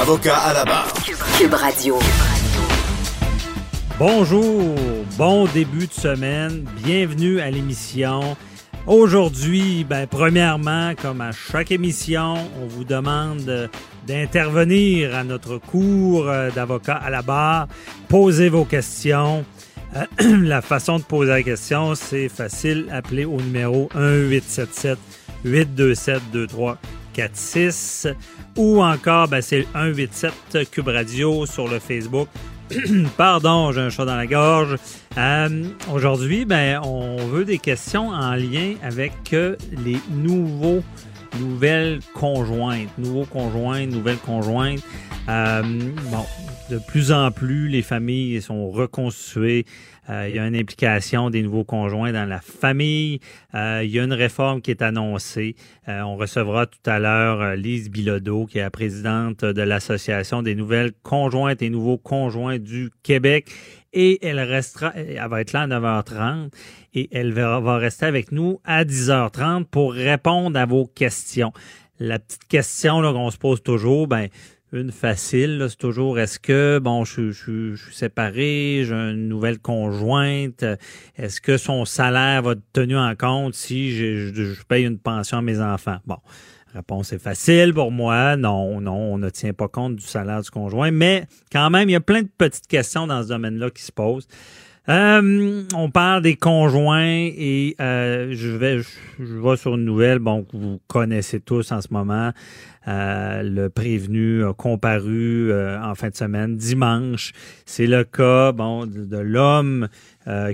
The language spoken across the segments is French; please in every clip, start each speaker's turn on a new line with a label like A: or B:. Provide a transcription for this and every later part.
A: Avocat à la barre.
B: Cube Radio.
C: Bonjour, bon début de semaine, bienvenue à l'émission. Aujourd'hui, ben, premièrement, comme à chaque émission, on vous demande euh, d'intervenir à notre cours euh, d'avocat à la barre, poser vos questions. Euh, la façon de poser la question, c'est facile, appelez au numéro 1-877 827 2346 ou encore, ben, c'est 187 Cube Radio sur le Facebook Pardon, j'ai un chat dans la gorge. Euh, aujourd'hui, ben, on veut des questions en lien avec euh, les nouveaux, nouvelles conjointes, nouveaux conjoints, nouvelles conjointes. Euh, bon, de plus en plus, les familles sont reconstituées. Euh, il y a une implication des nouveaux conjoints dans la famille. Euh, il y a une réforme qui est annoncée. Euh, on recevra tout à l'heure Lise Bilodeau, qui est la présidente de l'Association des nouvelles conjointes et nouveaux conjoints du Québec. Et elle restera, elle va être là à 9h30 et elle va, va rester avec nous à 10h30 pour répondre à vos questions. La petite question qu'on se pose toujours, ben, une facile, c'est toujours est-ce que, bon, je, je, suis séparé, j'ai une nouvelle conjointe, est-ce que son salaire va être tenu en compte si je, je, paye une pension à mes enfants? Bon, réponse est facile pour moi. Non, non, on ne tient pas compte du salaire du conjoint, mais quand même, il y a plein de petites questions dans ce domaine-là qui se posent. Euh, on parle des conjoints et euh, je vais je, vais sur une nouvelle bon vous connaissez tous en ce moment. Euh, le prévenu a comparu en fin de semaine dimanche. C'est le cas bon de, l'homme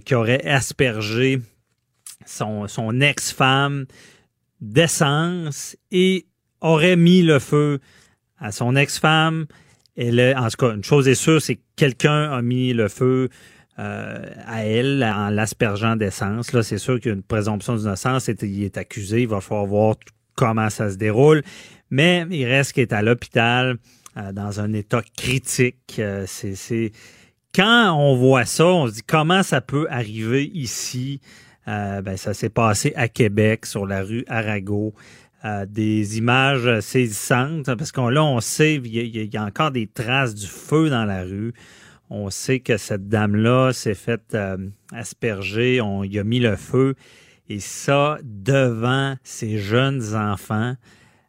C: qui aurait aspergé son son ex-femme d'essence et aurait mis le feu à son ex-femme. Elle, en tout cas, une chose est sûre, c'est que quelqu'un a mis le feu euh, à elle en l'aspergeant d'essence. Là, c'est sûr qu'il y a une présomption d'innocence. Il est accusé. Il va falloir voir comment ça se déroule. Mais il reste qu'il est à l'hôpital euh, dans un état critique. Euh, c'est quand on voit ça, on se dit comment ça peut arriver ici? ben, ça s'est passé à Québec sur la rue Arago. des images saisissantes parce qu'on là on sait il y, a encore des traces du feu dans la rue. On sait que cette dame-là s'est faite euh, asperger, on y a mis le feu, et ça devant ses jeunes enfants,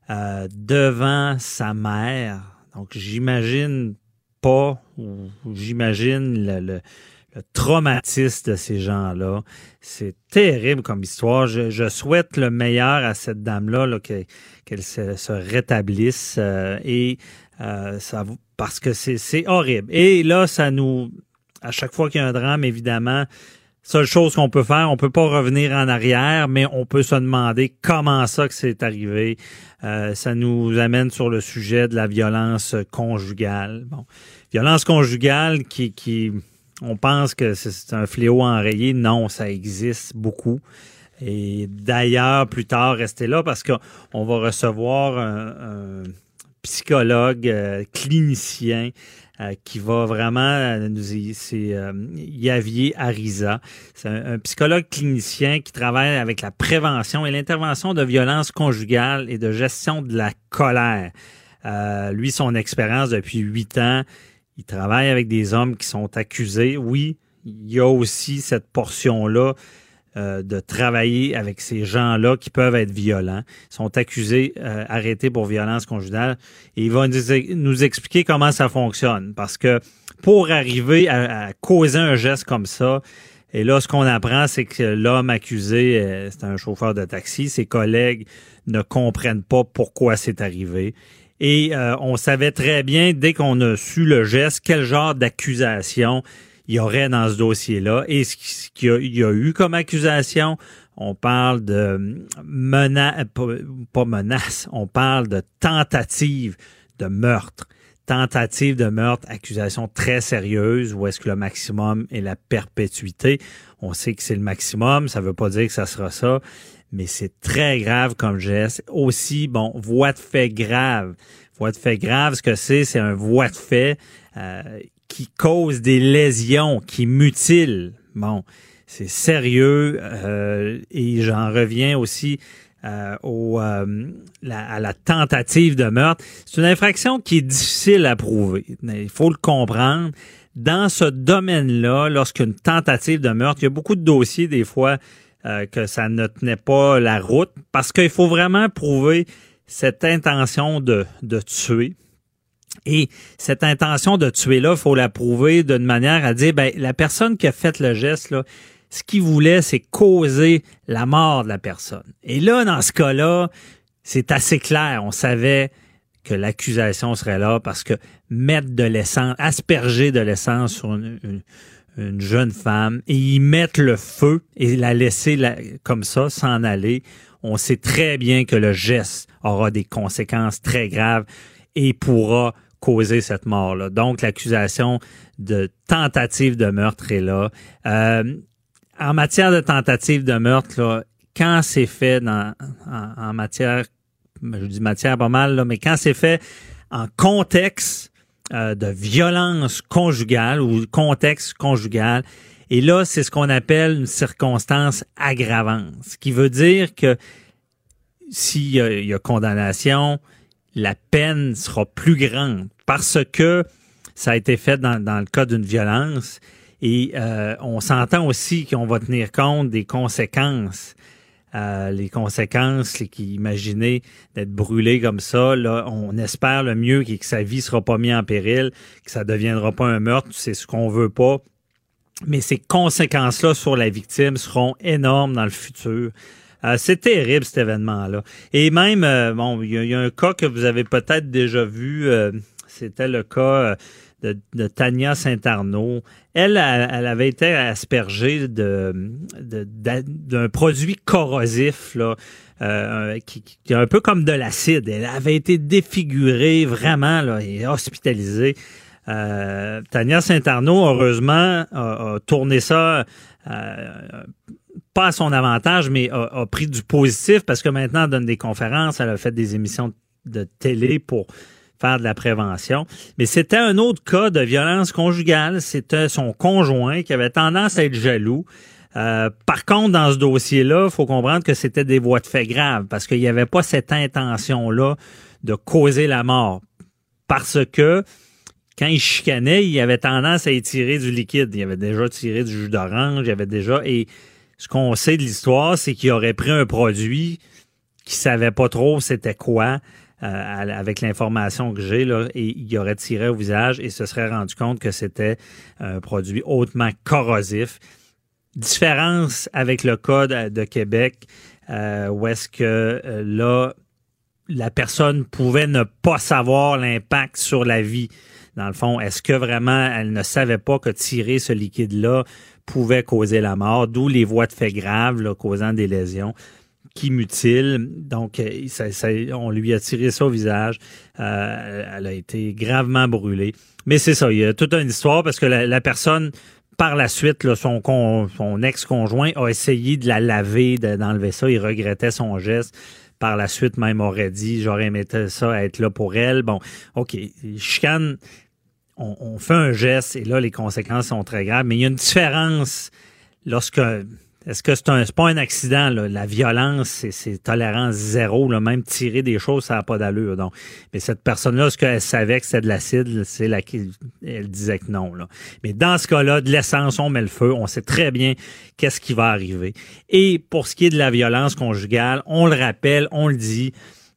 C: euh, devant sa mère. Donc j'imagine pas, ou j'imagine le, le, traumatisme de ces gens-là. C'est terrible comme histoire. Je, souhaite le meilleur à cette dame-là, qu'elle se, rétablisse euh, et ça vous parce que c'est horrible. Et là, ça nous, à chaque fois qu'il y a un drame, évidemment, seule chose qu'on peut faire, on peut pas revenir en arrière, mais on peut se demander comment ça que c'est arrivé. Euh, ça nous amène sur le sujet de la violence conjugale. Bon, violence conjugale qui, qui on pense que c'est un fléau enrayé. Non, ça existe beaucoup. Et d'ailleurs, plus tard, restez là parce qu'on va recevoir un psychologue, euh, clinicien, euh, qui va vraiment euh, nous c'est Yavier Ariza. C'est un, psychologue clinicien qui travaille avec la prévention et l'intervention de violences conjugales et de gestion de la colère. lui, son expérience depuis huit ans, il travaille avec des hommes qui sont accusés. Oui, il y a aussi cette portion-là euh, de travailler avec ces gens-là qui peuvent être violents, sont accusés, euh, arrêtés pour violence conjugale. Et il va nous, expliquer comment ça fonctionne. Parce que pour arriver à, causer un geste comme ça, et là, ce qu'on apprend, c'est que l'homme accusé, euh, c'est un chauffeur de taxi. Ses collègues ne comprennent pas pourquoi c'est arrivé. Et on savait très bien, dès qu'on a su le geste, quel genre d'accusation il y aurait dans ce dossier-là. Et ce qu'il y, a eu comme accusation, on parle de menace, pas menace, on parle de tentative de meurtre. tentative de meurtre, accusation très sérieuse, ou est-ce que le maximum est la perpétuité? On sait que c'est le maximum, ça veut pas dire que ça sera ça, mais c'est très grave comme geste. Aussi, bon, voie de fait grave. Voie de fait grave, ce que c'est, c'est un voie de fait euh, qui cause des lésions, qui mutile. Bon, c'est sérieux euh, et j'en reviens aussi euh, euh, à la tentative de meurtre. C'est une infraction qui est difficile à prouver. Il faut le comprendre. Dans ce domaine-là, lorsqu'une tentative de meurtre, il y a beaucoup de dossiers des fois que ça ne tenait pas la route parce qu'il faut vraiment prouver cette intention de tuer. Et cette intention de tuer-là, il faut la prouver d'une manière à dire, ben, la personne qui a fait le geste, là, ce qu'il voulait, c'est causer la mort de la personne. Et là, dans ce cas-là, c'est assez clair. On savait que l'accusation serait là parce que mettre de l'essence, asperger de l'essence sur une, jeune femme et y mettre le feu et la laisser comme ça, s'en aller, on sait très bien que le geste aura des conséquences très graves et pourra causer cette mort-là. Donc, l'accusation de tentative de meurtre est là. Euh, en matière de tentative de meurtre, là, quand c'est fait dans, en, matière, je dis matière pas mal, là, mais quand c'est fait en contexte euh, de violence conjugale ou contexte conjugal, et là, c'est ce qu'on appelle une circonstance aggravante, ce qui veut dire que s'il y, y, a condamnation, la peine sera plus grande parce que ça a été fait dans, le cas d'une violence et euh, on s'entend aussi qu'on va tenir compte des conséquences. Euh, les conséquences, qui imaginez d'être brûlé comme ça, là, on espère le mieux que sa vie sera pas mise en péril, que ça deviendra pas un meurtre, c'est ce qu'on veut pas. Mais ces conséquences-là sur la victime seront énormes dans le futur. Euh, c'est terrible cet événement-là. Et même, bon, il y, a un cas que vous avez peut-être déjà vu. C'était le cas de, Tania Saint-Arnaud. Elle, elle, avait été aspergée de, d'un produit corrosif là, euh, qui, est un peu comme de l'acide. Elle avait été défigurée vraiment là, et hospitalisée. Euh, Tania Saint-Arnaud, heureusement, a, tourné ça euh, pas à son avantage, mais a, pris du positif parce que maintenant, elle donne des conférences, elle a fait des émissions de télé pour faire de la prévention. Mais c'était un autre cas de violence conjugale. C'était son conjoint qui avait tendance à être jaloux. Euh, par contre, dans ce dossier-là, il faut comprendre que c'était des voies de fait graves parce qu'il n'y avait pas cette intention-là de causer la mort. Parce que quand il chicanait, il avait tendance à étirer du liquide. Il avait déjà tiré du jus d'orange, il avait déjà... ce qu'on sait de l'histoire, c'est qu'il aurait pris un produit qu'il savait pas trop c'était quoi. Euh, avec l'information que j'ai, là, et il aurait tiré au visage et se serait rendu compte que c'était un produit hautement corrosif. Différence avec le code de Québec, euh, où est-ce que euh, là, la personne pouvait ne pas savoir l'impact sur la vie. Dans le fond, est-ce que vraiment elle ne savait pas que tirer ce liquide-là pouvait causer la mort, d'où les voies de fait graves causant des lésions qui mutile. Donc, euh, on lui a tiré ça au visage. Euh, elle a été gravement brûlée. Mais c'est ça, il y a toute une histoire parce que la, personne, par la suite, son ex-conjoint a essayé de la laver, d'enlever ça. Il regrettait son geste. Par la suite, même aurait dit, j'aurais aimé ça être là pour elle. Bon, OK, chicane, on, fait un geste et là, les conséquences sont très graves. Mais il y a une différence lorsque est-ce que c'est un pas un accident? La violence, c'est tolérance zéro, là. Même tirer des choses, ça n'a pas d'allure. Donc. Mais cette personne-là, est-ce qu'elle savait que c'était de l'acide? C'est là elle disait que non. Là. Mais dans ce cas-là, de l'essence, on met le feu. On sait très bien qu'est-ce qui va arriver. Et pour ce qui est de la violence conjugale, on le rappelle, on le dit.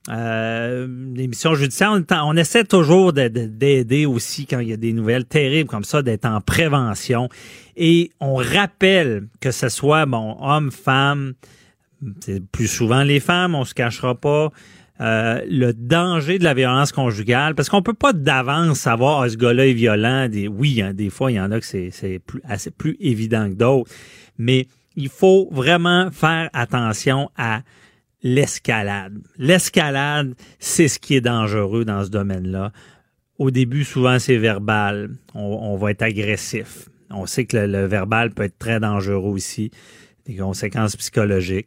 C: Euh, l'émission judiciaire, on, on, essaie toujours d'aider aussi quand il y a des nouvelles terribles comme ça, d'être en prévention. Et on rappelle que ce soit bon homme, femme, c'est plus souvent les femmes, on se cachera pas. Euh, le danger de la violence conjugale, parce qu'on peut pas d'avance savoir ah, ce gars-là est violent. Des, oui, hein, des fois, il y en a que c'est plus, assez plus évident que d'autres, mais il faut vraiment faire attention à l'escalade. L'escalade, c'est ce qui est dangereux dans ce domaine-là. au début, souvent, c'est verbal. On, va être agressif. On sait que le, verbal peut être très dangereux aussi, des conséquences psychologiques.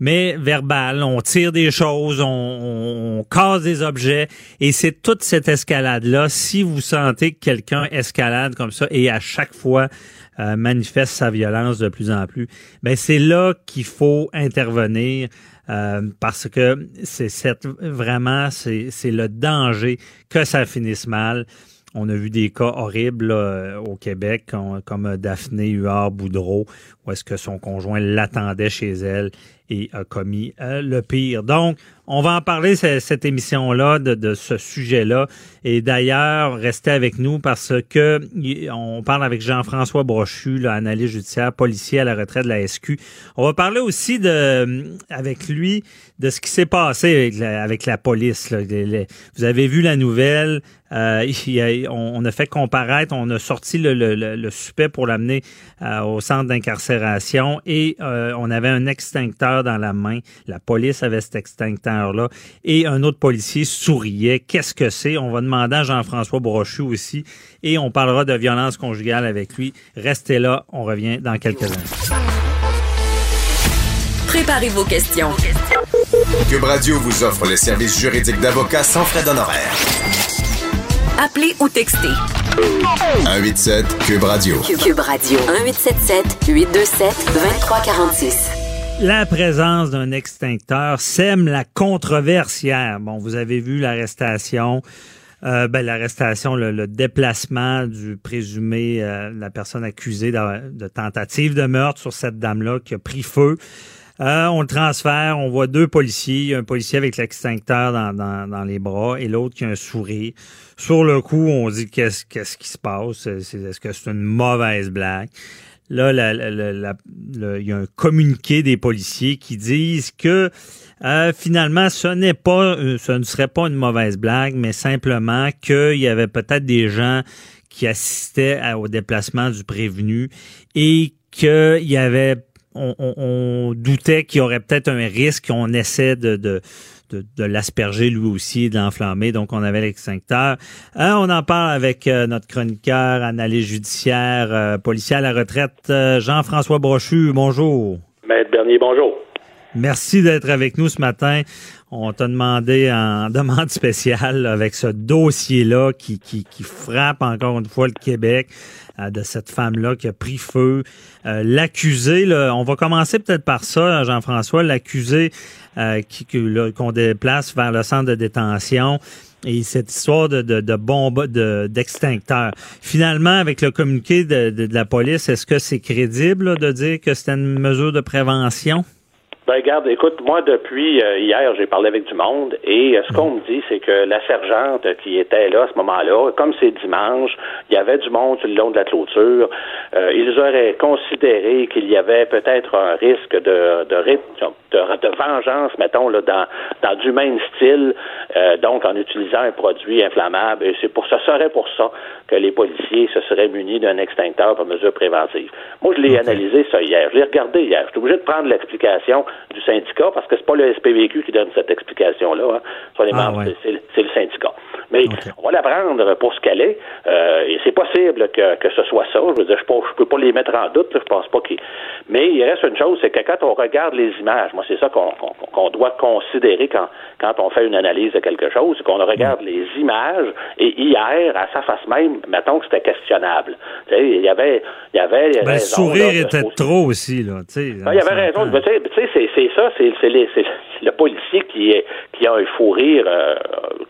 C: Mais verbal, on tire des choses, on, casse des objets, et c'est toute cette escalade-là. Si vous sentez que quelqu'un escalade comme ça et à chaque fois euh, manifeste sa violence de plus en plus, ben c'est là qu'il faut intervenir. Euh, parce que c'est vraiment c'est le danger que ça finisse mal. On a vu des cas horribles au Québec, comme, Daphné Huard-Boudreau, où est-ce que son conjoint l'attendait chez elle et a commis euh, le pire. Donc, on va en parler cette émission-là de, ce sujet-là. Et d'ailleurs, restez avec nous parce que on parle avec Jean-François Brochu, analyste judiciaire, policier à la retraite de la SQ. On va parler aussi avec lui de ce qui s'est passé avec la, police. Vous avez vu la nouvelle. Euh, on, a fait comparaître, on a sorti le, suspect pour l'amener euh, au centre d'incarcération et euh, on avait un extincteur dans la main. La police avait cet et un autre policier souriait. Qu'est-ce que c'est? On va demander à Jean-François Brochu aussi et on parlera de violence conjugale avec lui. Restez là, on revient dans quelques instants.
B: Préparez vos questions.
A: Cube Radio vous offre les services juridiques d'avocats sans frais d'honoraires.
B: Appelez ou textez.
A: 187 Cube Radio.
B: Cube Radio. 1877 827 2346.
C: La présence d'un extincteur sème la controverse hier. Bon, vous avez vu l'arrestation. Euh, ben, l'arrestation, le, déplacement du présumé, euh, la personne accusée de, tentative de meurtre sur cette dame-là qui a pris feu. Euh, on le transfère, on voit deux policiers, un policier avec l'extincteur dans, dans, les bras et l'autre qui a un sourire. Sur le coup, on dit qu'est-ce qu'est-ce qui se passe? Est-ce que c'est une mauvaise blague? Là, il y a un communiqué des policiers qui disent que euh, finalement, ce n'est pas, euh, ce ne serait pas une mauvaise blague, mais simplement qu'il y avait peut-être des gens qui assistaient au déplacement du prévenu et qu'il y avait on, doutait qu'il y aurait peut-être un risque qu'on essaie de, de, l'asperger lui aussi de l'enflammer. Donc, on avait l'extincteur. Euh, on en parle avec euh, notre chroniqueur, analyste judiciaire, euh, policier à la retraite, Jean-François Brochu. Bonjour.
D: Maître Bernier, bonjour.
C: Merci d'être avec nous ce matin. On t'a demandé en demande spéciale avec ce dossier-là qui, qui, qui, frappe encore une fois le Québec euh, de cette femme-là qui a pris feu. Euh, l'accusé, on va commencer peut-être par ça, Jean-François, l'accusé euh, qu'on déplace vers le centre de détention et cette histoire de, de, de d'extincteur. Finalement, avec le communiqué de, de la police, est-ce que c'est crédible de dire que c'était une mesure de prévention?
D: Ben, regarde, écoute, moi, depuis euh, hier, j'ai parlé avec du monde et euh, ce qu'on me dit, c'est que la sergente qui était là à ce moment-là, comme c'est dimanche, il y avait du monde sur le long de la clôture, euh, ils auraient considéré qu'il y avait peut-être un risque de, de, de, vengeance, mettons, là, dans, dans du même style, donc en utilisant un produit inflammable. Et c'est pour ça, serait pour ça que les policiers se seraient munis d'un extincteur pour mesure préventive. Moi, je l'ai analysé ça hier. Je l'ai regardé hier. Je suis obligé de prendre l'explication du syndicat parce que c'est pas le SPVQ qui donne cette explication-là. Hein. les ah, membres, c'est le syndicat. Mais on va la prendre pour ce qu'elle est. Euh, et c'est possible que, que ce soit ça. Je veux dire, je peux, peux pas les mettre en doute. je pense pas qu'il. Mais il reste une chose, c'est que quand on regarde les images, moi c'est ça qu'on doit considérer quand, quand on fait une analyse de quelque chose, c'est qu'on regarde les images. Et hier, à sa face même, mettons que c'était questionnable. il y avait, il y avait.
C: Ben, le sourire était trop aussi là.
D: Ben, il y avait raison. Tu sais, c'est ça, c'est le policier qui est qui a un fou rire euh,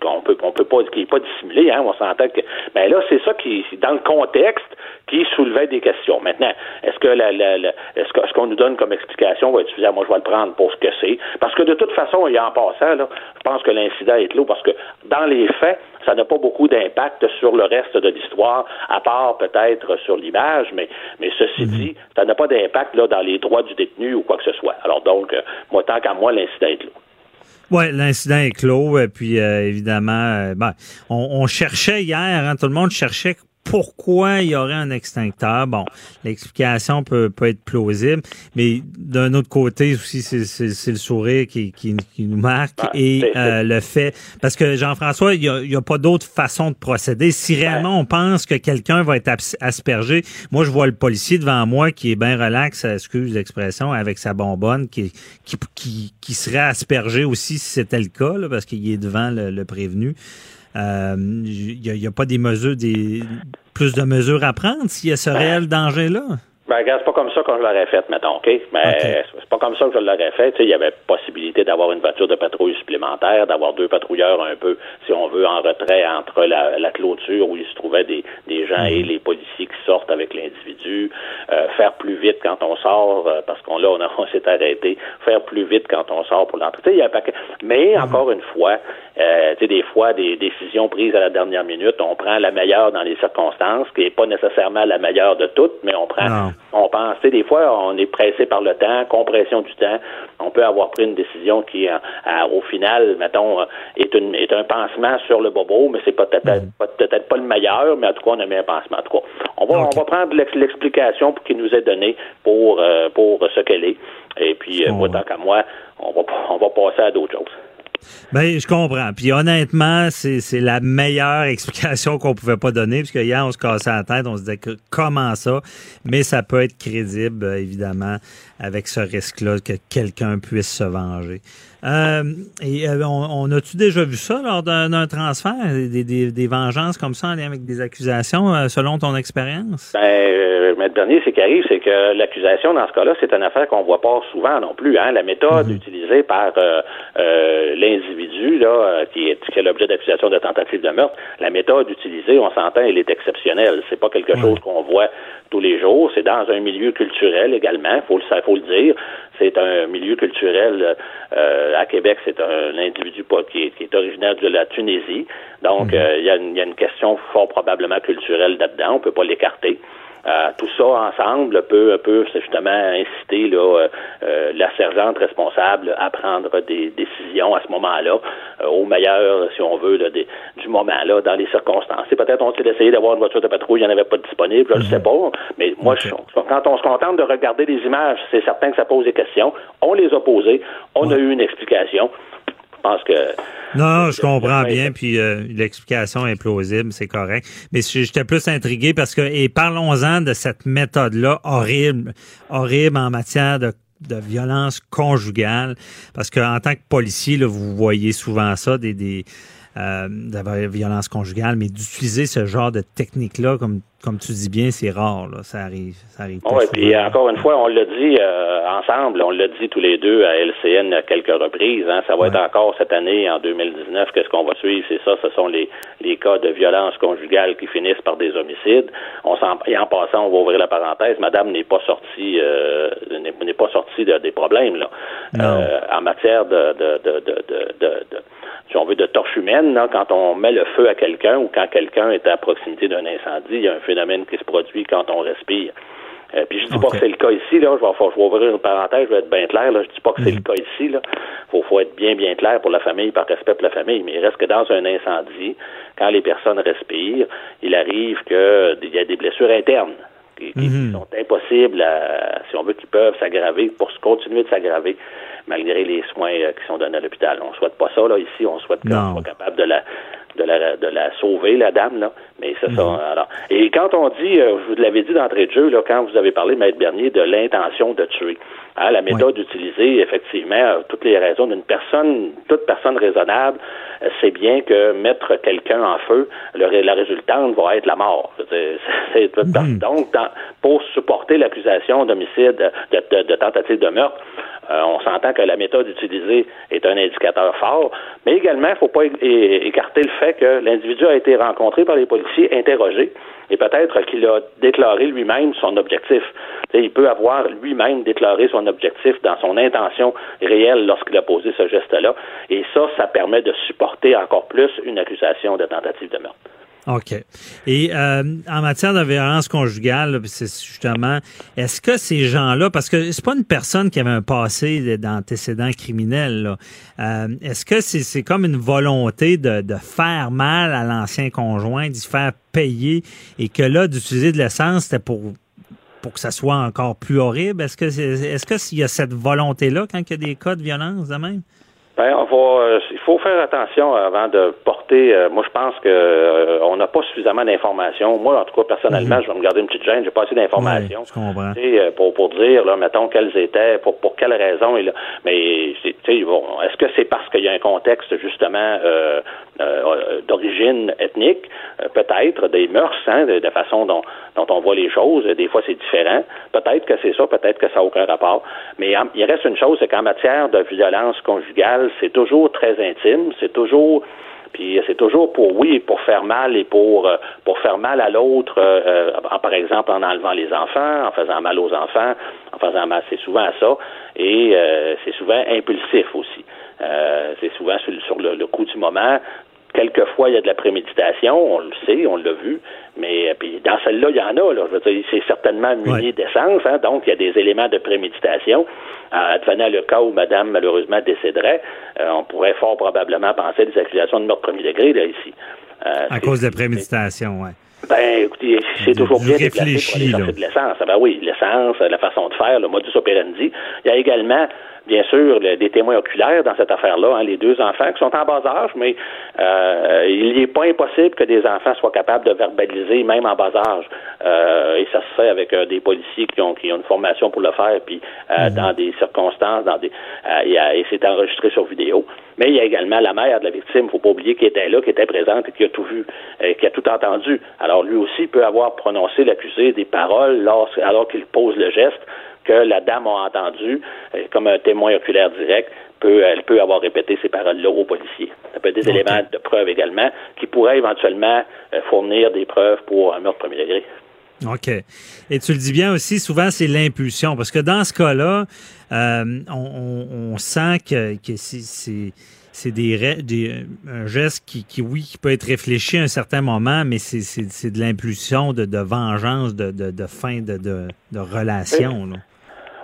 D: qu'on peut on peut pas qui n'est pas dissimulé, hein, on s'entend que mais là c'est ça qui dans le contexte qui soulevait des questions. Maintenant, est-ce que la, la, est-ce ce qu'on nous donne comme explication va être suffisant? Moi, je vais le prendre pour ce que c'est. Parce que de toute façon, a en passant, là, je pense que l'incident est clos parce que dans les faits, ça n'a pas beaucoup d'impact sur le reste de l'histoire, à part peut-être sur l'image, mais, mais ceci mhm. dit, ça n'a pas d'impact là, dans les droits du détenu ou quoi que ce soit. Alors donc, euh, moi, tant qu'à moi, l'incident est clos.
C: Oui, l'incident est clos. Et puis, euh, évidemment, euh, ben, on, cherchait hier, hein, tout le monde cherchait pourquoi il y aurait un extincteur? Bon, l'explication peut, peut être plausible, mais d'un autre côté aussi, c'est le sourire qui, qui, nous marque et euh, le fait, parce que Jean-François, il n'y a, a, pas d'autre façon de procéder. Si réellement on pense que quelqu'un va être aspergé, moi je vois le policier devant moi qui est bien relax, excuse l'expression, avec sa bonbonne, qui, qui, qui, serait aspergé aussi si c'était le cas, là, parce qu'il est devant le, prévenu. Il euh, n'y a, a, pas des mesures, des plus de mesures à prendre s'il y a ce réel danger-là?
D: Ben, regarde, c'est pas comme ça que je l'aurais fait, mettons, OK? Mais c'est pas comme ça que je l'aurais fait. Tu sais, il y avait possibilité d'avoir une voiture de patrouille supplémentaire, d'avoir deux patrouilleurs un peu, si on veut, en retrait entre la, la clôture où il se trouvait des, des gens et mhm. les policiers qui sortent avec l'individu, euh, faire plus vite quand on sort, euh, parce qu'on là, on, on s'est arrêté, faire plus vite quand on sort pour l'entrée. Il y a pas Mais, mhm. encore une fois, euh, tu sais, des fois, des décisions prises à la dernière minute, on prend la meilleure dans les circonstances, qui n'est pas nécessairement la meilleure de toutes, mais on prend on pense, des fois, on est pressé par le temps, compression du temps. On peut avoir pris une décision qui, euh, au final, mettons, euh, est, une, est un pansement sur le bobo, mais c'est peut-être mm. peut-être pas le meilleur, mais en tout cas, on a mis un pansement. En tout cas, on va, on va prendre l'explication qui nous est donnée pour, euh, pour ce qu'elle est. Et puis, moi, tant qu'à moi, on va, on va passer à d'autres choses.
C: Ben, je comprends. Puis honnêtement, c'est la meilleure explication qu'on pouvait pas donner, puisque hier, on se cassait la tête, on se disait que comment ça, mais ça peut être crédible, évidemment, avec ce risque-là que quelqu'un puisse se venger. Euh, et euh, on, a-tu déjà vu ça lors d'un transfert, des, des, des, vengeances comme ça en lien avec des accusations, euh, selon ton expérience?
D: Ben, le dernier, c'est qui arrive, c'est que l'accusation, dans ce cas-là, c'est une affaire qu'on voit pas souvent non plus. Hein? La méthode mhm. utilisée par l'individu, là, qui est, qui est l'objet d'accusation de tentative de meurtre, la méthode utilisée, on s'entend, elle est exceptionnelle. C'est pas quelque chose qu'on voit tous les jours. C'est dans un milieu culturel également, faut le, faut le dire. C'est un milieu culturel euh, à Québec. C'est un individu qui est, originaire de la Tunisie. Donc, mhm. euh, il y, y, a une question fort probablement culturelle là-dedans. On peut pas l'écarter. Euh, tout ça ensemble peut, peut justement inciter là, euh, euh, la sergente responsable à prendre des décisions à ce moment-là, au meilleur, si on veut, du moment-là, dans les circonstances. C'est peut-être on s'est essayé d'avoir une voiture de patrouille, il n'y en avait pas disponible, je ne sais mhm. pas, mais moi, quand on se contente de regarder les images, c'est certain que ça pose des questions. On les a posées, on a eu une explication. Je pense que.
C: Non, je comprends bien, puis euh, l'explication est plausible, c'est correct. Mais j'étais plus intrigué parce que, et parlons-en de cette méthode-là horrible, horrible en matière de de violence conjugale, parce qu'en tant que policier, là, vous voyez souvent ça, des, des euh, de violence conjugale, mais d'utiliser ce genre de technique-là, comme, comme tu dis bien, c'est rare. Là. Ça arrive. Ça arrive
D: oui, puis encore une fois, on l'a dit euh, ensemble, on l'a dit tous les deux à LCN à quelques reprises. Hein, ça va être encore cette année, en 2019, qu'est-ce qu'on va suivre? C'est ça, ce sont les, les cas de violence conjugale qui finissent par des homicides. On et en passant, on va ouvrir la parenthèse, madame n'est pas sortie euh, n'est pas sortie de, des problèmes là. Euh, en matière de, de, de, de, de si on veut, de torche humaine, quand on met le feu à quelqu'un ou quand quelqu'un est à proximité d'un incendie, il y a un phénomène qui se produit quand on respire. Euh, puis je dis pas que c'est le cas ici, là. Je vais, je vais ouvrir une parenthèse, je vais être bien clair, là. Je dis pas que c'est le mhm. cas ici, là. Faut, faut être bien, bien clair pour la famille, par respect pour la famille. Mais il reste que dans un incendie, quand les personnes respirent, il arrive qu'il y a des blessures internes qui, mhm. sont impossibles, à, si on veut, qui peuvent s'aggraver pour continuer de s'aggraver malgré les soins euh, qui sont donnés à l'hôpital. On souhaite pas ça là ici, on souhaite qu'on soit capable de la de la de la sauver la dame là, mais c'est ça. Mhm. Alors et quand on dit, euh, je vous l'avais dit d'entrée de jeu là, quand vous avez parlé maître Bernier de l'intention de tuer. Hein, la méthode utilisée, effectivement, toutes les raisons d'une personne, toute personne raisonnable euh, sait bien que mettre quelqu'un en feu, le, la résultante va être la mort. C'est, mhm. Donc, pour supporter l'accusation d'homicide, de, de, tentative de meurtre, euh, on s'entend que la méthode utilisée est un indicateur fort, mais également, il ne faut pas écarter le fait que l'individu a été rencontré par les policiers, interrogé, et peut-être qu'il a déclaré lui-même son objectif. il peut avoir lui-même déclaré son objectif dans son intention réelle lorsqu'il a posé ce geste-là, et ça, ça permet de supporter encore plus une accusation de tentative de meurtre.
C: OK. Et euh, en matière de violence conjugale, c'est justement, est-ce que ces gens-là, parce que c'est pas une personne qui avait un passé d'antécédent criminel, euh, est-ce que c'est comme une volonté de, de faire mal à l'ancien conjoint, d'y faire payer, et que là, d'utiliser de l'essence, c'était pour pour que ça soit encore plus horrible? Est-ce que est-ce qu'il y a cette volonté-là quand il y a des cas de violence de même?
D: Ben, on va, euh, il faut faire attention avant de porter. Euh, moi, je pense que euh, on n'a pas suffisamment d'informations. Moi, en tout cas, personnellement, mhm. je vais me garder une petite gêne. J'ai pas assez d'informations.
C: Ouais,
D: pour pour dire, là, mettons quelles étaient, pour pour quelles raisons. Là, mais bon, est-ce que c'est parce qu'il y a un contexte justement d'origine ethnique, peut-être des mœurs, hein, de, de façon dont on voit les choses. Des fois, c'est différent. Peut-être que c'est ça, peut-être que ça n'a aucun rapport. Mais il reste une chose, c'est qu'en matière de violence conjugale, c'est toujours très intime, c'est toujours puis c'est toujours pour oui, pour faire mal et pour euh, pour faire mal à l'autre, euh, euh, par exemple en enlevant les enfants, en faisant mal aux enfants, en faisant mal, c'est souvent ça, et c'est souvent impulsif aussi. c'est souvent sur, le, coup du moment. Quelquefois, il y a de la préméditation, on le sait, on l'a vu, mais puis dans celle-là, il y en a. Là, je veux dire, c'est certainement muni d'essence, hein, donc il y a des éléments de préméditation. Euh, advenant le cas où Madame malheureusement décéderait, euh, on pourrait fort probablement penser à des accusations de meurtre premier degré là ici.
C: Euh, à cause de la préméditation, oui.
D: Ben, écoutez, c'est toujours bien déplacé pour aller de l'essence. Ah ben oui, l'essence, la façon de faire, le modus operandi. Il y a également bien sûr, des témoins oculaires dans cette affaire-là, hein, les deux enfants qui sont en bas âge, mais euh, il n'est pas impossible que des enfants soient capables de verbaliser, même en bas âge. Euh, et ça se fait avec euh, des policiers qui ont, qui ont une formation pour le faire, puis mhm. dans des circonstances, dans des et c'est enregistré sur vidéo. Mais il y a également la mère de la victime, il ne faut pas oublier, qui était là, qui était présente et qui a tout vu, et qui a tout entendu. Alors lui aussi peut avoir prononcé l'accusé des paroles alors qu'il pose le geste que la dame a entendu, euh, comme un témoin oculaire direct, peut, elle peut avoir répété ces paroles-là aux policiers. Ça peut être des éléments de preuve également qui pourraient éventuellement euh, fournir des preuves pour un meurtre premier degré.
C: OK. Et tu le dis bien aussi, souvent, c'est l'impulsion. Parce que dans ce cas-là, euh, on, sent que, c'est c'est des, des, un geste qui, qui, oui, qui peut être réfléchi à un certain moment, mais c'est de l'impulsion, de, de, vengeance, de, de, de fin de, de, de relation. Là.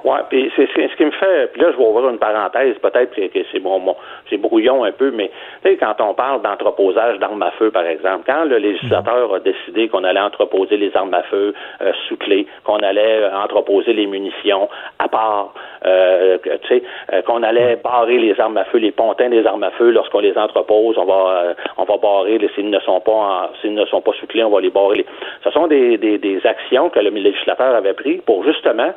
D: Oui, puis c'est ce qui me fait. Puis là, je vais ouvrir une parenthèse, peut-être que c'est bon, c'est brouillon un peu, mais tu sais, quand on parle d'entreposage d'armes à feu, par exemple, quand le législateur a décidé qu'on allait entreposer les armes à feu euh, sous clé, qu'on allait euh, entreposer les munitions à part, euh, tu sais, euh, qu'on allait barrer les armes à feu, les pontins des armes à feu, lorsqu'on les entrepose, on va, on va barrer, s'ils ne sont pas, s'ils ne sont pas sous clé, on va les barrer. Ce sont des, des, des actions que le législateur avait prises pour justement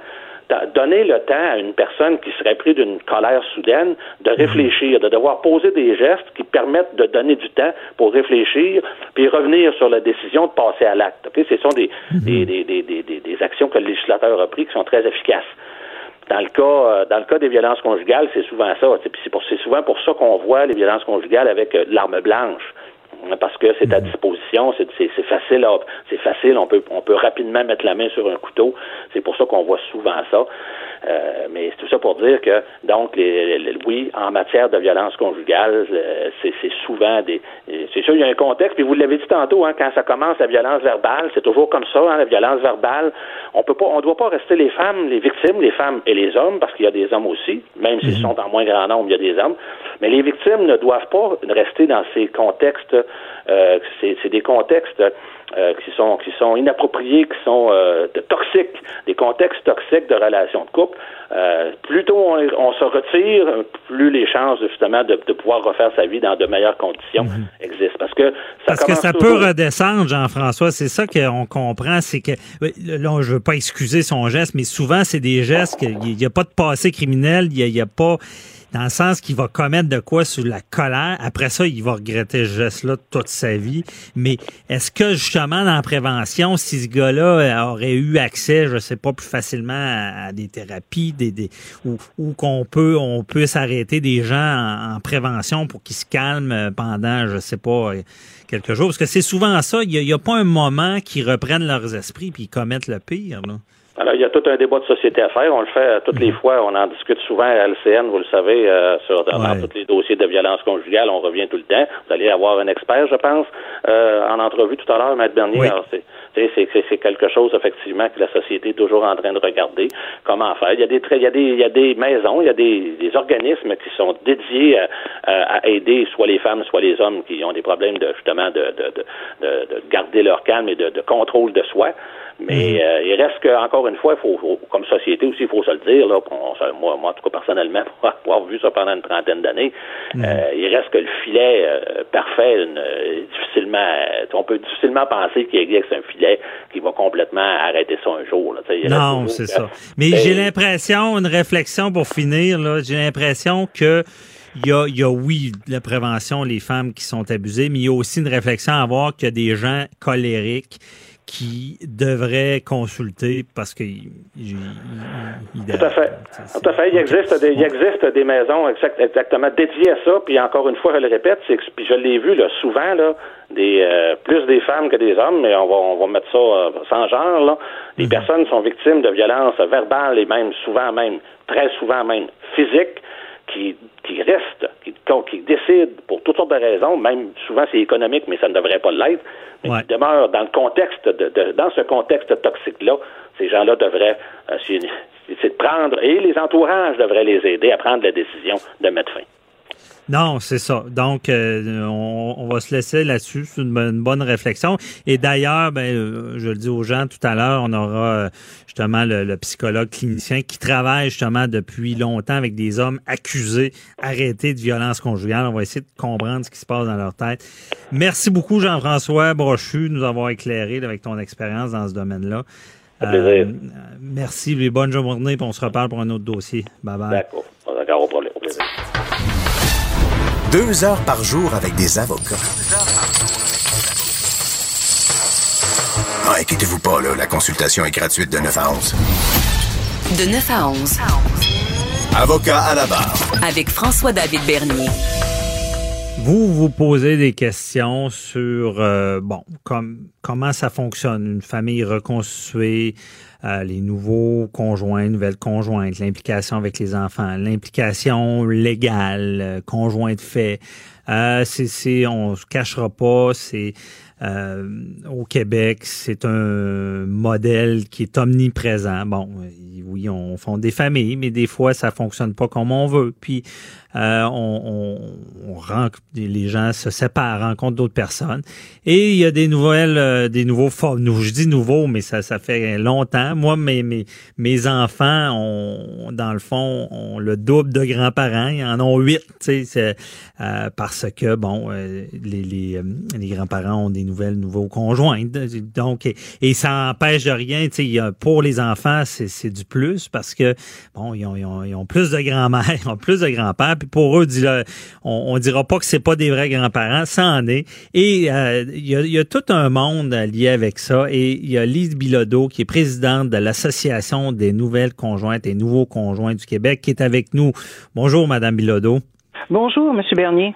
D: donner le temps à une personne qui serait prise d'une colère soudaine de mhm. réfléchir, de devoir poser des gestes qui permettent de donner du temps pour réfléchir, puis revenir sur la décision de passer à l'acte. Ce sont mhm. des, des, des, des, des, actions que le législateur a prises qui sont très efficaces. Dans le cas, euh, dans le cas des violences conjugales, c'est souvent ça. C'est souvent pour ça qu'on voit les violences conjugales avec euh, l'arme blanche parce que c'est à mhm. disposition, c'est facile, c'est facile, on peut, on peut rapidement mettre la main sur un couteau. C'est pour ça qu'on voit souvent ça. Euh, mais c'est tout ça pour dire que, donc, les, oui, en matière de violence conjugale, euh, c'est souvent des. C'est sûr, il y a un contexte, puis vous l'avez dit tantôt, hein, quand ça commence la violence verbale, c'est toujours comme ça, hein, la violence verbale. On peut pas, on doit pas rester les femmes, les victimes, les femmes et les hommes, parce qu'il y a des hommes aussi, même s'ils mhm. sont en moins grand nombre, il y a des hommes. Mais les victimes ne doivent pas rester dans ces contextes. Euh, c'est des contextes euh, qui sont qui sont inappropriés, qui sont euh, toxiques, des contextes toxiques de relations de couple. Euh, plus tôt on, se retire, plus les chances justement de, pouvoir refaire sa vie dans de meilleures conditions mhm. existent. Parce que ça
C: Parce que ça peut redescendre, Jean-François. C'est ça qu'on comprend, c'est que là, je veux pas excuser son geste, mais souvent c'est des gestes qu'il n'y a pas de passé criminel, il n'y a, a pas dans le sens qu'il va commettre de quoi sous la colère. Après ça, il va regretter ce geste-là toute sa vie. Mais est-ce que justement dans la prévention, si ce gars-là aurait eu accès, je sais pas, plus facilement à, des thérapies, des, des ou, qu'on peut on s'arrêter des gens en, prévention pour qu'ils se calment pendant, je sais pas, quelques jours? Parce que c'est souvent ça. Il n'y a, pas un moment qu'ils reprennent leurs esprits puis ils commettent le pire. Là.
D: Alors, il y a tout un débat de société à faire. On le fait toutes les fois. On en discute souvent à LCN, vous le savez, euh, sur dans tous les dossiers de violence conjugale. On revient tout le temps. Vous allez avoir un expert, je pense, euh, en entrevue tout à l'heure, Maître Bernier. Alors, c'est, c'est, quelque chose, effectivement, que la société est toujours en train de regarder comment faire. Il y a des, il y a des, il y a des maisons, il y a des, des organismes qui sont dédiés à, à, aider soit les femmes, soit les hommes qui ont des problèmes de, justement, de, de, de, de garder leur calme et de, de contrôle de soi. Mais mhm. euh, il reste que, encore une fois, il faut, comme société aussi, il faut se le dire, là, moi, moi, en tout cas, personnellement, pour avoir vu ça pendant une trentaine d'années, mhm. euh, il reste que le filet euh, parfait, difficilement, on peut difficilement penser qu'il existe un filet qui va complètement arrêter ça un jour. Là,
C: non, c'est ça. Mais j'ai l'impression, une réflexion pour finir, là, j'ai l'impression que il y, a, il y a, oui, la prévention, les femmes qui sont abusées, mais il y a aussi une réflexion à avoir qu'il y a des gens colériques qui devrait consulter parce que il,
D: tout à fait. Tout à fait. Il existe des il existe des maisons exactement dédiées à ça. Puis encore une fois je le répète c'est puis je l'ai vu là souvent là des euh, plus des femmes que des hommes mais on va on va mettre ça euh, sans genre là. Les mhm. personnes sont victimes de violences verbales et même souvent même très souvent même physiques qui, qui restent, qui, qui décident pour toutes sortes de raisons, même souvent c'est économique, mais ça ne devrait pas l'être, mais qui demeurent dans le contexte de, de dans ce contexte toxique-là, ces gens-là devraient euh, c'est de prendre, et les entourages devraient les aider à prendre la décision de mettre fin.
C: Non, c'est ça. Donc, euh, on, va se laisser là-dessus. C'est une, bonne réflexion. Et d'ailleurs, ben, euh, je le dis aux gens tout à l'heure, on aura euh, justement le, psychologue clinicien qui travaille justement depuis longtemps avec des hommes accusés, arrêtés de violence conjugale. On va essayer de comprendre ce qui se passe dans leur tête. Merci beaucoup, Jean-François Brochu, de nous avoir éclairé avec ton expérience dans ce domaine-là. Merci, les bonnes journées, puis on se reparle pour un autre dossier. Bye bye.
D: D'accord.
A: Deux heures par jour avec des avocats. Ah, inquiétez-vous pas, là, la consultation est gratuite de 9 à 11.
B: De 9 à 11.
A: Avocat à la barre.
B: Avec François-David Bernier.
C: Vous vous posez des questions sur euh, bon comme comment ça fonctionne une famille reconstituée, euh, les nouveaux conjoints, nouvelles conjointes, l'implication avec les enfants, l'implication légale, euh, conjoint de fait. Euh, c'est, on se cachera pas, c'est euh, au Québec, c'est un modèle qui est omniprésent. Bon, oui, on fonde des familles, mais des fois, ça fonctionne pas comme on veut. Puis, euh, on, on, on les gens se séparent, rencontrent d'autres personnes. Et il y a des nouvelles, euh, des nouveaux formes. Je dis nouveaux, mais ça, ça fait longtemps. Moi, mes, mes, mes enfants ont, dans le fond, ont le double de grands-parents. Ils en ont huit, tu euh, parce que, bon, les, les, les grands-parents ont des nouvelles, nouveaux conjoints. Donc, et, ça empêche de rien. Tu sais, pour les enfants, c'est du plus parce que, bon, ils ont, ils ont, ils ont plus de grand-mères, ils ont plus de grands-pères pour eux, on, on dira pas que c'est pas des vrais grands-parents, ça en est. Et euh, il y, a, tout un monde lié avec ça. Et il y a Lise Bilodeau, qui est présidente de l'Association des nouvelles conjointes et nouveaux conjoints du Québec, qui est avec nous. Bonjour, Madame Bilodeau.
E: Bonjour, Monsieur Bernier.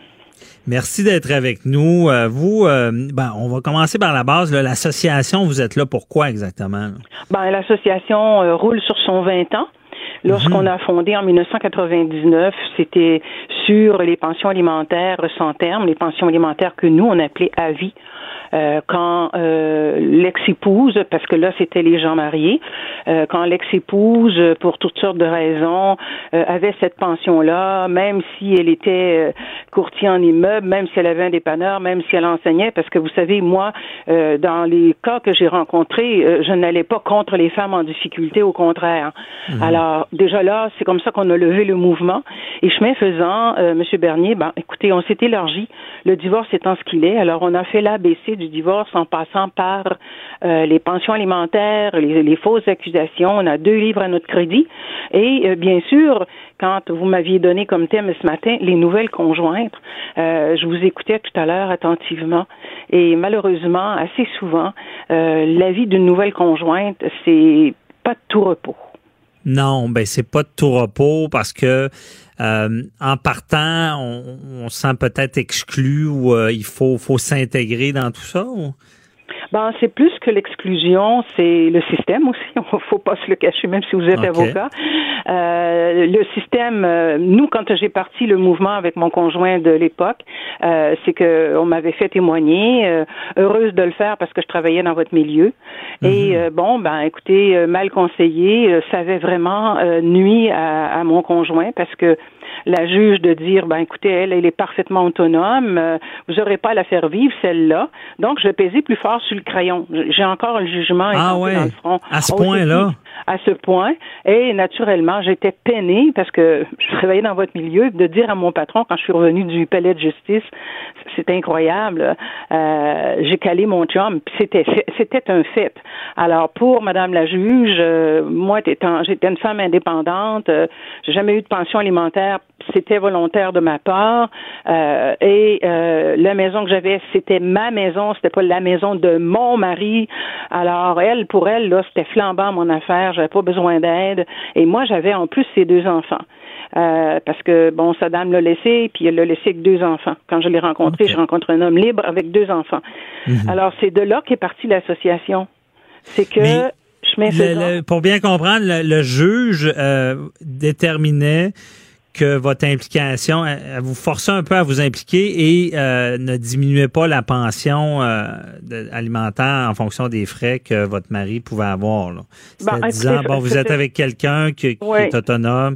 C: Merci d'être avec nous. Euh, vous, euh, ben, on va commencer par la base. L'association, vous êtes là pourquoi exactement?
E: Ben, l'association roule sur son 20 ans. Lorsqu'on a fondé en 1999, c'était sur les pensions alimentaires sans terme, les pensions alimentaires que nous, on appelait à vie euh, quand euh, l'ex-épouse, parce que là c'était les gens mariés, euh, quand l'ex-épouse, pour toutes sortes de raisons, avait cette pension-là, même si elle était courtier en immeuble, même si elle avait un dépanneur, même si elle enseignait, parce que vous savez, moi, dans les cas que j'ai rencontrés, je n'allais pas contre les femmes en difficulté, au contraire. Mhm. Alors déjà là, c'est comme ça qu'on a levé le mouvement. Et chemin faisant, Monsieur Bernier, ben écoutez, on s'est élargi. Le divorce étant ce qu'il est, alors on a fait l'ABC du divorce en passant par euh, les pensions alimentaires, les, fausses accusations. On a deux livres à notre crédit. Et euh, bien sûr, quand vous m'aviez donné comme thème ce matin les nouvelles conjointes, euh, je vous écoutais tout à l'heure attentivement. Et malheureusement, assez souvent, la vie d'une nouvelle conjointe, c'est pas de tout repos.
C: Non, ben c'est pas de tout repos parce que euh, en partant, on, on se sent peut-être exclu ou euh, il faut, faut s'intégrer dans tout ça?
E: Ben, c'est plus que l'exclusion, c'est le système aussi. Il faut pas se le cacher, même si vous êtes avocat. Euh, le système, euh, nous, quand j'ai parti le mouvement avec mon conjoint de l'époque, euh, c'est que on m'avait fait témoigner, euh, heureuse de le faire parce que je travaillais dans votre milieu. Et mhm. bon, ben, écoutez, mal conseillé, ça avait vraiment nuit à, à mon conjoint parce que la juge de dire, ben écoutez, elle, elle est parfaitement autonome, euh, vous n'aurez pas à la faire vivre, celle-là. Donc, je vais peser plus fort sur le crayon. J'ai encore le jugement
C: ah ouais. dans le front. À ce point-là?
E: À ce point. Et naturellement, j'étais peinée parce que je travaillais dans votre milieu, de dire à mon patron, quand je suis revenue du palais de justice, c'est incroyable, euh, j'ai calé mon chum, c'était c'était un fait. Alors, pour Madame la juge, euh, moi, j'étais une femme indépendante, euh, j'ai jamais eu de pension alimentaire c'était volontaire de ma part. Euh, et euh, la maison que j'avais, c'était ma maison, c'était pas la maison de mon mari. Alors elle, pour elle, là, c'était flambant mon affaire. J'avais pas besoin d'aide. Et moi, j'avais en plus ces deux enfants. Euh, parce que bon, Saddam l'a laissé, puis elle l'a laissé avec deux enfants. Quand je l'ai rencontré, je rencontre un homme libre avec deux enfants. Mhm. Alors c'est de là qu'est partie l'association. C'est que je
C: pour bien comprendre, le, juge déterminait que votre implication, elle, vous forçait un peu à vous impliquer et euh, ne diminuait pas la pension euh, alimentaire en fonction des frais que votre mari pouvait avoir. C'était ben, disant, bon, vous êtes avec quelqu'un qui, est autonome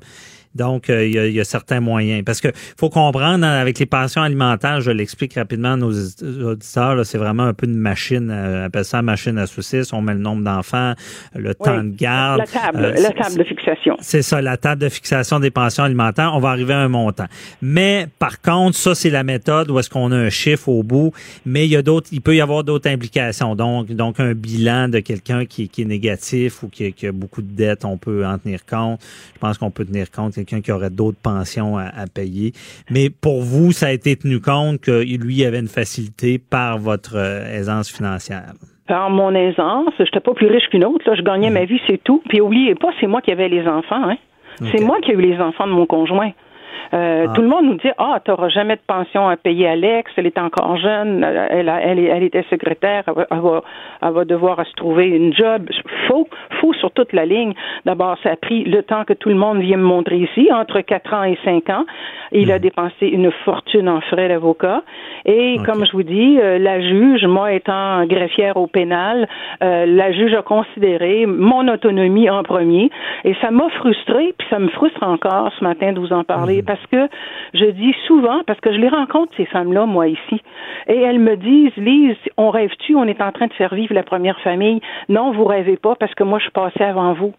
C: donc, euh, il, y a, certains moyens. Parce que faut comprendre, hein, avec les pensions alimentaires, je l'explique rapidement à nos auditeurs, c'est vraiment un peu une machine, euh, on appelle ça machine à saucisses. On met le nombre d'enfants, le temps de garde.
E: La table, euh, la table de fixation.
C: C'est ça, la table de fixation des pensions alimentaires. On va arriver à un montant. Mais par contre, ça, c'est la méthode où est-ce qu'on a un chiffre au bout. Mais il y a d'autres, il peut y avoir d'autres implications. Donc, donc un bilan de quelqu'un qui, qui, est négatif ou qui, qui, a beaucoup de dettes, on peut en tenir compte. Je pense qu'on peut tenir compte quelqu'un qui aurait d'autres pensions à, payer. Mais pour vous, ça a été tenu compte que lui avait une facilité par votre euh, aisance financière?
E: Par mon aisance, je n'étais pas plus riche qu'une autre. Là, je gagnais ma vie, c'est tout. Puis oubliez pas, c'est moi qui avais les enfants. Hein. C'est moi qui ai eu les enfants de mon conjoint. Euh, ah. Tout le monde nous dit Ah, tu n'auras jamais de pension à payer Alex, elle est encore jeune, elle, elle, elle était secrétaire, elle va, elle va, devoir se trouver une job. Faux, faux sur toute la ligne. D'abord, ça a pris le temps que tout le monde vient me montrer ici, entre 4 ans et 5 ans. Il a hmm. dépensé une fortune en frais d'avocat. Et comme je vous dis, euh, la juge, moi étant greffière au pénal, euh, la juge a considéré mon autonomie en premier. Et ça m'a frustré, puis ça me frustre encore ce matin de vous en parler. Parce que je dis souvent, parce que je les rencontre, ces femmes-là, moi, ici, et elles me disent, Lise, on rêve-tu, on est en train de faire vivre la première famille. Non, vous rêvez pas, parce que moi, je passais avant vous.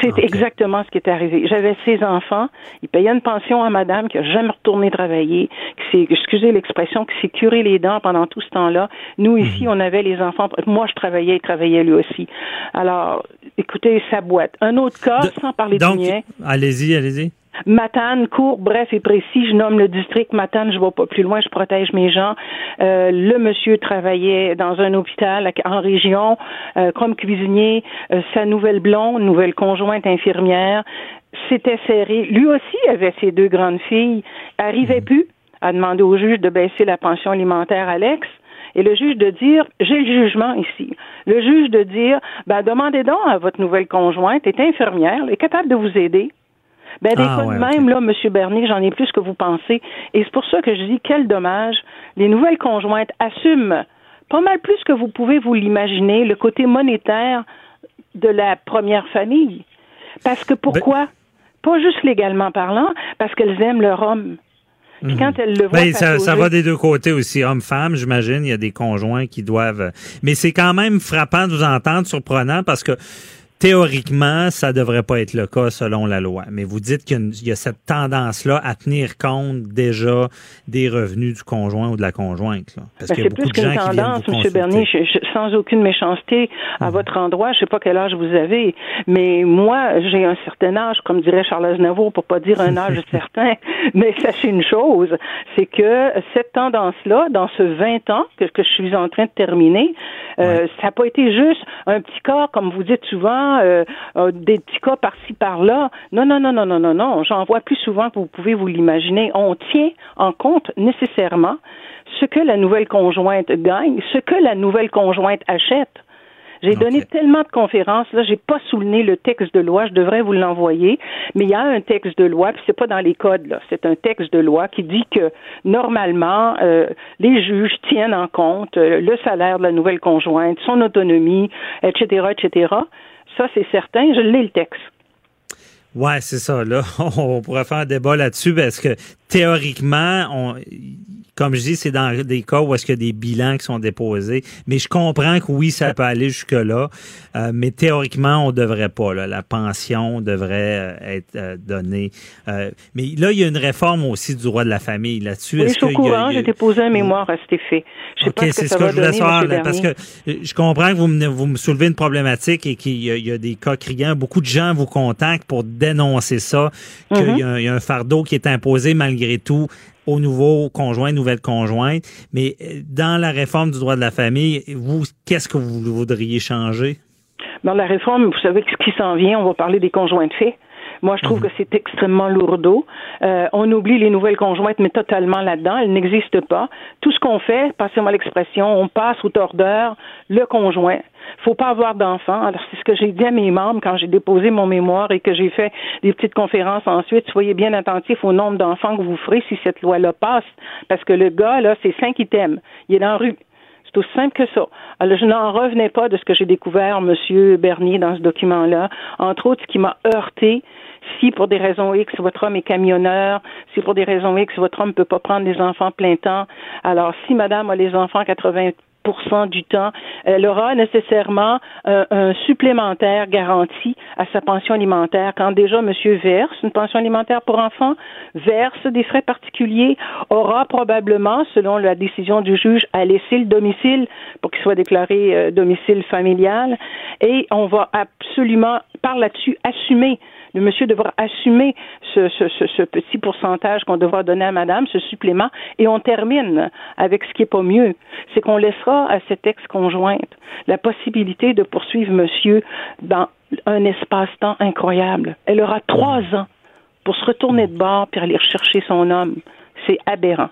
E: C'est exactement ce qui est arrivé. J'avais six enfants, ils payaient une pension à madame qui a jamais retourné travailler, qui s'est, excusez l'expression, qui s'est curé les dents pendant tout ce temps-là. Nous, ici, mhm. on avait les enfants, moi, je travaillais, il travaillait lui aussi. Alors, écoutez, sa boîte. Un autre cas, sans parler
C: de
E: mien.
C: Allez-y, allez-y.
E: Matane, court, bref et précis, je nomme le district Matane, je vais pas plus loin, je protège mes gens. Euh, le monsieur travaillait dans un hôpital en région euh, comme cuisinier, euh, sa nouvelle blonde, nouvelle conjointe infirmière, c'était serré. Lui aussi avait ses deux grandes filles, arrivait mhm. plus à demander au juge de baisser la pension alimentaire Alex. Et le juge de dire, j'ai le jugement ici. Le juge de dire, ben, demandez donc à votre nouvelle conjointe, est infirmière, elle est capable de vous aider. Ben, des ah, même, là, M. Bernier, j'en ai plus que vous pensez. Et c'est pour ça que je dis, quel dommage. Les nouvelles conjointes assument pas mal plus que vous pouvez vous l'imaginer, le côté monétaire de la première famille. Parce que pourquoi? Pas juste légalement parlant, parce qu'elles aiment leur homme. Puis quand mhm. elles le voient,
C: ben, ça, ça, va des deux côtés aussi, homme-femme, j'imagine. Il y a des conjoints qui doivent. Mais c'est quand même frappant de vous entendre, surprenant, parce que Théoriquement, ça devrait pas être le cas selon la loi. Mais vous dites qu'il y, a cette tendance-là à tenir compte déjà des revenus du conjoint ou de la conjointe. Là.
E: Parce ben, qu'il y a beaucoup de gens tendance, M. Bernier, sans aucune méchanceté à mhm. votre endroit. Je sais pas quel âge vous avez, mais moi, j'ai un certain âge, comme dirait Charles Aznavour, pour pas dire un âge certain. Mais sachez une chose, c'est que cette tendance-là, dans ce 20 ans que, que je suis en train de terminer, Euh, ça n'a pas été juste un petit cas, comme vous dites souvent, euh, des petits cas par-ci par-là. Non, non, non, non, non, non, non. J'en vois plus souvent que vous pouvez vous l'imaginer. On tient en compte nécessairement ce que la nouvelle conjointe gagne, ce que la nouvelle conjointe achète. J'ai donné tellement de conférences, là, j'ai pas souligné le texte de loi, je devrais vous l'envoyer, mais il y a un texte de loi, puis c'est pas dans les codes, là, c'est un texte de loi qui dit que normalement, euh, les juges tiennent en compte euh, le salaire de la nouvelle conjointe, son autonomie, etc., etc. Ça, c'est certain, je l'ai le texte.
C: Ouais, c'est ça. Là, on pourrait faire un débat là-dessus parce que théoriquement, on, comme je dis, c'est dans des cas où est-ce qu'il y a des bilans qui sont déposés. Mais je comprends que oui, ça peut aller jusque-là. Euh, mais théoriquement, on devrait pas. Là. La pension devrait euh, être euh, donnée. mais là, il y a une réforme aussi du droit de la famille là-dessus.
E: Oui, je suis au courant. J'ai déposé un mémoire à cet effet. Je sais pas ce que ça va donner, savoir,
C: Parce que je comprends que vous me, vous me soulevez une problématique et qu'il y, a des cas criants. Beaucoup de gens vous contactent pour dénoncer ça, qu'il y, y, a un fardeau qui est imposé malgré tout aux nouveaux conjoints, nouvelles conjointes. Mais euh, dans la réforme du droit de la famille, vous, qu'est-ce que vous voudriez changer?
E: Dans la réforme, vous savez ce qui s'en vient, on va parler des conjoints de fait. Moi, je trouve mhm. que c'est extrêmement lourdeau. Euh, on oublie les nouvelles conjointes, mais totalement là-dedans. Elles n'existent pas. Tout ce qu'on fait, passez-moi l'expression, on passe au tordeur le conjoint faut pas avoir d'enfants. Alors, c'est ce que j'ai dit à mes membres quand j'ai déposé mon mémoire et que j'ai fait des petites conférences ensuite. Soyez bien attentifs au nombre d'enfants que vous ferez si cette loi-là passe. Parce que le gars, là, c'est cinq items. Il est dans la rue. C'est simple que ça. Alors, je n'en revenais pas de ce que j'ai découvert, Monsieur Bernier, dans ce document-là. Entre autres, ce qui m'a heurté, si pour des raisons X, votre homme est camionneur, si pour des raisons X, votre homme ne peut pas prendre des enfants plein temps, alors si madame a les enfants 80 du temps, elle aura nécessairement euh, un supplémentaire garanti à sa pension alimentaire. Quand déjà monsieur verse une pension alimentaire pour enfants, verse des frais particuliers, aura probablement, selon la décision du juge, à laisser le domicile pour qu'il soit déclaré euh, domicile familial. Et on va absolument, par là-dessus, assumer le monsieur devra assumer ce, petit pourcentage qu'on devra donner à madame, ce supplément, et on termine avec ce qui est pas mieux. C'est qu'on laissera à cette ex-conjointe la possibilité de poursuivre monsieur dans un espace-temps incroyable. Elle aura trois ans pour se retourner de bord puis aller rechercher son homme. C'est aberrant.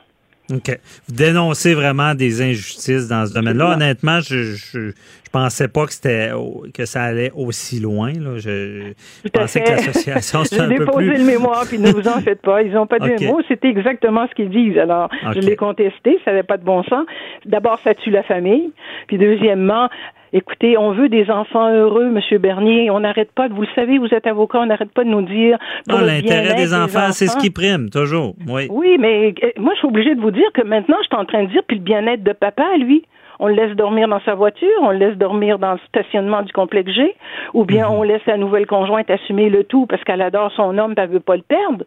C: OK. Vous dénoncez vraiment des injustices dans ce domaine-là. Honnêtement, je, je, pensais pas que c'était que ça allait aussi loin. Là. Je, pensais que l'association c'était un peu plus...
E: déposé le mémoire, puis ne vous en faites pas. Ils n'ont pas dit un mot. C'était exactement ce qu'ils disent. Alors, je l'ai contesté. Ça n'avait pas de bon sens. D'abord, ça tue la famille. Puis deuxièmement, Écoutez, on veut des enfants heureux, Monsieur Bernier. On n'arrête pas, de, vous le savez, vous êtes avocat, on n'arrête pas de nous dire.
C: l'intérêt des, enfants, c'est ce qui prime, toujours. Oui.
E: Oui, mais euh, moi, je suis obligée de vous dire que maintenant, je suis en train de dire, puis le bien-être de papa, lui, on le laisse dormir dans sa voiture, on le laisse dormir dans le stationnement du complexe G, ou bien mhm. on laisse la nouvelle conjointe assumer le tout parce qu'elle adore son homme et elle veut pas le perdre.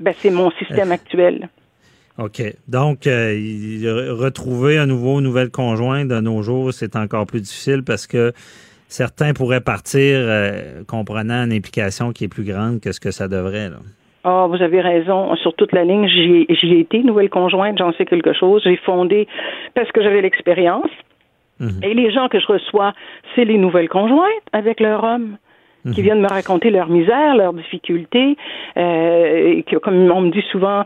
E: Ben, c'est mon système euh, actuel.
C: OK. Donc, euh, retrouver un nouveau, nouvelle conjointe de nos jours, c'est encore plus difficile parce que certains pourraient partir euh, comprenant une implication qui est plus grande que ce que ça devrait. Là.
E: Ah, vous avez raison. Sur toute la ligne, j'y ai été, nouvelle conjointe, j'en sais quelque chose. J'ai fondé parce que j'avais l'expérience. Mhm. Et les gens que je reçois, c'est les nouvelles conjointes avec leur homme qui mhm. viennent me raconter leur misère, leurs difficultés, euh, et que, comme on me dit souvent,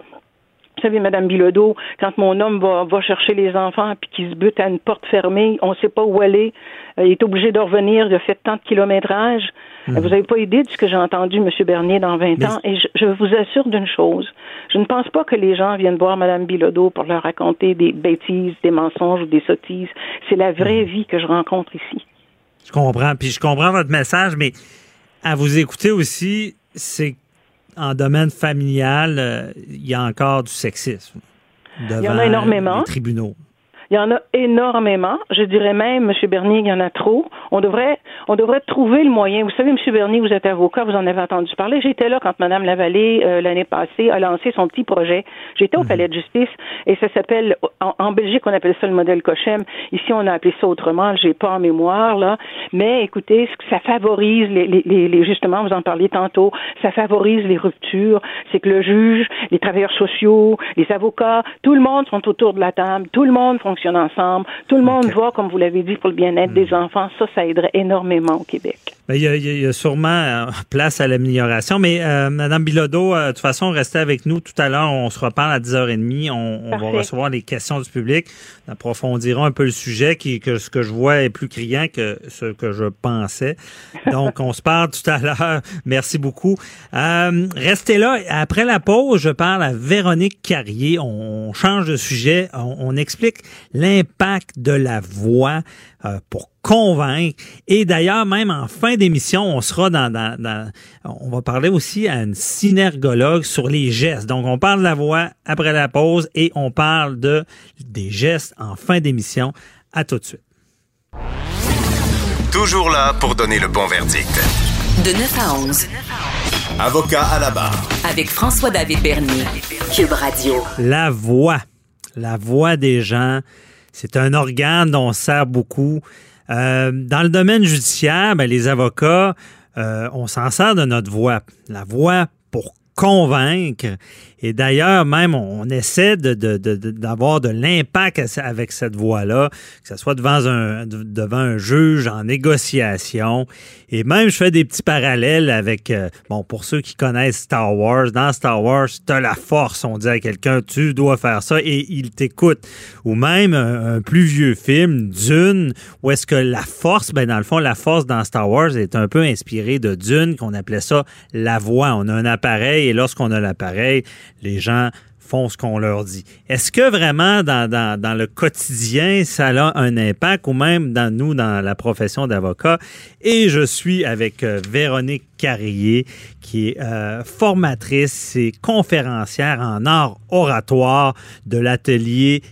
E: vous savez, Madame Bilodeau, quand mon homme va, va chercher les enfants puis qu'il se bute à une porte fermée, on ne sait pas où aller, euh, il est obligé de revenir, il a fait tant de kilométrage. Mhm. Vous n'avez pas idée de ce que j'ai entendu, M. Bernier, dans 20 ans. Et je, vous assure d'une chose. Je ne pense pas que les gens viennent voir Mme Bilodeau pour leur raconter des bêtises, des mensonges ou des sottises. C'est la vraie mhm. vie que je rencontre ici.
C: Je comprends. Puis je comprends votre message, mais à vous écouter aussi, c'est en domaine familial, euh, il y a encore du sexisme. Devant il y en a énormément. Les tribunaux.
E: Il y en a énormément. Je dirais même, M. Bernier, il y en a trop. On devrait, on devrait trouver le moyen. Vous savez, M. Bernier, vous êtes avocat, vous en avez entendu parler. J'étais là quand Mme Lavallée, euh, l'année passée, a lancé son petit projet. J'étais au mhm. palais de justice et ça s'appelle, en, Belgique, on appelle ça le modèle Cochem. Ici, on a appelé ça autrement. J'ai pas en mémoire, là. Mais écoutez, ça favorise les, les, les, justement, vous en parliez tantôt, ça favorise les ruptures. C'est que le juge, les travailleurs sociaux, les avocats, tout le monde sont autour de la table. Tout le monde font fonctionne ensemble. Tout le monde va, comme vous l'avez dit, pour le bien-être des enfants. Ça, ça aiderait énormément au Québec.
C: Ben, il, y a, il, y a, sûrement euh, place à l'amélioration. Mais euh, Madame Bilodeau, euh, de toute façon, restez avec nous tout à l'heure. On se reparle à 10h30. On, on va recevoir les questions du public. On approfondira un peu le sujet qui que ce que je vois est plus criant que ce que je pensais. Donc, on se parle tout à l'heure. Merci beaucoup. Euh, restez là. Après la pause, je parle à Véronique Carrier. On change de sujet. On, on explique l'impact de la voix euh, pour convaincre. Et d'ailleurs, même en fin d'émission, on sera dans, dans, dans, on va parler aussi à une synergologue sur les gestes. Donc, on parle de la voix après la pause et on parle de des gestes en fin d'émission. À tout de suite.
A: Toujours là pour donner le bon verdict.
B: De 9 à 11.
A: Avocat à la barre.
B: Avec François-David Bernier. Cube Radio.
C: La voix. La voix des gens. C'est un organe dont on sert beaucoup. Euh, dans le domaine judiciaire, ben, les avocats, euh, on s'en sert de notre voix. La voix pour convaincre. Et d'ailleurs, même, on essaie de, de, de, d'avoir de l'impact avec cette voix-là, que ce soit devant un, devant un juge en négociation. Et même, je fais des petits parallèles avec, euh, bon, pour ceux qui connaissent Star Wars, dans Star Wars, tu as la force, on dit à quelqu'un, tu dois faire ça, et il t'écoute. Ou même un, un, plus vieux film, Dune, où est-ce que la force, ben dans le fond, la force dans Star Wars est un peu inspirée de Dune, qu'on appelait ça la voix. On a un appareil, et lorsqu'on a l'appareil, les gens font ce qu'on leur dit. Est-ce que vraiment dans, dans, dans, le quotidien, ça a un impact ou même dans nous, dans la profession d'avocat? Et je suis avec euh, Véronique Carrier, qui est euh, formatrice et conférencière en art oratoire de l'atelier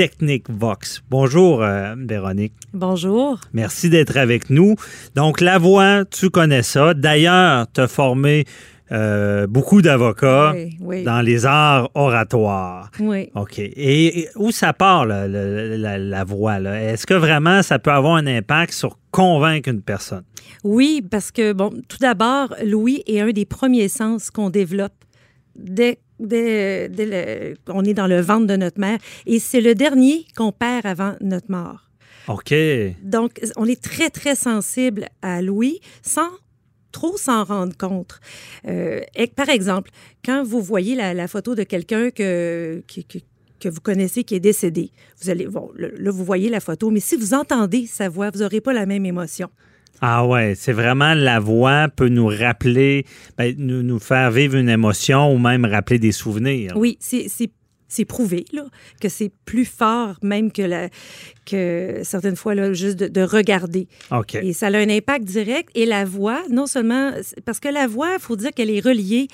C: Technique Vox. Bonjour, euh, Véronique.
F: Bonjour.
C: Merci d'être avec nous. Donc, la voix, tu connais ça. D'ailleurs, tu as formé euh, beaucoup d'avocats
F: oui, oui.
C: dans les arts oratoires.
F: Oui.
C: OK. Et, et où ça part, là, la, la, la, voix? Est-ce que vraiment ça peut avoir un impact sur convaincre une personne?
F: Oui, parce que, bon, tout d'abord, Louis est un des premiers sens qu'on développe dès Dès, dès le, on est dans le ventre de notre mère et c'est le dernier qu'on perd avant notre mort.
C: OK.
F: Donc, on est très, très sensible à Louis sans trop s'en rendre compte. Euh, et, par exemple, quand vous voyez la, la photo de quelqu'un que, que, vous connaissez qui est décédé. Vous allez, bon, là, vous voyez la photo, mais si vous entendez sa voix, vous n'aurez pas la même émotion.
C: Ah ouais, c'est vraiment la voix peut nous rappeler, ben, nous, nous faire vivre une émotion ou même rappeler des souvenirs.
F: Oui, c'est c'est prouvé là, que c'est plus fort même que, la, que certaines fois là, juste de, de regarder.
C: OK.
F: Et ça a un impact direct. Et la voix, non seulement, parce que la voix, il faut dire qu'elle est reliée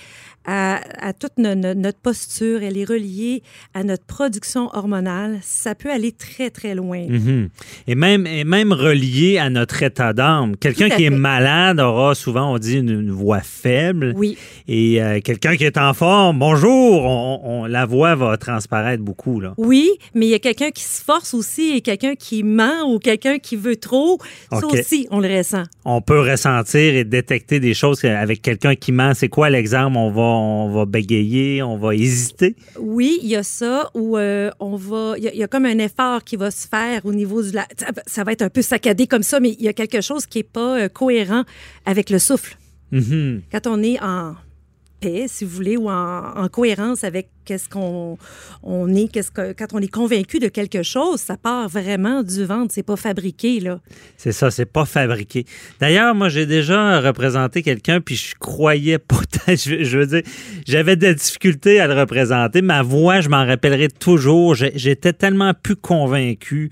F: à, à toute no, no, notre posture, elle est reliée à notre production hormonale. Ça peut aller très, très loin.
C: Mm -hmm. et, même, et même relié à notre état d'âme. Quelqu'un qui fait. est malade aura souvent, on dit, une, une voix faible.
F: Oui.
C: Et euh, quelqu'un qui est en forme, bonjour, on, on, la voix va transparaître beaucoup. Là.
F: Oui, mais il y a quelqu'un qui se force aussi et quelqu'un qui ment ou quelqu'un qui veut trop. Okay. Ça aussi, on le ressent.
C: On peut ressentir et détecter des choses avec quelqu'un qui ment. C'est quoi l'exemple? On va on va bégayer, on va hésiter?
F: Oui, il y a ça où euh, on va. Il y, y, a comme un effort qui va se faire au niveau du. La, ça, ça, va être un peu saccadé comme ça, mais il y a quelque chose qui n'est pas euh, cohérent avec le souffle.
C: Mm -hmm.
F: Quand on est en si vous voulez, ou en, en cohérence avec qu'est-ce qu'on on est, qu'est-ce que quand on est convaincu de quelque chose, ça part vraiment du ventre, c'est pas fabriqué là.
C: C'est ça, c'est pas fabriqué. D'ailleurs, moi j'ai déjà représenté quelqu'un puis je croyais pas je, je veux dire, j'avais des difficultés à le représenter, ma voix, je m'en rappellerai toujours, j'étais tellement plus convaincu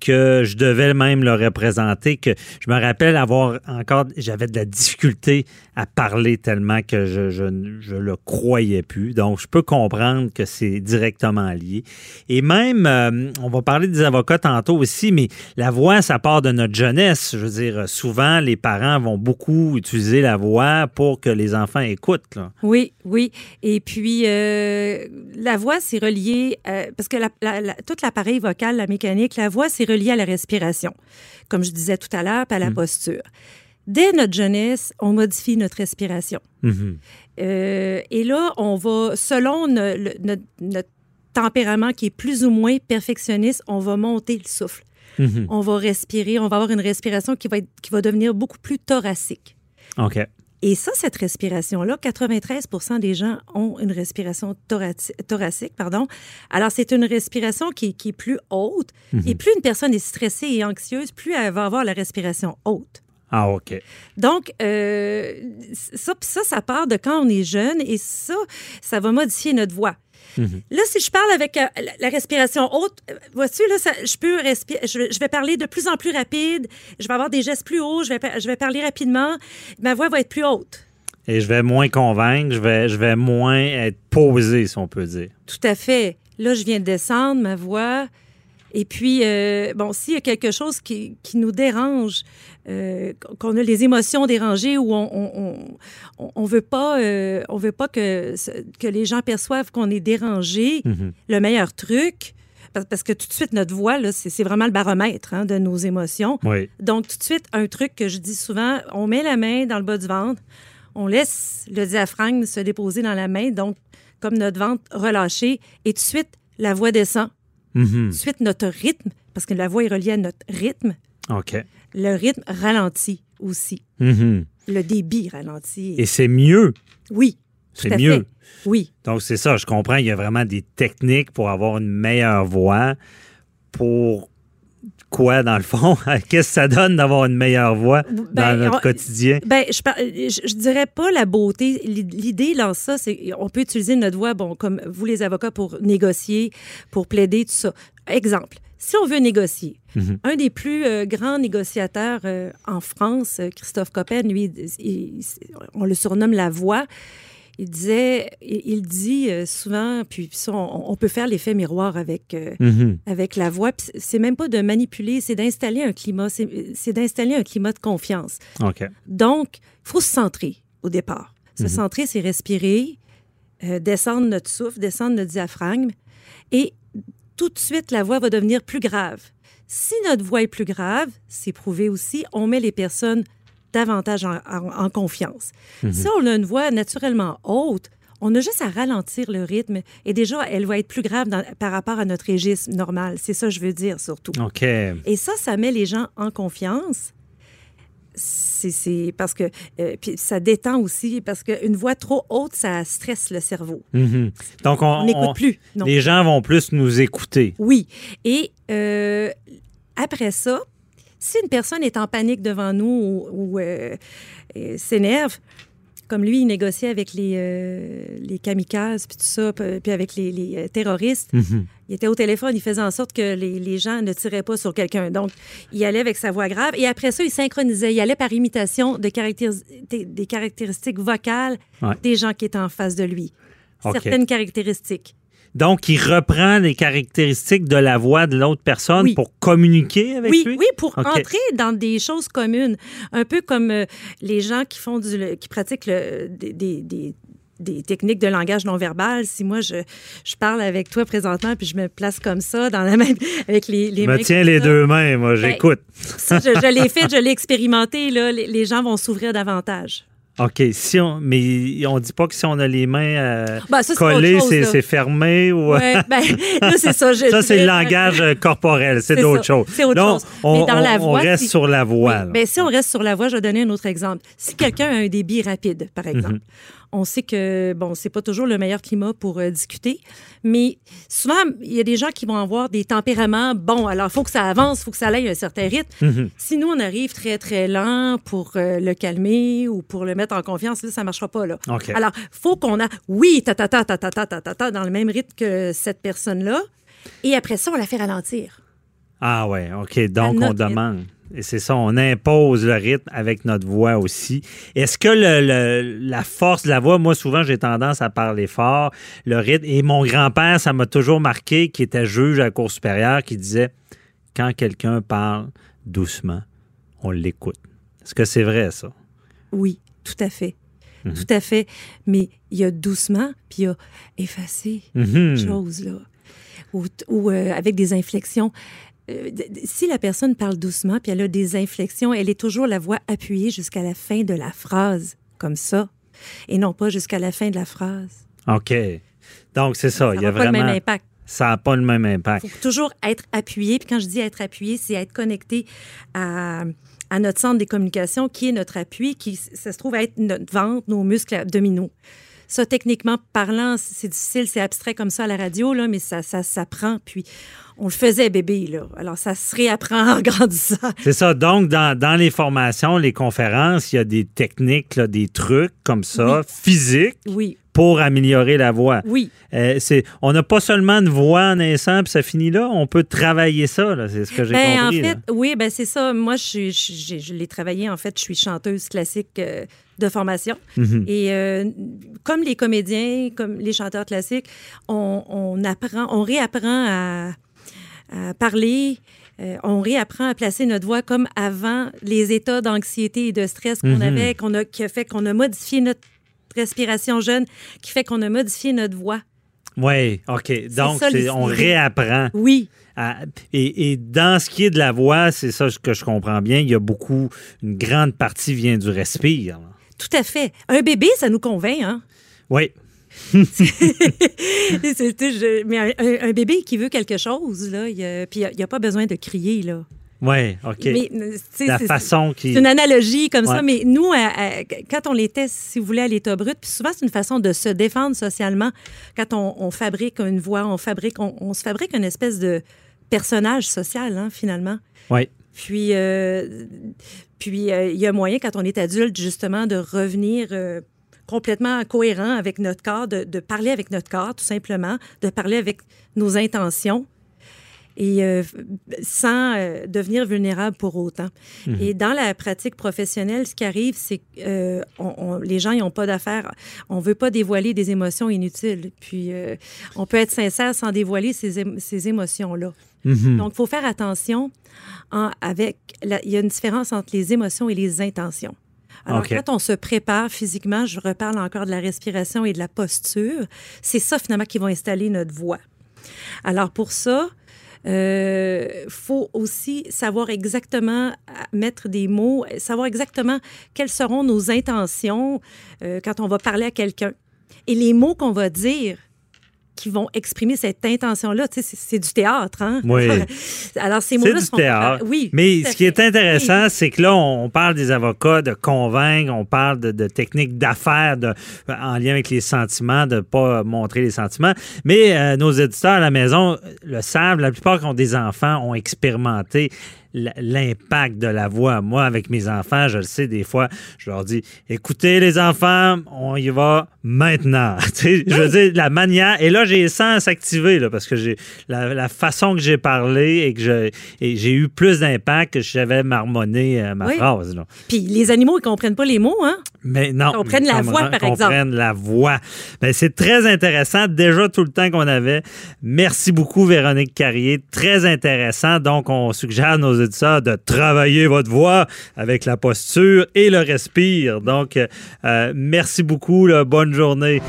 C: que je devais même le représenter, que je me rappelle avoir encore, j'avais de la difficulté à parler tellement que je, je, le croyais plus. Donc, je peux comprendre que c'est directement lié. Et même, euh, on va parler des avocats tantôt aussi, mais la voix, ça part de notre jeunesse. Je veux dire, souvent, les parents vont beaucoup utiliser la voix pour que les enfants écoutent. Là.
F: Oui, oui. Et puis, euh, la voix, c'est relié, euh, parce que tout l'appareil vocal, la mécanique, la voix, c'est relié à la respiration, comme je disais tout à l'heure, à la mmh. posture. Dès notre jeunesse, on modifie notre respiration.
C: Mmh.
F: Euh, et là, on va, selon no, le, notre, notre tempérament qui est plus ou moins perfectionniste, on va monter le souffle.
C: Mhm.
F: On va respirer, on va avoir une respiration qui va, être- qui va devenir beaucoup plus thoracique.
C: OK.
F: Et ça, cette respiration-là, 93 des gens ont une respiration thoraci- thoracique. Pardon. Alors, c'est une respiration qui, qui est plus haute. Et plus une personne est stressée et anxieuse, plus elle va avoir la respiration haute.
C: Ah, OK.
F: Donc, euh, ça, ça part de quand on est jeune et ça, ça va modifier notre voix. Là, si je parle avec euh, la, respiration haute, euh, vois-tu, là, ça- je peux respirer, je, vais- je vais parler de plus en plus rapide, je vais avoir des gestes plus hauts, je vais, je vais parler rapidement, ma voix va être plus haute.
C: Et je vais moins convaincre, je vais, je vais moins être posé, si on peut dire.
F: Tout à fait. Là, je viens de descendre ma voix. Et puis, euh, bon, s'il y a quelque chose qui, qui nous dérange, euh, qu'on a les émotions dérangées ou on on, on, on veut pas, euh, on veut pas que, que les gens perçoivent qu'on est dérangé,
C: Mhm.
F: le meilleur truc, parce, que tout de suite, notre voix, c'est c'est vraiment le baromètre hein, de nos émotions.
C: Oui.
F: Donc, tout de suite, un truc que je dis souvent, on met la main dans le bas du ventre, on laisse le diaphragme se déposer dans la main, donc comme notre ventre relâché, et tout de suite, la voix descend.
C: Mhm.
F: Tout de suite, notre rythme, parce que la voix est reliée à notre rythme,
C: OK.
F: le rythme ralentit aussi.
C: Mhm.
F: Le débit ralentit.
C: Et c'est mieux.
F: Oui,
C: C'est mieux.
F: fait. Oui,
C: Donc, c'est ça, je comprends. Il y a vraiment des techniques pour avoir une meilleure voix. Pour quoi, dans le fond? Qu'est-ce que ça donne d'avoir une meilleure voix dans
F: Ben,
C: notre
F: on-
C: quotidien?
F: Ben, je, par- je, je dirais pas la beauté. L'idée dans ça, c'est on peut utiliser notre voix, bon, comme vous les avocats, pour négocier, pour plaider, tout ça. Exemple, si on veut négocier,
C: Mhm.
F: un des plus euh, grands négociateurs euh, en France, Christophe Coppen, lui, il- il- on le surnomme la voix. Il disait, il, dit euh, souvent, puis ça, on, on peut faire l'effet miroir avec, euh,
C: Mhm.
F: avec la voix. C'est même pas de manipuler, c'est d'installer un climat, c'est d'installer un climat de confiance.
C: OK.
F: Donc, il faut se centrer au départ. Se
C: Mhm.
F: centrer, c'est respirer, euh, descendre notre souffle, descendre notre diaphragme. Et tout de suite, la voix va devenir plus grave. Si notre voix est plus grave, c'est prouvé aussi, on met les personnes davantage en, en- en confiance.
C: Mhm.
F: Si on a une voix naturellement haute, on a juste à ralentir le rythme et déjà, elle va être plus grave dans- par rapport à notre registre normal. C'est ça que je veux dire surtout.
C: OK.
F: Et ça, ça met les gens en confiance. C'est parce que euh, puis ça détend aussi parce qu'une voix trop haute, ça stresse le cerveau.
C: Mhm. Donc, on,
F: n'écoute plus. Non.
C: les gens vont plus nous écouter.
F: Oui. Et euh, après ça, si une personne est en panique devant nous ou, ou, euh, euh, s'énerve, comme lui, il négociait avec les, euh, les kamikazes, puis tout ça, puis avec les, les, terroristes.
C: Mhm.
F: Il était au téléphone, il faisait en sorte que les, les gens ne tiraient pas sur quelqu'un. Donc, il allait avec sa voix grave. Et après ça, il synchronisait. Il allait par imitation de caractéris- des, des caractéristiques vocales
C: Ouais.
F: des gens qui étaient en face de lui. Certaines caractéristiques.
C: Donc, il reprend les caractéristiques de la voix de l'autre personne
F: Oui.
C: pour communiquer avec
F: Oui,
C: lui?
F: oui, pour entrer dans des choses communes. Un peu comme euh, les gens qui font du, le- qui pratiquent le- des, des- des- techniques de langage non verbal. Si moi, je, je parle avec toi présentement, puis je me place comme ça, dans la même, avec les, les
C: Je
F: mains
C: me tiens les
F: ça.
C: deux mains, moi, j'écoute.
F: Ça, je, je l'ai fait, je l'ai expérimenté. Là, les, les gens vont s'ouvrir davantage.
C: OK, si on, mais on dit pas que si on a les mains euh,
F: Ben, ça,
C: collées, c'est fermé ou...
F: Ouais, ben, là, c'est ça. je-
C: ça, c'est le langage euh, corporel, c'est d'autres choses.
F: c'est autre chose.
C: on,
F: Mais dans la
C: on- on reste
F: si-
C: sur la voix.
F: Oui, ben, si on reste sur la voix, je vais donner un autre exemple. Si quelqu'un a un débit rapide, par exemple,
C: Mhm.
F: On sait que, bon, c'est pas toujours le meilleur climat pour euh, discuter, mais souvent, il y a des gens qui vont avoir des tempéraments. Bon, alors, il faut que ça avance, il faut que ça aille à un certain rythme.
C: Mhm.
F: Si nous, on arrive très, très lent pour euh, le calmer ou pour le mettre en confiance, là, ça marchera pas, là.
C: OK.
F: Alors, faut qu'on a, oui, ta ta ta ta ta ta ta ta dans le même rythme que cette personne-là. Et après ça, on la fait ralentir.
C: Ah ouais, OK. Donc, on
F: rythme.
C: Et c'est ça, on impose le rythme avec notre voix aussi. Est-ce que le- le- la force de la voix, moi souvent j'ai tendance à parler fort, le rythme, et mon grand-père, ça m'a toujours marqué, qui était juge à la Cour supérieure, qui disait, quand quelqu'un parle doucement, on l'écoute. Est-ce que c'est vrai ça?
F: Oui, tout à fait.
C: Mhm.
F: Tout à fait. Mais il y a doucement, puis il y a effacé,
C: Mhm.
F: chose, là. Ou, ou, euh, avec des inflexions. Euh, si la personne parle doucement, puis elle a des inflexions, elle est toujours la voix appuyée jusqu'à la fin de la phrase, comme ça, et non pas jusqu'à la fin de la phrase.
C: OK. Donc, c'est ça.
F: Ça
C: il y a
F: n'a pas le même impact.
C: ça n'a pas le même impact.
F: Il faut toujours être appuyé. Puis quand je dis être appuyé, c'est être connecté à, à notre centre des communications, qui est notre appui, qui ça se trouve être notre ventre, nos muscles abdominaux. Ça, techniquement parlant, c'est difficile, c'est abstrait comme ça à la radio, là, mais ça, ça s'apprend. Puis on le faisait bébé, là. Alors, ça se réapprend en grandissant.
C: C'est ça. Donc, dans, dans, les formations, les conférences, il y a des techniques, là, des trucs comme ça,
F: Oui.
C: physiques,
F: Oui,
C: pour améliorer la voix.
F: oui.
C: Euh, c'est, on n'a pas seulement une voix en naissant, puis ça finit là. On peut travailler ça, là. C'est ce que j'ai
F: Ben,
C: compris.
F: en
C: là.
F: fait, oui, ben c'est ça. Moi, je, suis- je, je- je l'ai travaillé. En fait, je suis chanteuse classique euh, de formation.
C: Mhm.
F: Et euh, comme les comédiens, comme les chanteurs classiques, on, on apprend, on réapprend à, à parler. euh, on réapprend à placer notre voix comme avant les états d'anxiété et de stress qu'on
C: Mhm.
F: avait, qu'on a, qui a fait qu'on a modifié notre respiration jeune, qui fait qu'on a modifié notre voix.
C: Oui, OK. Donc,
F: ça,
C: on réapprend.
F: Oui,
C: à- et, et dans ce qui est de la voix, c'est ça que je comprends bien. Il y a beaucoup, une grande partie vient du respire.
F: tout à fait. Un bébé, ça nous convainc, hein?
C: Oui.
F: Je- mais un, bébé qui veut quelque chose, là, il a- puis il n'y a, pas besoin de crier, là.
C: Oui, OK.
F: Mais,
C: la
F: c'est-
C: façon qui.
F: C'est une analogie comme ça, mais nous, à- à- quand on était, si vous voulez, à l'état brut, puis souvent, c'est une façon de se défendre socialement. Quand on, on fabrique une voix, on fabrique, on, on se fabrique une espèce de personnage social, hein, finalement.
C: Oui.
F: Puis, euh, puis euh, il y a moyen, quand on est adulte, justement, de revenir euh, complètement cohérent avec notre corps, de, de parler avec notre corps, tout simplement, de parler avec nos intentions et euh, sans euh, devenir vulnérable pour autant. Et dans la pratique professionnelle, ce qui arrive, c'est que euh, on- on- les gens n'ont pas d'affaires. On veut pas dévoiler des émotions inutiles. Puis, on peut être sincère sans dévoiler ces, ces émotions-là.
C: Mhm.
F: Donc, il faut faire attention. en- avec la- il y a une différence entre les émotions et les intentions. Alors, quand on se prépare physiquement, je reparle encore de la respiration et de la posture, c'est ça finalement qui va installer notre voix. Alors, pour ça, il faut aussi savoir exactement à- mettre des mots, savoir exactement quelles seront nos intentions euh, quand on va parler à quelqu'un. Et les mots qu'on va dire qui vont exprimer cette intention-là, tu sais, c'est du théâtre, hein?
C: Oui.
F: Alors, ces
C: C'est
F: mots-là
C: du
F: sont...
C: théâtre.
F: Oui.
C: Mais ce qui est intéressant, c'est que là, on parle des avocats, de convaincre, on parle de, de techniques d'affaires en lien avec les sentiments, de ne pas montrer les sentiments. Mais euh, nos éditeurs à la maison le savent, la plupart qui ont des enfants ont expérimenté l'impact de la voix. Moi, avec mes enfants, je le sais, des fois, je leur dis écoutez, les enfants, on y va maintenant. Je veux dire, la manière. Et là, j'ai les sens là, parce que j'ai la, la façon que j'ai parlé et que j'ai eu plus d'impact que si j'avais marmonné euh, ma
F: Oui.
C: phrase. là.
F: Puis les animaux, ils comprennent pas les mots, hein?
C: Mais non.
F: Qu'on prenne la voix, par exemple.
C: prenne la voix. Ben, c'est très intéressant. Déjà tout le temps qu'on avait. Merci beaucoup, Véronique Carrier. Très intéressant. Donc, on suggère à nos auditeurs de travailler votre voix avec la posture et le respire. Donc, euh, euh, merci beaucoup. là. Bonne journée.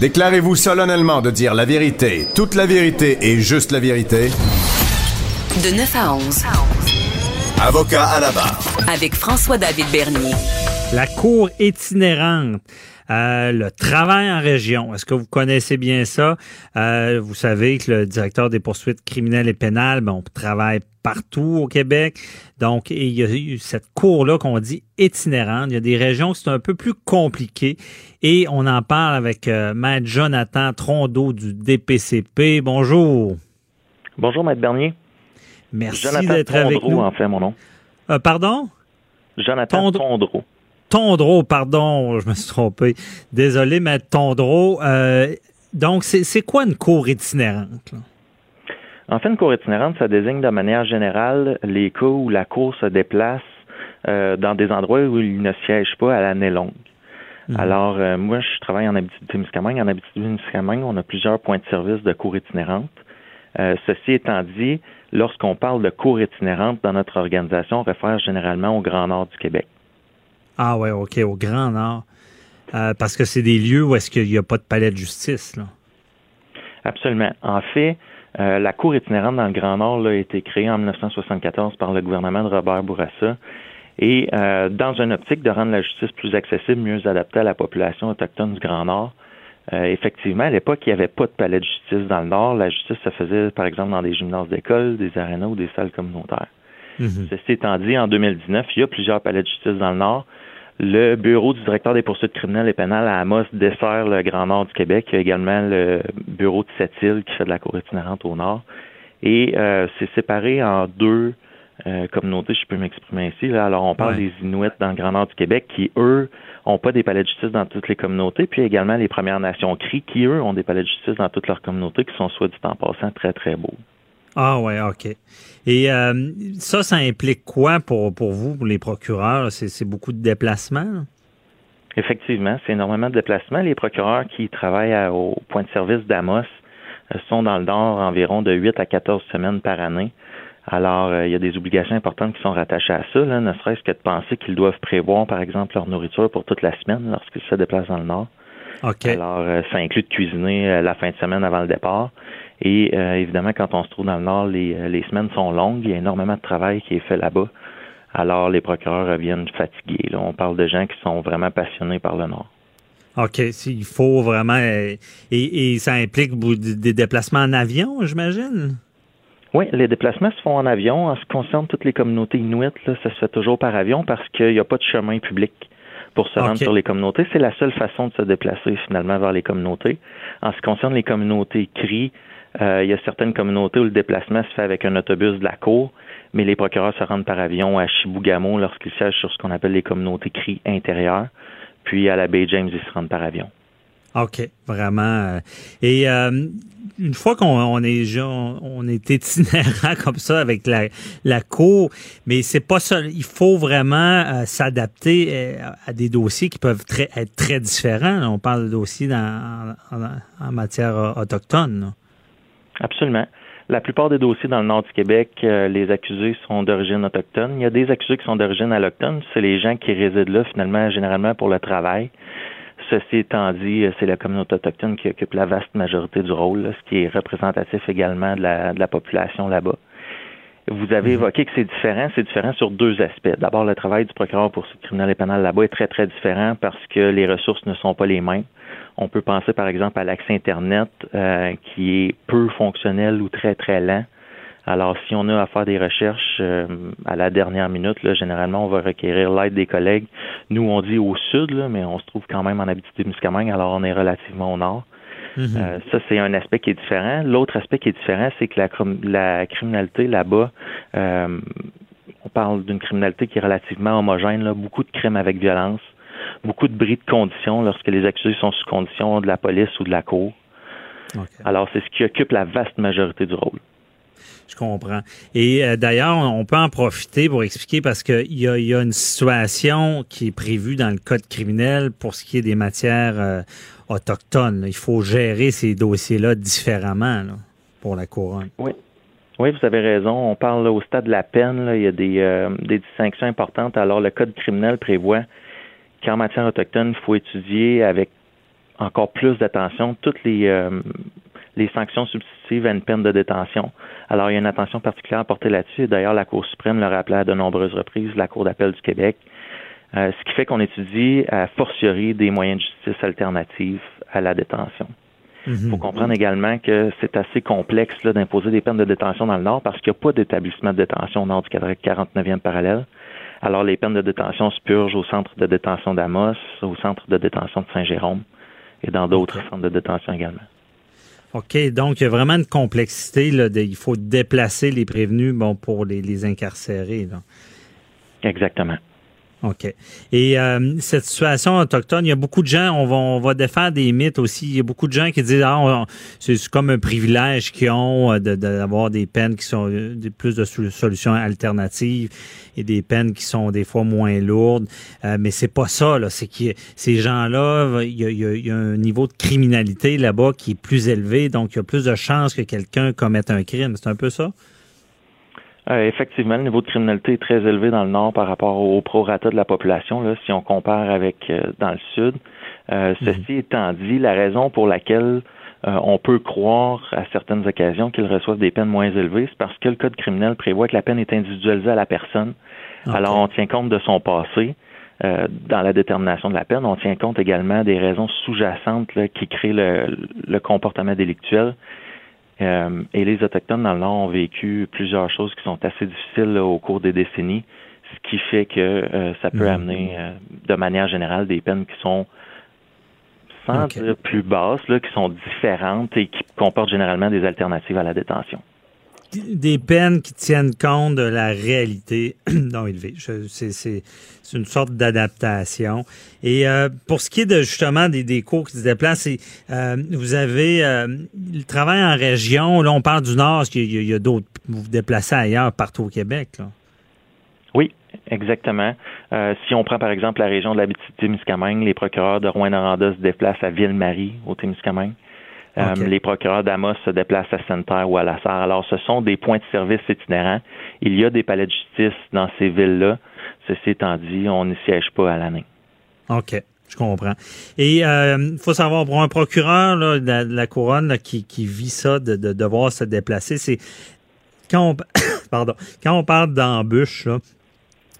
A: Déclarez-vous solennellement de dire la vérité, toute la vérité et juste la vérité.
B: De 9 à 11.
A: Avocat à la barre.
B: Avec François-David Bernier.
C: La cour itinérante. Euh, le travail en région. Est-ce que vous connaissez bien ça? Euh, vous savez que le directeur des poursuites criminelles et pénales, ben, on travaille partout au Québec. Donc, il y a eu cette cour-là qu'on dit itinérante. Il y a des régions où c'est un peu plus compliqué. Et on en parle avec euh, Maître Jonathan Trondeau du DPCP. Bonjour.
G: Bonjour, Maître Bernier.
C: Merci d'être avec nous.
G: en fait, mon nom.
C: Euh, pardon?
G: Jonathan
C: Tondre-
G: Tondreau.
C: Tondreau, pardon, je me suis trompé. Désolé, mais Tondreau. euh, donc, c'est quoi une cour itinérante? là?
G: En fait, une cour itinérante, ça désigne de manière générale les cas où la cour se déplace euh, dans des endroits où il ne siège pas à l'année longue. Alors, euh, moi, je travaille en Abitibi-Témiscamingue. En Abitibi-Témiscamingue, on a plusieurs points de service de cour itinérante. Euh, ceci étant dit, lorsqu'on parle de cour itinérante dans notre organisation, on réfère généralement au Grand Nord du Québec.
C: Ah ouais, OK, au Grand Nord. Euh, parce que c'est des lieux où est-ce qu'il n'y a pas de palais de justice. Là.
G: Absolument. En fait, euh, la Cour itinérante dans le Grand Nord là, a été créée en 1974 par le gouvernement de Robert Bourassa. Et euh, dans une optique de rendre la justice plus accessible, mieux adaptée à la population autochtone du Grand Nord, Euh, effectivement, à l'époque, il n'y avait pas de palais de justice dans le Nord. La justice se faisait, par exemple, dans des gymnases d'école, des arénas ou des salles communautaires.
C: Mhm.
G: Ceci étant dit, en 2019, il y a plusieurs palais de justice dans le Nord. Le bureau du directeur des poursuites criminelles et pénales à Amos dessert le Grand Nord du Québec. Il y a également le bureau de Sept-Îles qui fait de la cour itinérante au Nord. Et euh, c'est séparé en deux euh, communautés, je peux m'exprimer ainsi. Là. Alors, on parle
C: Ouais.
G: des Inuits dans le Grand Nord du Québec qui, eux, ont pas des palais de justice dans toutes les communautés. Puis également les Premières Nations CRI qui, eux, ont des palais de justice dans toutes leurs communautés qui sont, soit dit en passant, très, très beaux.
C: Ah ouais, OK. Et euh, ça, ça implique quoi pour, pour vous, pour les procureurs? C'est beaucoup de déplacements?
G: Effectivement, c'est énormément de déplacements. Les procureurs qui travaillent à- au point de service d'Amos euh, sont dans le Nord environ de 8 à 14 semaines par année. Alors, euh, il y a des obligations importantes qui sont rattachées à ça, là, ne serait-ce que de penser qu'ils doivent prévoir, par exemple, leur nourriture pour toute la semaine lorsqu'ils se déplacent dans le Nord.
C: OK.
G: Alors, euh, ça inclut de cuisiner euh, la fin de semaine avant le départ. Et euh, évidemment, quand on se trouve dans le Nord, les, euh, les semaines sont longues. Il y a énormément de travail qui est fait là-bas. Alors, les procureurs reviennent fatigués. Là. On parle de gens qui sont vraiment passionnés par le Nord.
C: OK. Il faut vraiment. euh, et, et ça implique des déplacements en avion, j'imagine?
G: Oui, les déplacements se font en avion. En ce qui concerne toutes les communautés inuites, là, ça se fait toujours par avion parce qu'il n'y a pas de chemin public pour se rendre sur les communautés. C'est la seule façon de se déplacer finalement vers les communautés. En ce qui concerne les communautés CRI, il y a certaines communautés où le déplacement se fait avec un autobus de la cour, mais les procureurs se rendent par avion à Chibougamau lorsqu'ils siègent sur ce qu'on appelle les communautés CRI intérieures. Puis à la baie James, ils se rendent par avion.
C: OK, vraiment. euh, Et euh, une fois qu'on on est on, est itinérant comme ça avec la, la cour, mais c'est pas ça. Il faut vraiment euh, s'adapter euh, à des dossiers qui peuvent être très différents. On parle de dossiers dans, en, matière euh, autochtone.
G: Absolument. La plupart des dossiers dans le nord du Québec, euh, les accusés sont d'origine autochtone. Il y a des accusés qui sont d'origine allochtone. C'est les gens qui résident là, finalement, généralement pour le travail. Ceci étant dit, euh, c'est la communauté autochtone qui occupe la vaste majorité du rôle, là, ce qui est représentatif également de la, de la population là-bas. Vous avez évoqué que c'est différent. C'est différent sur deux aspects. D'abord, le travail du procureur pour ce criminel et pénal là-bas est très, très différent parce que les ressources ne sont pas les mêmes. On peut penser, par exemple, à l'accès Internet euh, qui est peu fonctionnel ou très, très lent. Alors, si on a à faire des recherches euh, à la dernière minute, là, généralement, on va requérir l'aide des collègues. Nous, on dit au sud, là, mais on se trouve quand même en Abitibi-Témiscamingue, alors on est relativement au nord. Euh, ça, c'est un aspect qui est différent. L'autre aspect qui est différent, c'est que la, la criminalité là-bas, euh, on parle d'une criminalité qui est relativement homogène, là, beaucoup de crimes avec violence, beaucoup de bris de conditions lorsque les accusés sont sous condition de la police ou de la cour. Alors, c'est ce qui occupe la vaste majorité du rôle.
C: Je comprends. Et euh, d'ailleurs, on peut en profiter pour expliquer parce qu'il y a, il y a une situation qui est prévue dans le code criminel pour ce qui est des matières euh, autochtones. là. Il faut gérer ces dossiers-là différemment là, pour la couronne.
G: Oui. Oui, vous avez raison. On parle là, au stade de la peine. il y a des, euh, des distinctions importantes. Alors, le code criminel prévoit qu'en matière autochtone, il faut étudier avec encore plus d'attention toutes les, euh, les sanctions substitutives à une peine de détention. Alors, il y a une attention particulière à porter là-dessus. Et D'ailleurs, la Cour suprême le rappelé à de nombreuses reprises, la Cour d'appel du Québec. Euh, ce qui fait qu'on étudie à fortiori des moyens de justice alternatifs à la détention. Il faut comprendre également que c'est assez complexe d'imposer des peines de détention dans le Nord parce qu'il n'y a pas d'établissement de détention au nord du 49e parallèle. Alors, les peines de détention se purgent au centre de détention d'Amos, au centre de détention de Saint-Jérôme et dans d'autres centres de détention également.
C: OK, donc il y a vraiment une complexité. Là, de- il faut déplacer les prévenus bon, pour les, les incarcérer. là.
G: Exactement.
C: OK. Et euh, cette situation autochtone, il y a beaucoup de gens, on va, on va défaire des mythes aussi. Il y a beaucoup de gens qui disent ah, c'est comme un privilège qu'ils ont euh, de- d'avoir des peines qui sont euh, des- plus de sol- solutions alternatives et des peines qui sont des fois moins lourdes. Euh, mais c'est pas ça, là. C'est que ces gens-là, il il il y a un niveau de criminalité là-bas qui est plus élevé, donc il y a plus de chances que quelqu'un commette un crime. C'est un peu ça?
G: Euh, effectivement, le niveau de criminalité est très élevé dans le Nord par rapport au prorata de la population, là, si on compare avec euh, dans le Sud. Euh, Ceci étant dit, la raison pour laquelle euh, on peut croire à certaines occasions qu'ils reçoivent des peines moins élevées, c'est parce que le Code criminel prévoit que la peine est individualisée à la personne. Alors, on tient compte de son passé. euh, dans la détermination de la peine. On tient compte également des raisons sous-jacentes qui créent le, comportement délictuel. Euh, et les Autochtones dans le Nord ont vécu plusieurs choses qui sont assez difficiles au cours des décennies, ce qui fait que euh, ça peut mhm. amener de manière générale des peines qui sont sans dire plus basses, là, qui sont différentes et qui comportent généralement des alternatives à la détention
C: des peines qui tiennent compte de la réalité dont il vit. C'est une sorte d'adaptation. Et euh, pour ce qui est de justement des, des cours qui se déplacent, euh, vous avez euh, le travail en région. Là, on parle du Nord, qu'il y a, d'autres. Vous vous déplacez ailleurs, partout au Québec.
G: Oui, exactement. si on prend par exemple la région de la Témiscamingue, les procureurs de Rouen-Noranda se déplacent à Ville-Marie, au Témiscamingue. Euh, les procureurs d'Amos se déplacent à Sainte-Terre ou à La Sarre. Alors, ce sont des points de service itinérants. Il y a des palais de justice dans ces villes-là. Ceci étant dit, on n'y siège pas à l'année.
C: OK. Je comprends. Et il euh, faut savoir, pour un procureur de, la, couronne qui, vit ça, de, devoir se déplacer, c'est quand on, pardon, quand on parle d'embûche,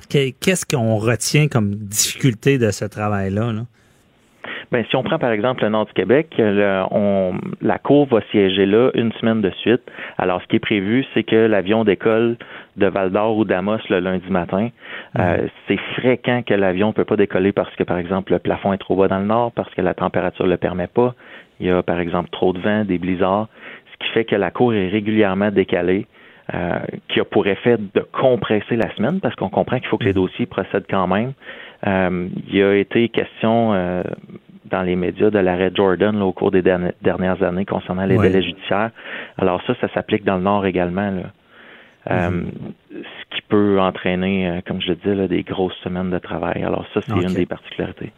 C: qu'est-ce qu'on retient comme difficulté de ce travail-là? là?
G: Ben, si on prend par exemple le nord du Québec, on, la Cour va siéger là une semaine de suite. Alors, ce qui est prévu, c'est que l'avion décolle de Val d'Or ou d'Amos le lundi matin. Euh, mhm. c'est fréquent que l'avion ne peut pas décoller parce que, par exemple, le plafond est trop bas dans le nord, parce que la température ne le permet pas. Il y a, par exemple, trop de vent, des blizzards, ce qui fait que la Cour est régulièrement décalée. Euh, qui a pour effet de compresser la semaine parce qu'on comprend qu'il faut que les mhm. dossiers procèdent quand même. Euh, il y a été question euh, dans les médias de l'arrêt Jordan au cours des dernières années concernant les délais judiciaires. Alors ça, ça s'applique dans le Nord également. Euh, mhm. ce qui peut entraîner, euh, comme je le dis, des grosses semaines de travail. Alors ça, c'est une des particularités.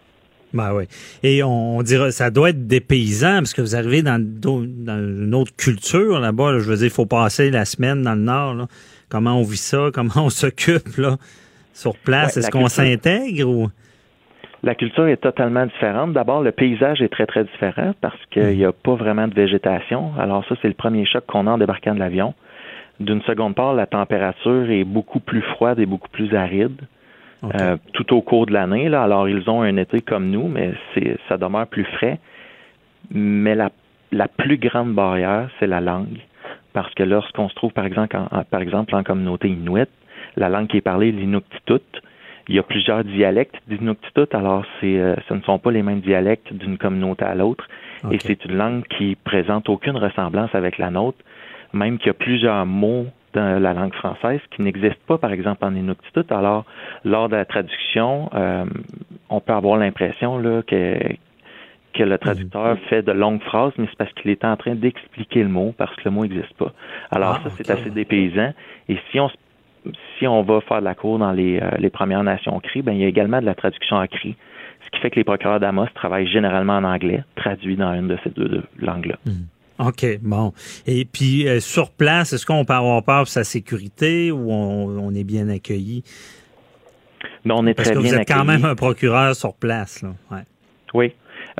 C: Ben oui. Et on, dirait, ça doit être des paysans, parce que vous arrivez dans, dans une autre culture là-bas. je veux dire, il faut passer la semaine dans le Nord. Comment on vit ça? Comment on s'occupe là? Sur place? Est-ce qu'on s'intègre ou?
G: La culture est totalement différente. D'abord, le paysage est très, très différent parce qu'il n'y a pas vraiment de végétation. Alors ça, c'est le premier choc qu'on a en débarquant de l'avion. D'une seconde part, la température est beaucoup plus froide et beaucoup plus aride. Euh, tout au cours de l'année. Alors, ils ont un été comme nous, mais c'est, ça demeure plus frais. Mais la, la plus grande barrière, c'est la langue. Parce que lorsqu'on se trouve, par exemple, en, par exemple, en communauté inuit, la langue qui est parlée, l'inuktitut, il y a plusieurs dialectes d'Inuktitut, alors c'est, euh, ce ne sont pas les mêmes dialectes d'une communauté à l'autre. Et c'est une langue qui présente aucune ressemblance avec la nôtre, même qu'il y a plusieurs mots dans la langue française qui n'existent pas, par exemple, en Inuktitut. Alors, lors de la traduction, euh, on peut avoir l'impression là, que, que le traducteur mhm. fait de longues phrases, mais c'est parce qu'il est en train d'expliquer le mot, parce que le mot n'existe pas. Alors ah, ça, c'est assez dépaysant. Et si on se si on va faire de la cour dans les, euh, les Premières Nations CRI, ben, il y a également de la traduction à CRI, ce qui fait que les procureurs d'Amos travaillent généralement en anglais, traduit dans une de ces deux, langues-là.
C: Hmm. OK, bon. Et puis, euh, sur place, est-ce qu'on peut avoir peur de sa sécurité ou on, est bien accueilli?
G: Non, on est
C: Parce
G: très
C: que
G: bien
C: vous êtes quand même un procureur sur place. Là. Ouais.
G: Oui,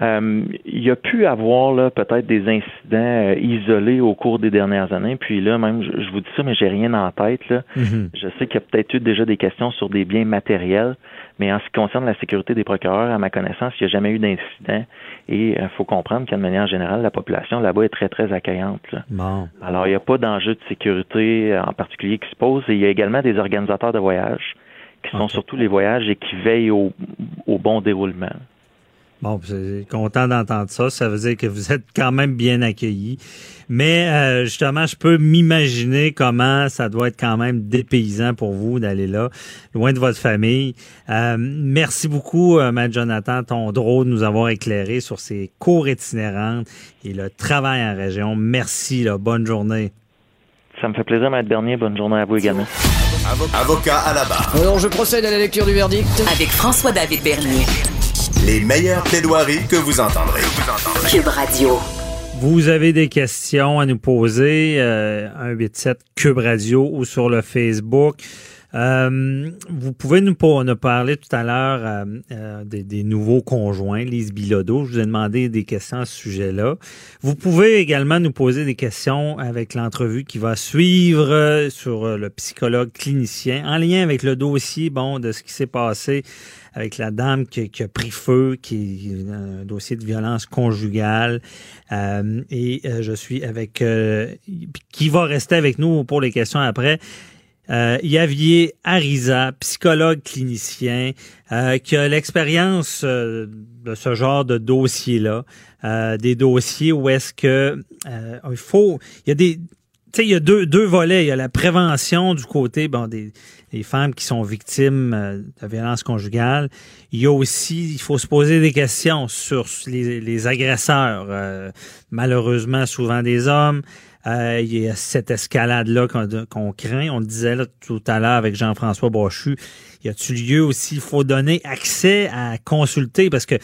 G: euh, il y a pu avoir là peut-être des incidents euh, isolés au cours des dernières années. Puis là, même, je, vous dis ça, mais j'ai rien en tête. Là. Mhm. Je sais qu'il y a peut-être eu déjà des questions sur des biens matériels, mais en ce qui concerne la sécurité des procureurs, à ma connaissance, il n'y a jamais eu d'incident. Et il euh, faut comprendre qu'une manière générale, la population là-bas est très, très accueillante. Alors, il n'y a pas d'enjeu de sécurité en particulier qui se pose. Et il y a également des organisateurs de voyages qui sont surtout les voyages et qui veillent au bon déroulement.
C: Bon, je suis content d'entendre ça. Ça veut dire que vous êtes quand même bien accueillis. Mais euh, justement, je peux m'imaginer comment ça doit être quand même dépaysant pour vous d'aller là, loin de votre famille. Euh, merci beaucoup, euh, Matt Jonathan Tondreau, de nous avoir éclairé sur ces cours itinérantes et le travail en région. Merci, là. bonne journée.
G: Ça me fait plaisir, Matt Bernier. Bonne journée à vous également.
A: Avocat à la barre.
H: Alors, je procède à la lecture du verdict.
B: Avec François-David Bernier.
A: Les meilleures plaidoiries que vous entendrez.
B: Cube Radio.
C: Vous avez des questions à nous poser, euh, 187 Cube Radio ou sur le Facebook. Euh, vous pouvez nous, nous parler tout à l'heure euh, euh, des, nouveaux conjoints, Lise Bilodeau. Je vous ai demandé des questions à ce sujet-là. Vous pouvez également nous poser des questions avec l'entrevue qui va suivre sur le psychologue clinicien en lien avec le dossier bon, de ce qui s'est passé avec la dame qui, a pris feu, qui est un dossier de violence conjugale. et je suis avec... qui va rester avec nous pour les questions après. Euh, Yavier Ariza, psychologue clinicien, euh, qui a l'expérience euh, de ce genre de dossier-là, euh, des dossiers où est-ce que il faut, il y a des, tu sais, il y a deux, deux volets. Il y a la prévention du côté bon, des, des femmes qui sont victimes de violence conjugale. Il y a aussi, il faut se poser des questions sur les, les agresseurs, malheureusement souvent des hommes. Euh, il y a cette escalade-là qu'on craint. On le disait tout à l'heure avec Jean-François Brochu. Y a-t-il lieu aussi? Il faut donner accès à consulter parce que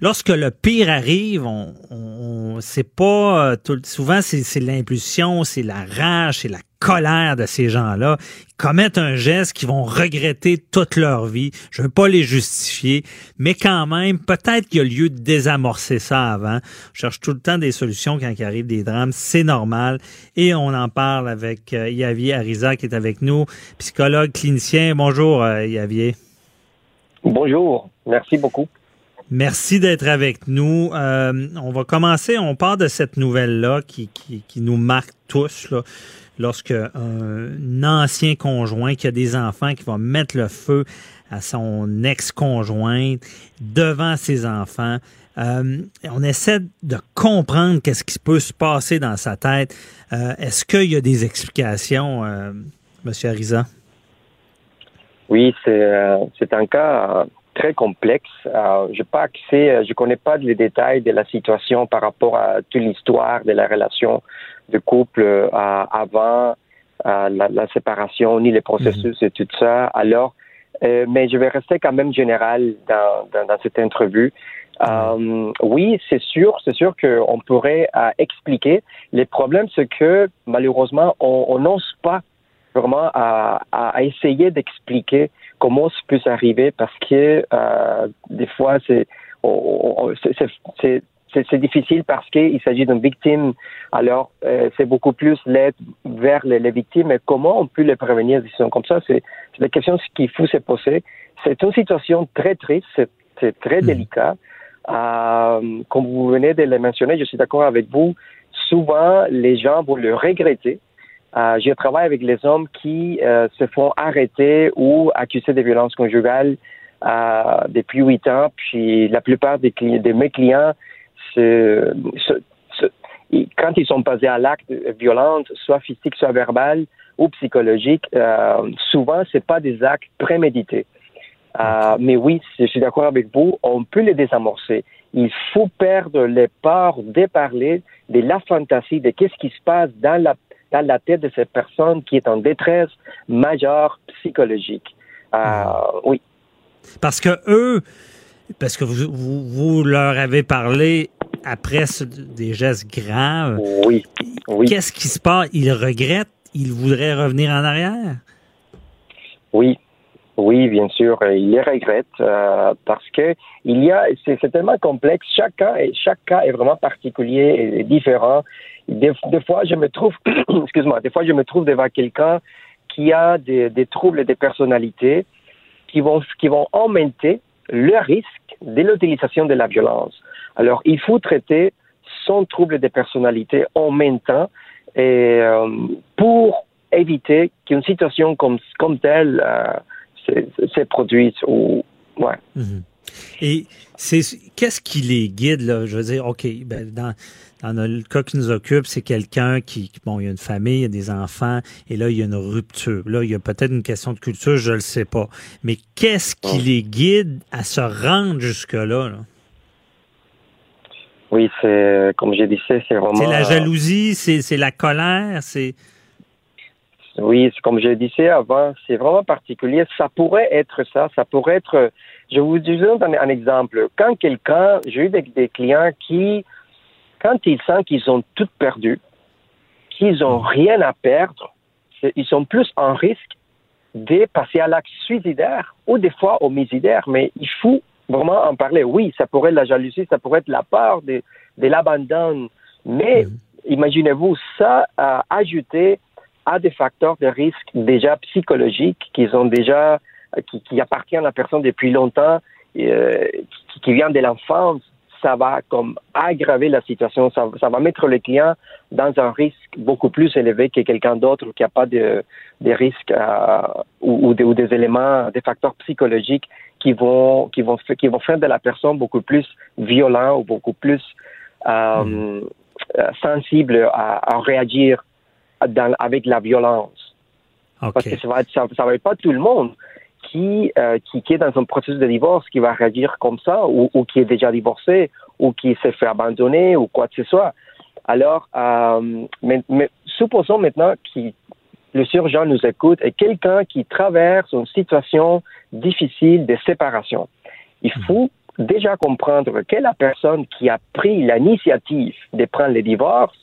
C: lorsque le pire arrive, on, on c'est pas euh, tout, souvent c'est l'impulsion, c'est la rage, c'est la colère de ces gens-là. Ils commettent un geste qu'ils vont regretter toute leur vie. Je veux pas les justifier, mais quand même, peut-être qu'il y a lieu de désamorcer ça avant. Je cherche tout le temps des solutions quand il arrive des drames, c'est normal. Et on en parle avec euh, Yavier Ariza qui est avec nous, psychologue clinicien. Bonjour euh, Yavier.
I: Bonjour, merci beaucoup.
C: Merci d'être avec nous. Euh, on va commencer, on part de cette nouvelle-là qui, qui, qui, nous marque tous. Là, lorsque un ancien conjoint qui a des enfants qui va mettre le feu à son ex-conjointe devant ses enfants. Euh, on essaie de comprendre qu'est-ce qui peut se passer dans sa tête. Euh, est-ce qu'il y a des explications, euh, Monsieur Ariza?
I: Oui, c'est un cas très complexe. Euh, je pas accès, je connais pas les détails de la situation par rapport à toute l'histoire de la relation de couple euh, avant euh, la, séparation, ni les processus mhm. et tout ça. Alors, euh, mais je vais rester quand même général dans, dans, cette entrevue. oui, c'est sûr, c'est sûr qu'on pourrait expliquer. Les problèmes, c'est que malheureusement, on n'ose pas vraiment à, à essayer d'expliquer comment ça peut arriver parce que des fois, c'est c'est c'est difficile parce qu'il s'agit d'une victime. Alors, euh, c'est beaucoup plus l'aide vers les, victimes. Mais comment on peut les prévenir sont comme ça? C'est la question qu'il faut se poser. C'est une situation très triste, c'est très hmm. délicat. Euh, comme vous venez de le mentionner, je suis d'accord avec vous. Souvent, les gens vont le regretter. Euh, je travaille avec les hommes qui euh, se font arrêter ou accuser de violences conjugales euh, depuis huit ans. Puis la plupart des, de mes clients quand ils sont basés à l'acte violent, soit physique, soit verbal ou psychologique, souvent, c'est pas des actes prémédités. Mais oui, je suis d'accord avec vous, on peut les désamorcer. Il faut perdre les parts de parler de la fantaisie, de qu'est-ce qui se passe dans la, dans la tête de cette personne qui est en détresse majeure psychologique. Euh, oui.
C: Parce que eux, parce que vous, vous, leur avez parlé après des gestes graves.
I: Oui. oui.
C: Qu'est-ce qui se passe? Ils regrettent? Ils voudraient revenir en arrière?
I: Oui. Oui, bien sûr, ils les regrettent euh, parce que il y a, c'est tellement complexe. Chaque cas, chaque cas est vraiment particulier et différent. Des, fois, je me trouve, excuse-moi, des fois, je me trouve devant quelqu'un qui a des, troubles de personnalité qui vont, qui vont augmenter le risque de l'utilisation de la violence. Alors, il faut traiter son trouble de personnalité en même temps et, euh, pour éviter qu'une situation comme, comme telle euh, se, produise. Ou, ouais.
C: Mhm. Et c'est qu'est-ce qui les guide là? Je veux dire, ok, ben, dans dans le cas qui nous occupe, c'est quelqu'un qui, bon, il y a une famille, il y a des enfants, et là, il y a une rupture. Là, il y a peut-être une question de culture, je le sais pas. Mais qu'est-ce qui les guide à se rendre jusque-là?
I: Oui, c'est, comme je disais, c'est vraiment...
C: C'est la jalousie, c'est la colère, c'est...
I: Oui, comme je disais avant, c'est vraiment particulier. Ça pourrait être ça, ça pourrait être... Je vous donne un, exemple. Quand quelqu'un, j'ai eu des clients qui quand ils sentent qu'ils ont tout perdu, qu'ils n'ont rien à perdre, ils sont plus en risque de passer à l'acte suicidaire ou des fois homicidaire. Mais il faut vraiment en parler. Oui, ça pourrait être la jalousie, ça pourrait être la part de, de l'abandon. Mais mhm. imaginez-vous ça à ajouter à des facteurs de risque déjà psychologiques qui ont déjà qui, qui appartiennent à la personne depuis longtemps, euh, qui, qui vient de l'enfance, ça va comme aggraver la situation, ça, ça, va mettre le client dans un risque beaucoup plus élevé que quelqu'un d'autre qui n'a pas de, de risques euh, ou, ou, ou, des éléments, des facteurs psychologiques qui vont, qui vont, qui vont faire de la personne beaucoup plus violent ou beaucoup plus euh, mm. sensible à, à réagir dans, avec la violence.
C: Okay.
I: Parce que ça va, être, ça, ça va être pas tout le monde qui, euh, qui, qui, est dans un processus de divorce qui va réagir comme ça, ou, ou qui est déjà divorcé, ou qui s'est fait abandonner, ou quoi que ce soit. Alors, euh, mais, mais, supposons maintenant que le surgeon nous écoute et quelqu'un qui traverse une situation difficile de séparation. Il faut déjà comprendre que la personne qui a pris l'initiative de prendre le divorce,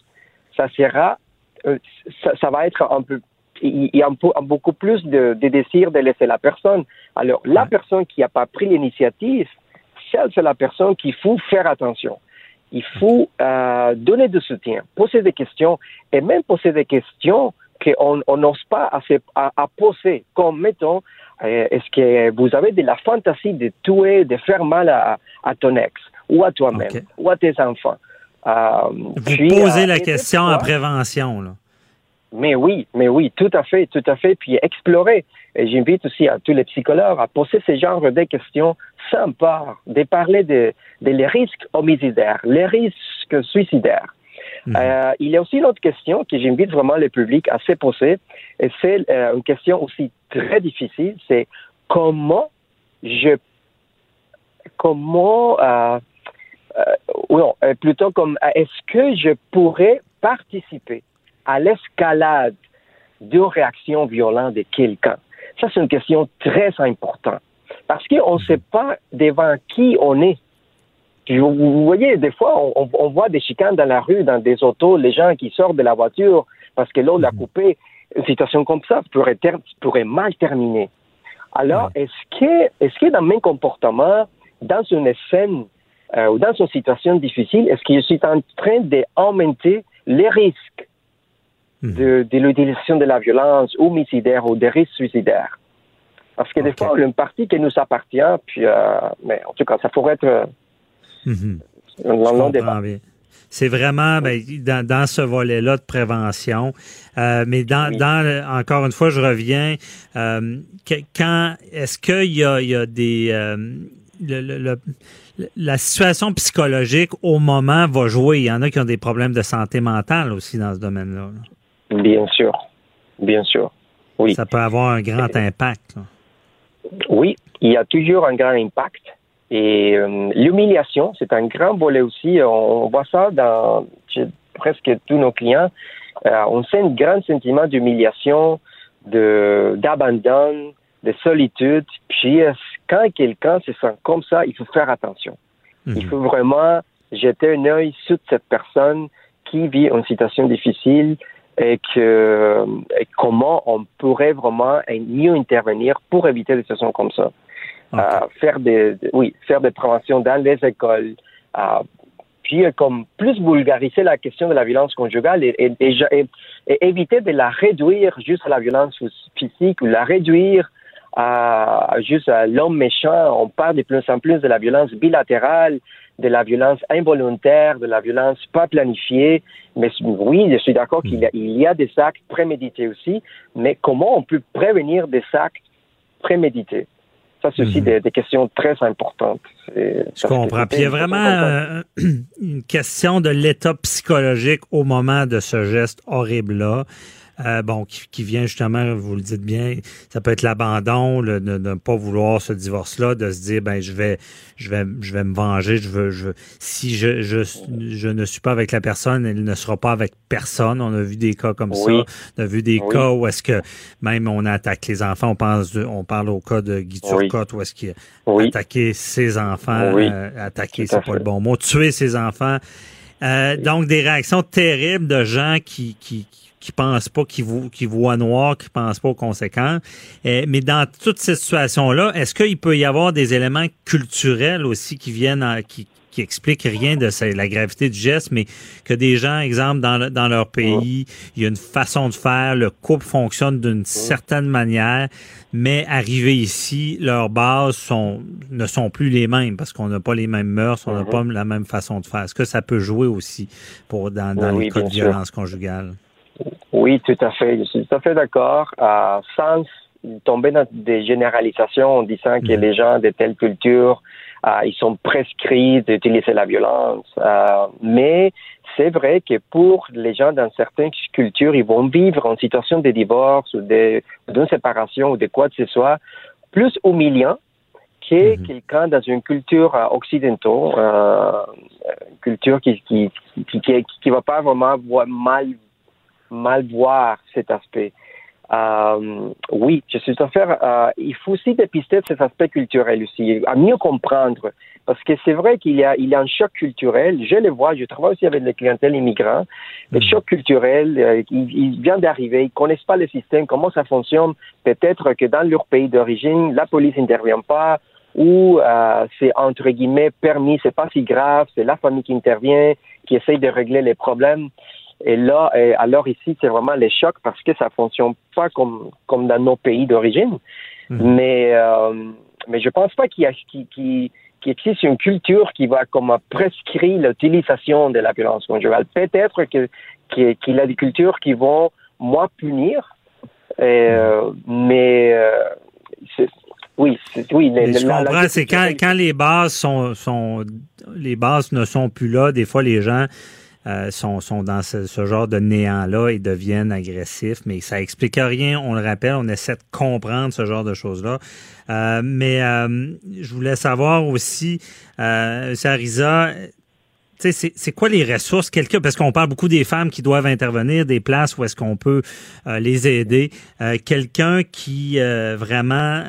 I: ça sera, ça, ça va être un peu il y a beaucoup plus de, de, désir de laisser la personne. Alors, la personne qui n'a pas pris l'initiative, celle, c'est la personne qu'il faut faire attention. Il faut euh, donner du soutien, poser des questions et même poser des questions qu'on n'ose pas à, à, poser, comme mettons, euh, est-ce que vous avez de la fantaisie de tuer, de faire mal à, à ton ex ou à toi-même okay. ou à tes enfants?
C: Euh, vous puis, posez la question en prévention, là.
I: Mais oui, mais oui, tout à fait, tout à fait. Puis explorer. Et j'invite aussi à tous les psychologues à poser ce genre de questions peur, de parler de, de les risques homicidaires, les risques suicidaires. Mmh. Euh, il y a aussi une autre question que j'invite vraiment le public à se poser, et c'est euh, une question aussi très difficile, c'est comment je, comment, euh, non, plutôt comme, est-ce que je pourrais participer à l'escalade d'une réaction violente de quelqu'un? Ça, c'est une question très importante. Parce qu'on ne sait pas devant qui on est. Vous voyez, des fois, on, on, voit des chicanes dans la rue, dans des autos, les gens qui sortent de la voiture parce que l'autre l'a coupé. Une situation comme ça pourrait, pourrait mal terminer. Alors, est-ce que, est-ce que dans mes comportements, dans une scène euh, ou dans une situation difficile, est-ce que je suis en train d'augmenter les risques de, de l'utilisation de la violence homicidaire ou des risques suicidaires? Parce que des fois, a une partie qui nous appartient, puis, euh, mais en tout cas, ça pourrait être
C: -hmm. un long débat. C'est vraiment ben, dans, dans, ce volet-là de prévention. Euh, mais dans, oui. dans, encore une fois, je reviens. Euh, quand est-ce qu'il y a, il y a des euh, le, le, le, la situation psychologique au moment va jouer. Il y en a qui ont des problèmes de santé mentale aussi dans ce domaine-là. là
I: Bien sûr, bien sûr. Oui.
C: Ça peut avoir un grand impact. Là.
I: Oui, il y a toujours un grand impact. Et euh, l'humiliation, c'est un grand volet aussi. On, on voit ça dans presque tous nos clients. Euh, on sent un grand sentiment d'humiliation, de d'abandon, de solitude. Puis quand quelqu'un se sent comme ça, il faut faire attention. Il faut vraiment jeter un œil sur cette personne qui vit une situation difficile, et, que, et comment on pourrait vraiment mieux intervenir pour éviter des situations comme ça. Okay. Euh, faire des, oui, faire des préventions dans les écoles, euh, puis comme plus vulgariser la question de la violence conjugale et, et, et, et, éviter de la réduire juste à la violence physique ou la réduire à juste à l'homme méchant. On parle de plus en plus de la violence bilatérale, de la violence involontaire, de la violence pas planifiée. Mais oui, je suis d'accord qu'il y, y, a des actes prémédités aussi, mais comment on peut prévenir des actes prémédités? Ça, c'est aussi des, des, questions très importantes.
C: Je comprends. Puis il y a vraiment euh, une question de l'état psychologique au moment de ce geste horrible-là euh, bon, qui, qui, vient justement, vous le dites bien, ça peut être l'abandon, de ne pas vouloir ce divorce-là, de se dire, ben je vais, je vais, je vais me venger, je veux, je veux, si je, je, je ne suis pas avec la personne, elle ne sera pas avec personne. On a vu des cas comme oui. ça, on a vu des oui. cas où est-ce que même on attaque les enfants. On pense, de, on parle au cas de Guy Turcotte où est-ce qu'il a attaqué ses enfants, euh, attaquer, c'est pas le bon mot, tuer ses enfants. Euh, donc des réactions terribles de gens qui, qui, qui qui pensent pas, qui, vo- qui voient noir, qui pensent pas aux conséquences. Euh, mais dans toutes ces situations-là, est-ce qu'il peut y avoir des éléments culturels aussi qui viennent, en- qui, qui expliquent rien de la gravité du geste, mais que des gens, exemple, dans, le- dans leur pays, il y a une façon de faire, le couple fonctionne d'une certaine manière, mais arrivé ici, leurs bases sont, ne sont plus les mêmes parce qu'on n'a pas les mêmes mœurs, on n'a
I: Mhm.
C: pas la même façon de faire. Est-ce que ça peut jouer aussi pour dans, dans
I: Oui,
C: les cas de violence conjugale?
I: Oui, tout à fait. Je suis tout à fait d'accord. Euh, sans tomber dans des généralisations en disant que les gens de telle culture, euh, ils sont prescrits d'utiliser la violence. Euh, mais c'est vrai que pour les gens dans certaines cultures, ils vont vivre en situation de divorce ou de- d'une séparation ou de quoi que ce soit plus humiliant que quelqu'un dans une culture occidentale, euh, une culture qui qui, qui, qui, qui va pas vraiment voir mal mal voir cet aspect. Euh, oui, je suis à fait. euh, il faut aussi dépister cet aspect culturel aussi, à mieux comprendre, parce que c'est vrai qu'il y a, il y a un choc culturel. Je le vois, je travaille aussi avec les clientèles immigrants. Le choc culturel, euh, il, il vient d'arriver, ils connaissent pas le système, comment ça fonctionne. Peut-être que dans leur pays d'origine, la police n'intervient pas, ou euh, c'est entre guillemets permis, c'est pas si grave, c'est la famille qui intervient, qui essaye de régler les problèmes. Et là, alors ici, c'est vraiment les chocs parce que ça fonctionne pas comme comme dans nos pays d'origine. Mais euh, mais je pense pas qu'il qu'il qu'il- qu'il existe une culture qui va comme prescrire l'utilisation de la violence conjugale. Peut-être que que- qu'il y a des cultures qui vont moins punir, euh, mais euh, oui, c'est- oui.
C: Comprends, c'est quand, quand les bases sont, sont les bases ne sont plus là, des fois les gens euh, sont, dans ce, genre de néant-là et deviennent agressifs, mais ça explique rien, on le rappelle, on essaie de comprendre ce genre de choses-là. Euh, mais euh, je voulais savoir aussi, euh, Sarisa, c'est quoi les ressources? Quelqu'un, parce qu'on parle beaucoup des femmes qui doivent intervenir, des places où est-ce qu'on peut les aider. Quelqu'un qui vraiment,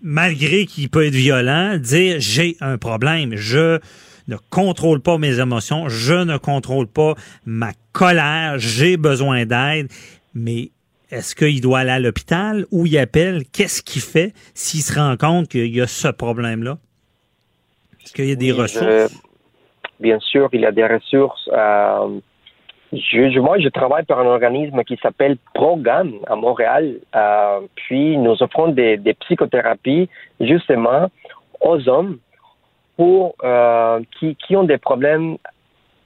C: malgré qu'il peut être violent, dire j'ai un problème, je ne contrôle pas mes émotions, je ne contrôle pas ma colère, j'ai besoin d'aide, mais est-ce qu'il doit aller à l'hôpital? Ou il appelle? Qu'est-ce qu'il fait s'il se rend compte qu'il y a ce problème-là? Est-ce qu'il y a des
I: Oui,
C: ressources?
I: je- bien sûr, il y a des ressources. Euh, je, moi, je travaille pour un organisme qui s'appelle Program à Montréal. Euh, puis, nous offrons des, des psychothérapies justement aux hommes euh, qui, ont des problèmes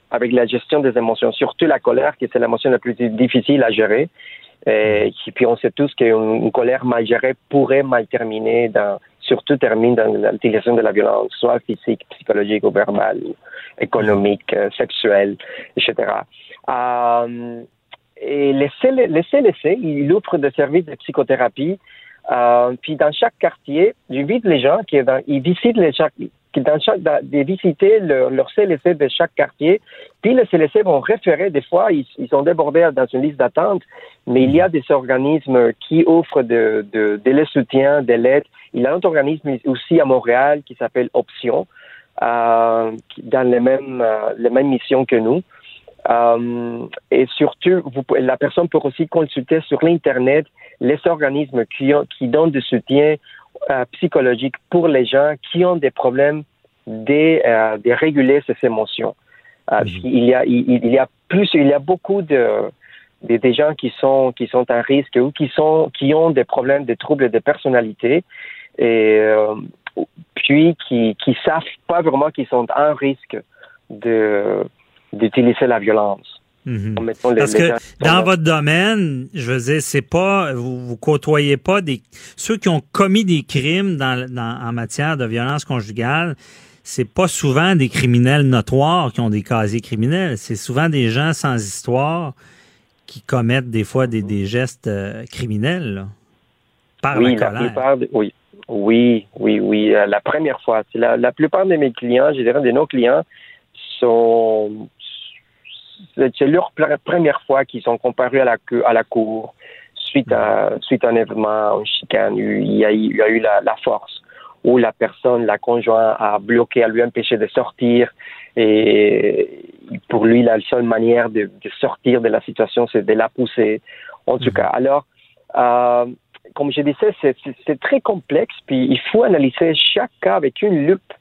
I: avec la gestion des émotions, surtout la colère, qui c'est l'émotion la plus difficile à gérer. Et puis on sait tous qu'une une colère mal gérée pourrait mal terminer, surtout termine dans l'utilisation de la violence, soit physique, psychologique ou verbale, économique, euh, sexuelle, etc. Et les CL- les CLC, ils offrent des services de psychothérapie. Euh, puis dans chaque quartier, j'invite les gens ils visitent les dans chaque, dans- de visiter leur, leur CLC de chaque quartier. Puis les CLC vont référer, des fois, ils, ils sont débordés dans une liste d'attente, mais il y a des organismes qui offrent de, de, de les soutiens, de l'aide. Il y a un organisme aussi à Montréal qui s'appelle Option, euh, dans les mêmes, euh, les mêmes missions que nous. Euh, et surtout, vous, la personne peut aussi consulter sur l'Internet les organismes qui, ont, qui donnent du soutien euh, psychologique pour les gens qui ont des problèmes de, euh, de réguler ces émotions. Euh, il, y a, il, il y a plus, il y a beaucoup de, de, des gens qui sont, qui sont à risque ou qui, sont, qui ont des problèmes de troubles de personnalité et euh, puis qui, qui savent pas vraiment qu'ils sont en risque de, d'utiliser la violence.
C: Mhm. Parce que dans votre domaine, je veux dire, c'est pas vous, vous côtoyez pas des ceux qui ont commis des crimes dans, dans- en matière de violence conjugale. C'est pas souvent des criminels notoires qui ont des casiers criminels. C'est souvent des gens sans histoire qui commettent des fois des, des gestes euh, criminels là, par
I: oui,
C: la
I: la
C: colère.
I: plupart de- oui, oui, oui, oui. euh, la première fois, la, la plupart de mes clients, je dirais de nos clients, sont c'est leur pr- première fois qu'ils sont comparés à la à la cour suite à suite à un événement, une chicane. Il y a, eu- il y a eu la, la force où la personne, la conjointe, a bloqué, a lui empêché de sortir et pour lui, la seule manière de, sortir de la situation, c'est de la pousser. En tout mhm. cas, alors, euh, comme je disais, c'est très complexe, puis il faut analyser chaque cas avec une loupe,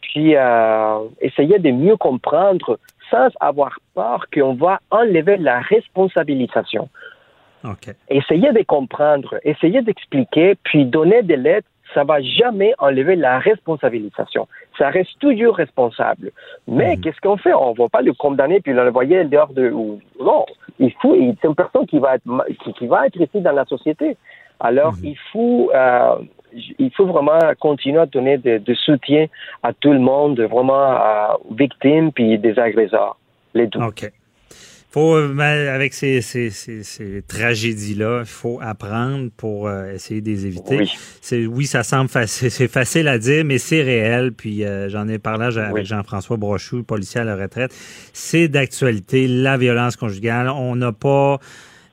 I: puis euh, essayer de mieux comprendre sans avoir peur qu'on va enlever la responsabilisation.
C: Okay.
I: Essayez de comprendre, essayez d'expliquer, puis donner des lettres, ça va jamais enlever la responsabilisation. Ça reste toujours responsable. Mais mhm. qu'est-ce qu'on fait? On ne va pas le condamner puis l'envoyer dehors de. Non, il faut. C'est une personne qui va être qui, va être ici dans la société. Alors mhm. il faut. Euh, il faut vraiment continuer à donner de, soutien à tout le monde, vraiment aux victimes puis des agresseurs, les deux.
C: OK. Faut, avec ces, ces, ces, tragédies-là, il faut apprendre pour euh, essayer de les éviter. Oui. C'est, oui, ça semble facile, c'est facile à dire, mais c'est réel. Puis euh, j'en ai parlé avec Jean-François Brochou, policier à la retraite. C'est d'actualité, la violence conjugale. On n'a pas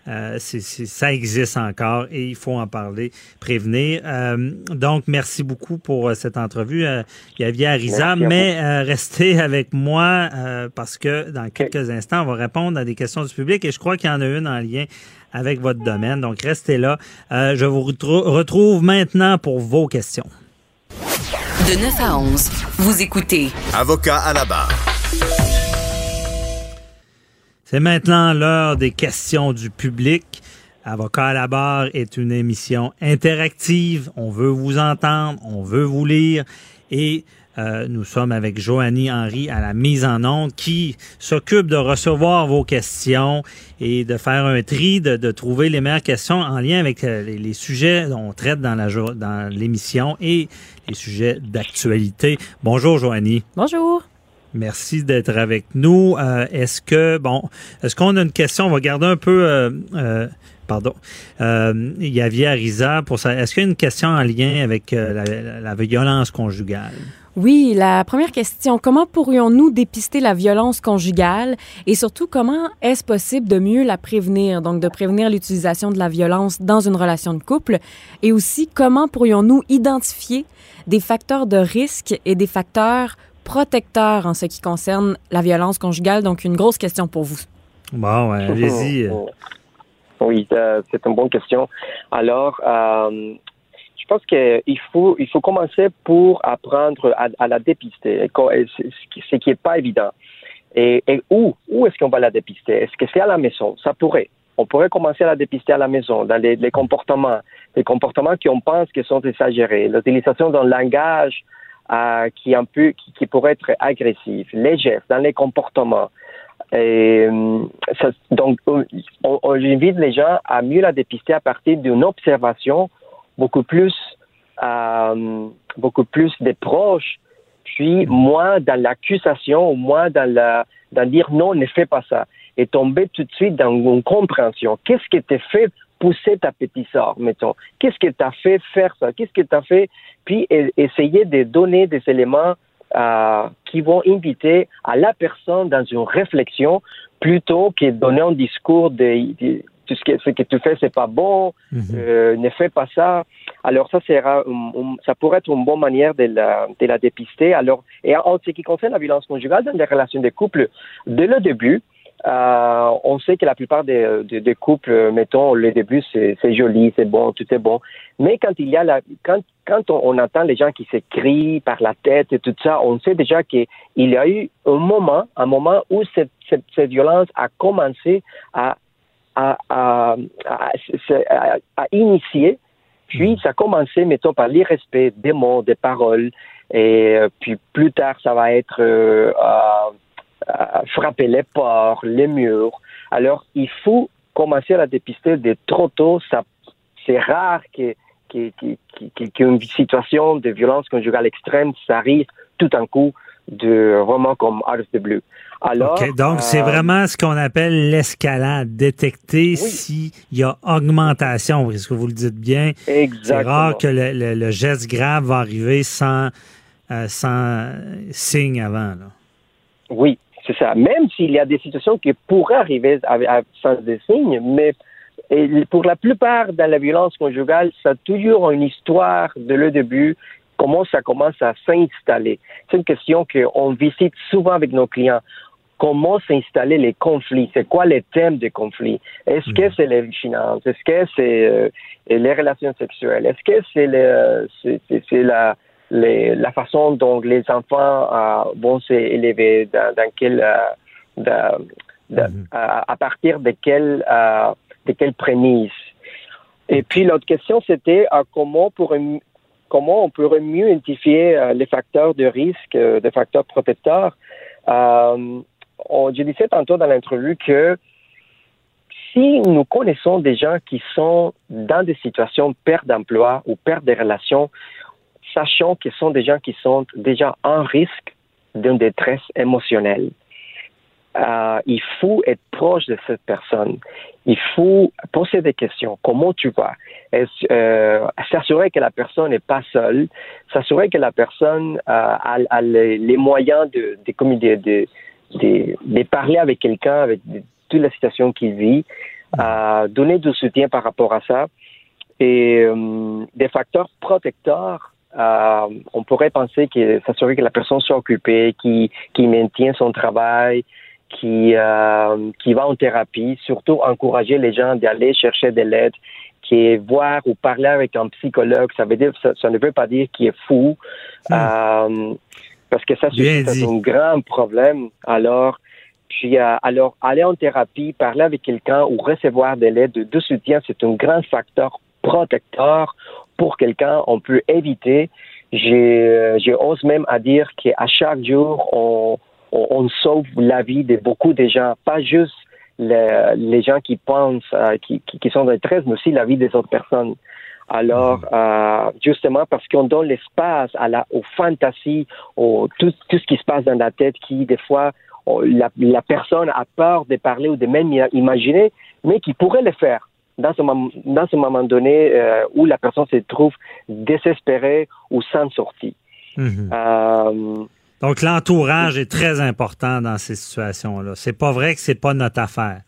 C: euh, ça existe encore et il faut en parler, prévenir. Euh, donc, merci beaucoup pour euh, cette entrevue, euh, Yavia Ariza. Mais restez avec moi parce que dans quelques instants, on va répondre à des questions du public et je crois qu'il y en a une en lien avec votre domaine. Donc, restez là. je vous retrouve maintenant pour vos questions.
B: De 9 à 11, vous écoutez.
A: Avocat à la barre.
C: C'est maintenant l'heure des questions du public. Avocat à la barre est une émission interactive. On veut vous entendre, on veut vous lire et euh, nous sommes avec Joanie Henry à la mise en onde qui s'occupe de recevoir vos questions et de faire un tri, de, trouver les meilleures questions en lien avec euh, les, sujets dont on traite dans dans l'émission et les sujets d'actualité. Bonjour Joanie.
J: Bonjour.
C: Merci d'être avec nous. Euh, est-ce que, bon, est-ce qu'on a une question? On va garder un peu, euh, euh, pardon, Yavia Ariza pour ça. Est-ce qu'il y a une question en lien avec la, violence conjugale?
J: Oui, la première question, comment pourrions-nous dépister la violence conjugale? Et surtout comment est-ce possible de mieux la prévenir, donc de prévenir l'utilisation de la violence dans une relation de couple? Et aussi comment pourrions-nous identifier des facteurs de risque et des facteurs protecteur en ce qui concerne la violence conjugale. Donc, une grosse question pour vous.
C: Bon, allez-y.
I: Oui, euh, c'est une bonne question. Alors, euh, je pense qu'il faut, il faut commencer pour apprendre à, la dépister, ce qui n'est pas évident. Et, où, où est-ce qu'on va la dépister? Est-ce que c'est à la maison? Ça pourrait. On pourrait commencer à la dépister à la maison, dans les, comportements, les comportements qu'on pense qui sont exagérés, l'utilisation d'un langage euh, qui, un peu, qui, qui, pourrait être agressif, gestes, dans les comportements. Et, euh, ça, donc, on, on, invite les gens à mieux la dépister à partir d'une observation beaucoup plus, euh, beaucoup plus des proches, puis moins dans l'accusation moins dans, la, dans dire non, ne fais pas ça. Et tomber tout de suite dans une compréhension. Qu'est-ce qui était fait pousser ta petite sœur, mettons. Qu'est-ce qui t'a fait faire ça? Qu'est-ce qui t'a fait? Puis essayer de donner des éléments euh, qui vont inviter à la personne dans une réflexion plutôt que donner un discours de, tout ce que, ce que tu fais, c'est pas bon, mhm. euh, ne fais pas ça. Alors ça sera, ça pourrait être une bonne manière de la, de la dépister. Alors, et en ce qui concerne la violence conjugale dans les relations de couple, dès le début, euh, on sait que la plupart des, des, couples, mettons, le début, c'est joli, c'est bon, tout est bon. Mais quand il y a la, quand, quand on, entend les gens qui s'écrient par la tête et tout ça, on sait déjà qu'il y a eu un moment, un moment où cette, cette, cette violence a commencé à, à, à, à, initier. Puis ça a commencé, mettons, par l'irrespect des mots, des paroles. Et euh, puis plus tard, ça va être euh, frapper les portes, les murs. Alors, il faut commencer à la dépister de trop tôt. Ça, c'est rare que, qu'une situation de violence conjugale extrême, ça arrive tout un coup de vraiment comme Ars de Bleu. Alors,
C: donc, c'est euh, vraiment ce qu'on appelle l'escalade, détecter s'il y a augmentation, est-ce que vous le dites bien? C'est rare que le, geste grave va arriver sans, euh, sans signe avant. Là.
I: Oui, c'est ça. Même s'il y a des situations qui pourraient arriver sans des signes, mais pour la plupart dans la violence conjugale, ça a toujours une histoire de le début, comment ça commence à s'installer. C'est une question qu'on visite souvent avec nos clients. comment s'installer les conflits, c'est quoi les thèmes des conflits? Est-ce que c'est les finances, est-ce que c'est euh, les relations sexuelles, est-ce que c'est c'est la la façon dont les enfants euh, vont s'élever, dans, dans quel, euh, mhm. à, partir de quelles de quelle prémices. Et puis l'autre question, c'était comment, pour, comment on pourrait mieux identifier les facteurs de risque, les facteurs protecteurs? Je disais tantôt dans l'interview que si nous connaissons des gens qui sont dans des situations de perte d'emploi ou perte de relations, sachant ce sont des gens qui sont déjà en risque d'une détresse émotionnelle. Euh, il faut être proche de cette personne. Il faut poser des questions. Comment tu vas? Euh, s'assurer que la personne n'est pas seule, s'assurer que la personne euh, a, les, moyens de, de, parler avec quelqu'un, avec toute la situation qu'il vit, donner du soutien par rapport à ça. Et des facteurs protecteurs, euh, on pourrait penser que s'assurer que la personne soit occupée, qui, qui maintient son travail, qui, euh, qui va en thérapie, surtout encourager les gens d'aller chercher de l'aide, qui est voir ou parler avec un psychologue, ça veut dire ça, ne veut pas dire qu'il est fou. Hmm. Parce que ça, c'est un grand problème. Alors, puis, euh, alors, aller en thérapie, parler avec quelqu'un ou recevoir de l'aide de, soutien, c'est un grand facteur protecteur pour quelqu'un. On peut éviter. J'ose même à dire qu'à chaque jour, on, on, sauve la vie de beaucoup de gens, pas juste les, les gens qui pensent, euh, qui, qui, sont dans mais aussi la vie des autres personnes. Alors, mhm. euh, justement, parce qu'on donne l'espace à la, aux fantasies, au, tout, tout ce qui se passe dans la tête, qui, des fois, la, la, personne a peur de parler ou de même imaginer, mais qui pourrait le faire dans ce, dans ce moment donné euh, où la personne se trouve désespérée ou sans sortie.
C: Mhm. Euh, Donc, l'entourage est très important dans ces situations-là. C'est pas vrai que c'est pas notre affaire.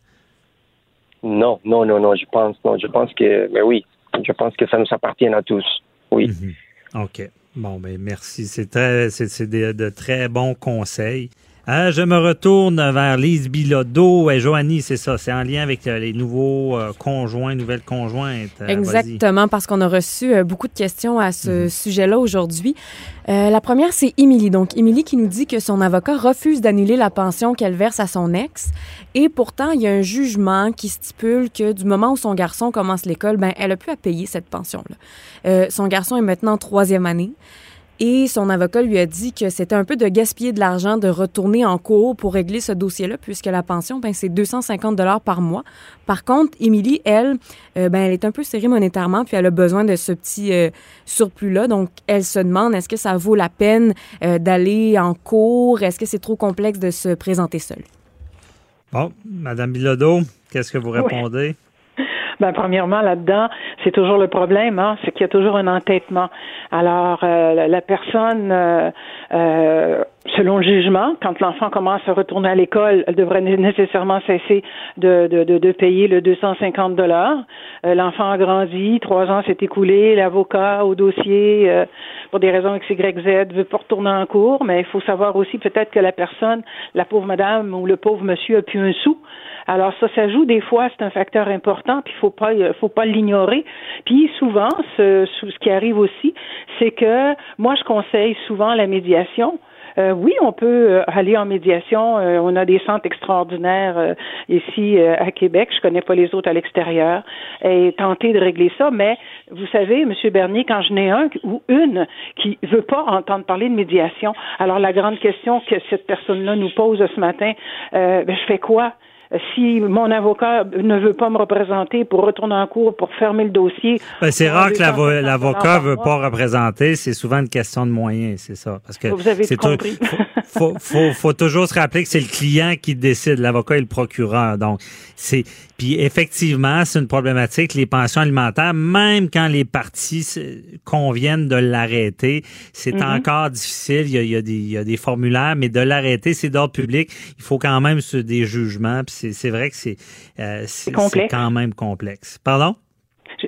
I: Non, non, non, non, je pense, non, je pense que, mais oui, je pense que ça nous appartient à tous. Oui.
C: Mhm. OK. Bon, ben merci. C'est très, c'est de, très bons conseils. Euh, je me retourne vers Lise Bilodeau et Joanie, c'est ça, c'est en lien avec euh, les nouveaux euh, conjoints, nouvelles conjointes.
J: Exactement, parce qu'on a reçu beaucoup de questions à ce mhm. sujet-là aujourd'hui. la première, c'est Émilie. Donc, Émilie qui nous dit que son avocat refuse d'annuler la pension qu'elle verse à son ex. Et pourtant, il y a un jugement qui stipule que du moment où son garçon commence l'école, ben, elle a pu à payer cette pension-là. son garçon est maintenant en troisième année. Et son avocat lui a dit que c'était un peu de gaspiller de l'argent de retourner en cours pour régler ce dossier-là, puisque la pension, ben, c'est 250 dollars par mois. Par contre, Émilie, elle, euh, ben, elle est un peu serrée monétairement, puis elle a besoin de ce petit euh, surplus-là. Donc, elle se demande, est-ce que ça vaut la peine euh, d'aller en cours? Est-ce que c'est trop complexe de se présenter seule?
C: Bon, Madame Bilodeau, qu'est-ce que vous répondez?
E: Ben, premièrement, là-dedans, c'est toujours le problème, hein, c'est qu'il y a toujours un entêtement. Alors, euh, la personne, euh, euh, selon le jugement, quand l'enfant commence à retourner à l'école, elle devrait nécessairement cesser de, de, de, de payer le 250 dollars. l'enfant a grandi, trois ans s'est écoulé, l'avocat au dossier, pour des raisons X, Y, Z, veut pas retourner en cours, mais il faut savoir aussi peut-être que la personne, la pauvre madame ou le pauvre monsieur a plus un sou. Alors ça, ça joue des fois, c'est un facteur important, puis faut pas, faut pas l'ignorer. Puis souvent, ce, ce qui arrive aussi, c'est que moi je conseille souvent la médiation. Euh, oui, on peut euh, aller en médiation. Euh, on a des centres extraordinaires ici à Québec. Je connais pas les autres à l'extérieur. Et tenter de régler ça. Mais vous savez, Monsieur Bernier, quand je n'ai un ou une qui veut pas entendre parler de médiation, alors la grande question que cette personne-là nous pose ce matin, ben, je fais quoi? Si mon avocat ne veut pas me représenter pour retourner en cours, pour fermer le dossier.
C: Ben, c'est rare que l'avocat veut pas représenter. C'est souvent une question de moyens, c'est ça. Parce que
E: Vous avez compris.
C: Faut, faut, faut, toujours se rappeler que c'est le client qui décide. L'avocat est le procureur. Donc, c'est, puis effectivement, c'est une problématique, les pensions alimentaires, même quand les parties conviennent de l'arrêter, c'est mm-hmm. encore difficile. Il y, a, il, y a des, il y, a, des, formulaires, mais de l'arrêter, c'est d'ordre public. Il faut quand même des jugements. Puis c'est vrai que c'est euh, quand même complexe. Pardon?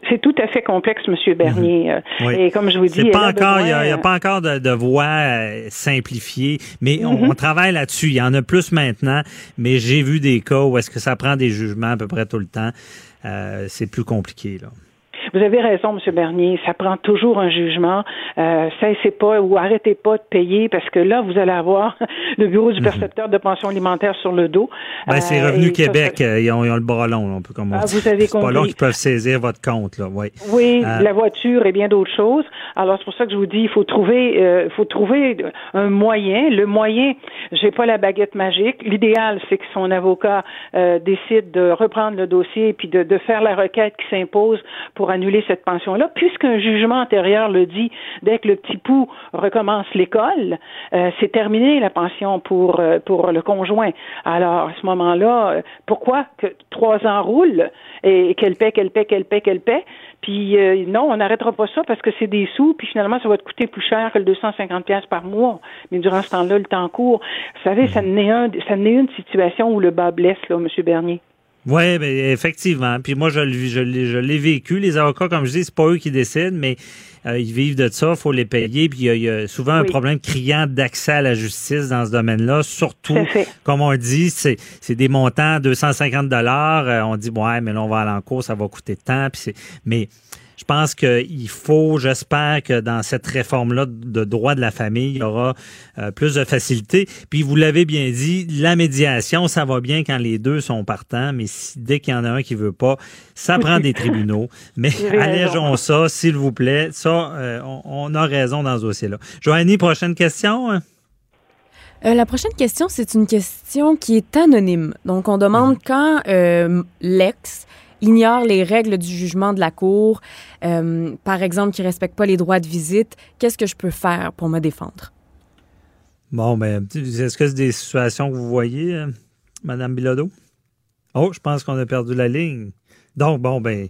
E: c'est tout à fait complexe, Monsieur Bernier.
C: Mhm.
E: Et comme je vous dis,
C: pas encore, il n'y a, pas encore de, de voie simplifiée, mais on,
E: Mhm.
C: on travaille là-dessus. Il y en a plus maintenant, mais j'ai vu des cas où est-ce que ça prend des jugements à peu près tout le temps. Euh, c'est plus compliqué là.
E: Vous avez raison, M. Bernier. Ça prend toujours un jugement. Euh, cessez pas ou arrêtez pas de payer parce que là, vous allez avoir le bureau du percepteur de pension alimentaire sur le dos.
C: Ben, c'est
E: Euh,
C: Revenu
E: et ça,
C: Québec.
E: ça-
C: euh, Ils, ont, ils ont le bras long, un peu comme on
E: Ah,
C: dit.
E: vous avez
C: C'est pas
E: compris.
C: long qu'ils peuvent saisir votre compte. Là. Oui,
E: Oui,
C: Euh,
E: la voiture et bien d'autres choses. Alors c'est pour ça que je vous dis, il faut trouver, euh, il faut trouver un moyen. Le moyen, j'ai pas la baguette magique. L'idéal, c'est que son avocat euh, décide de reprendre le dossier et puis de, de faire la requête qui s'impose pour annuler cette pension-là, puisqu'un jugement antérieur le dit. Dès que le petit pou recommence l'école, euh, c'est terminé la pension pour euh, pour le conjoint. Alors à ce moment-là, euh, pourquoi que trois ans roulent et qu'elle paie, qu'elle paie, qu'elle paie, qu'elle paie? Puis euh, non, on n'arrêtera pas ça parce que c'est des sous, puis finalement, ça va te coûter plus cher que le 250 pièces par mois. Mais durant ce temps-là, le temps court. Vous savez, ça n'est un, ça n'est une situation où le bas blesse, là, Monsieur Bernier.
C: Oui, ben, effectivement. Puis moi, je, l'ai- je l'ai vécu. Les avocats, comme je dis, c'est pas eux qui décident, mais euh, ils vivent de ça, il faut les payer. Puis il y a, il y a souvent un problème criant d'accès à la justice dans ce domaine-là. Surtout, comme on dit, c'est, des montants 250 dollars. On dit, ouais, mais là, on va aller en cours, ça va coûter tant. Puis mais je pense qu'il faut, j'espère que dans cette réforme-là de droit de la famille, il y aura euh, plus de facilité. Puis vous l'avez bien dit, la médiation, ça va bien quand les deux sont partants, mais si, dès qu'il y en a un qui veut pas, ça prend des tribunaux. Mais allégeons ça, s'il vous plaît. Ça, euh, on, on a raison dans ce dossier-là. Joanie, prochaine question. hein?
J: Euh, la prochaine question, c'est une question qui est anonyme. Donc, on demande quand euh, l'ex ignore les règles du jugement de la Cour, euh, par exemple, qui ne respecte pas les droits de visite, qu'est-ce que je peux faire pour me défendre?
C: Bon, ben, est-ce que c'est des situations que vous voyez, euh, Madame Bilodeau? Oh, je pense qu'on a perdu la ligne. Donc, bon, ben,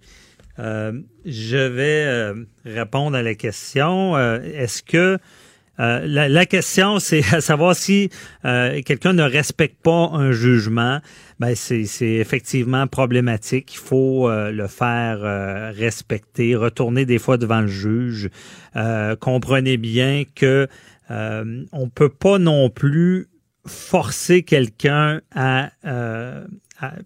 C: euh, je vais répondre à la question. Est-ce que euh, la, la question, c'est à savoir si euh, quelqu'un ne respecte pas un jugement. Ben c'est effectivement problématique. Il faut euh, le faire euh, respecter, retourner des fois devant le juge. Euh, comprenez bien que on peut pas non plus forcer quelqu'un à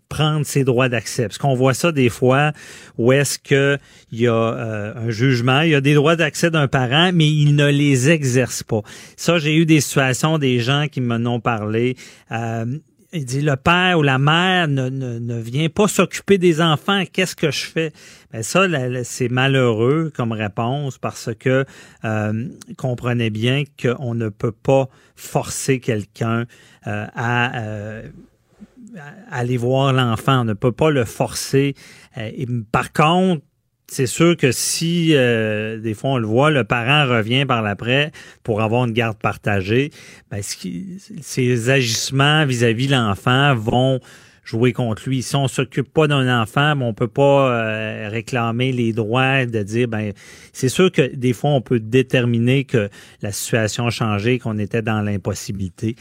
C: prendre ses droits d'accès. Parce qu'on voit ça des fois où est-ce que il y a euh, un jugement, il y a des droits d'accès d'un parent, mais il ne les exerce pas. Ça, j'ai eu des situations, des gens qui m'en ont parlé. Euh, il dit le père ou la mère ne, ne, ne vient pas s'occuper des enfants. Qu'est-ce que je fais? Ben ça, c'est malheureux comme réponse parce que euh, comprenez bien qu'on ne peut pas forcer quelqu'un euh, à euh, aller voir l'enfant. On ne peut pas le forcer. Euh, par contre, c'est sûr que si, euh, des fois, on le voit, le parent revient par l'après pour avoir une garde partagée, ben, ses agissements vis-à-vis l'enfant vont jouer contre lui. Si on s'occupe pas d'un enfant, ben, on peut pas euh, réclamer les droits de dire ben c'est sûr que des fois on peut déterminer que la situation a changé, qu'on était dans l'impossibilité.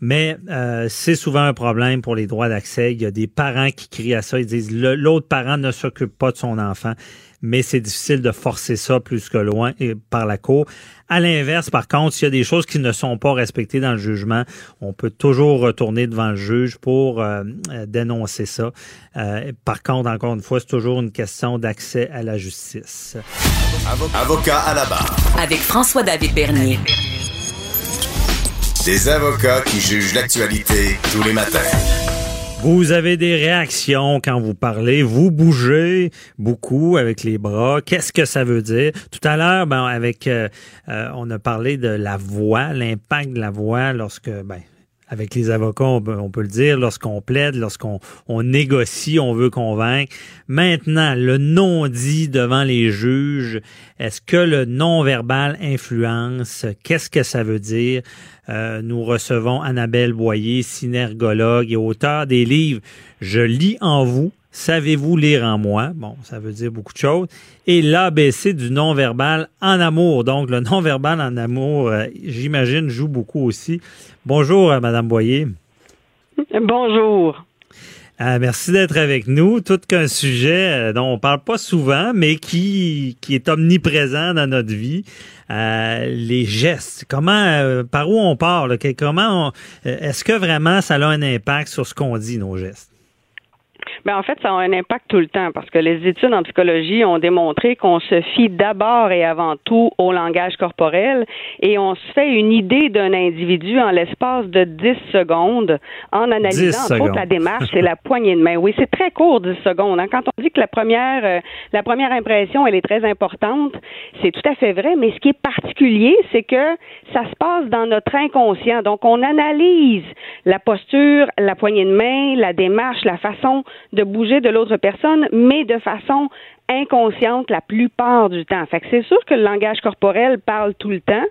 C: Mais euh, c'est souvent un problème pour les droits d'accès. Il y a des parents qui crient à ça. Ils disent l'autre parent ne s'occupe pas de son enfant. Mais c'est difficile de forcer ça plus que loin et par la cour. À l'inverse, par contre, s'il y a des choses qui ne sont pas respectées dans le jugement, on peut toujours retourner devant le juge pour euh, euh, dénoncer ça. Euh, par contre, encore une fois, c'est toujours une question d'accès à la justice.
A: Avocat à la barre.
B: Avec François-David Bernier.
A: Des avocats qui jugent l'actualité tous les matins.
C: Vous avez des réactions quand vous parlez, vous bougez beaucoup avec les bras. Qu'est-ce que ça veut dire? Tout à l'heure, ben, avec, euh, euh, on a parlé de la voix, l'impact de la voix lorsque, ben, avec les avocats, on peut, le dire, lorsqu'on plaide, lorsqu'on on négocie, on veut convaincre. Maintenant, le non-dit devant les juges, est-ce que le non-verbal influence? Qu'est-ce que ça veut dire? Euh, nous recevons Annabelle Boyer, synergologue et auteur des livres Je lis en vous, savez-vous lire en moi? Bon, ça veut dire beaucoup de choses. Et l'ABC du non-verbal en amour. Donc, le non-verbal en amour, euh, j'imagine, joue beaucoup aussi. Bonjour, euh, Madame Boyer.
E: Bonjour.
C: Ah, merci d'être avec nous. Tout qu'un sujet euh, dont on parle pas souvent, mais qui, qui est omniprésent dans notre vie. Euh, les gestes. Comment, euh, par où on part? Là? Comment, est-ce que vraiment ça a un impact sur ce qu'on dit, nos gestes?
K: Ben, en fait, ça a un impact tout le temps parce que les études en psychologie ont démontré qu'on se fie d'abord et avant tout au langage corporel et on se fait une idée d'un individu en l'espace de 10 secondes en analysant entre autres la démarche et la poignée de main. Oui, c'est très court 10 secondes. Hein. Quand on dit que la première euh, la première impression elle est très importante, c'est tout à fait vrai, mais ce qui est particulier, c'est que ça se passe dans notre inconscient. Donc on analyse la posture, la poignée de main, la démarche, la façon de bouger de l'autre personne, mais de façon inconsciente la plupart du temps. Fait que c'est sûr que le langage corporel parle tout le temps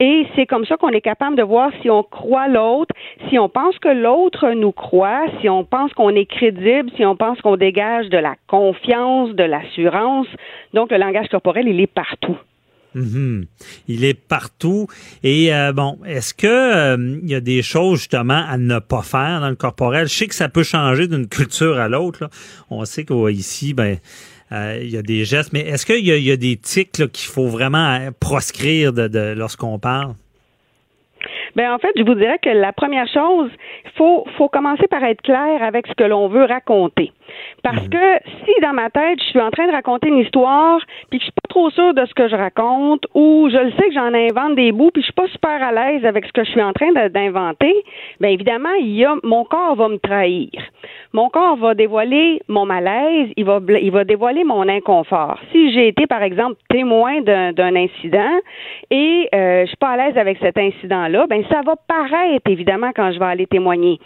K: et c'est comme ça qu'on est capable de voir si on croit l'autre, si on pense que l'autre nous croit, si on pense qu'on est crédible, si on pense qu'on dégage de la confiance, de l'assurance. Donc le langage corporel, il est partout.
C: Mhm. Il est partout. Et euh, bon, est-ce que euh, il y a des choses justement à ne pas faire dans le corporel? Je sais que ça peut changer d'une culture à l'autre. On sait qu'ici, ben, euh, il y a des gestes, mais est-ce qu'il y, a des tics qu'il faut vraiment proscrire de, lorsqu'on parle?
K: Ben en fait, je vous dirais que la première chose, faut faut commencer par être clair avec ce que l'on veut raconter. Parce mhm. que si dans ma tête, je suis en train de raconter une histoire, puis que je suis pas trop sûre de ce que je raconte, ou je le sais que j'en invente des bouts, puis je suis pas super à l'aise avec ce que je suis en train d'inventer, bien évidemment, il y a, mon corps va me trahir. Mon corps va dévoiler mon malaise, il va, il va dévoiler mon inconfort. Si j'ai été, par exemple, témoin d'un incident et euh, je suis pas à l'aise avec cet incident-là, ben ça va paraître évidemment quand je vais aller témoigner.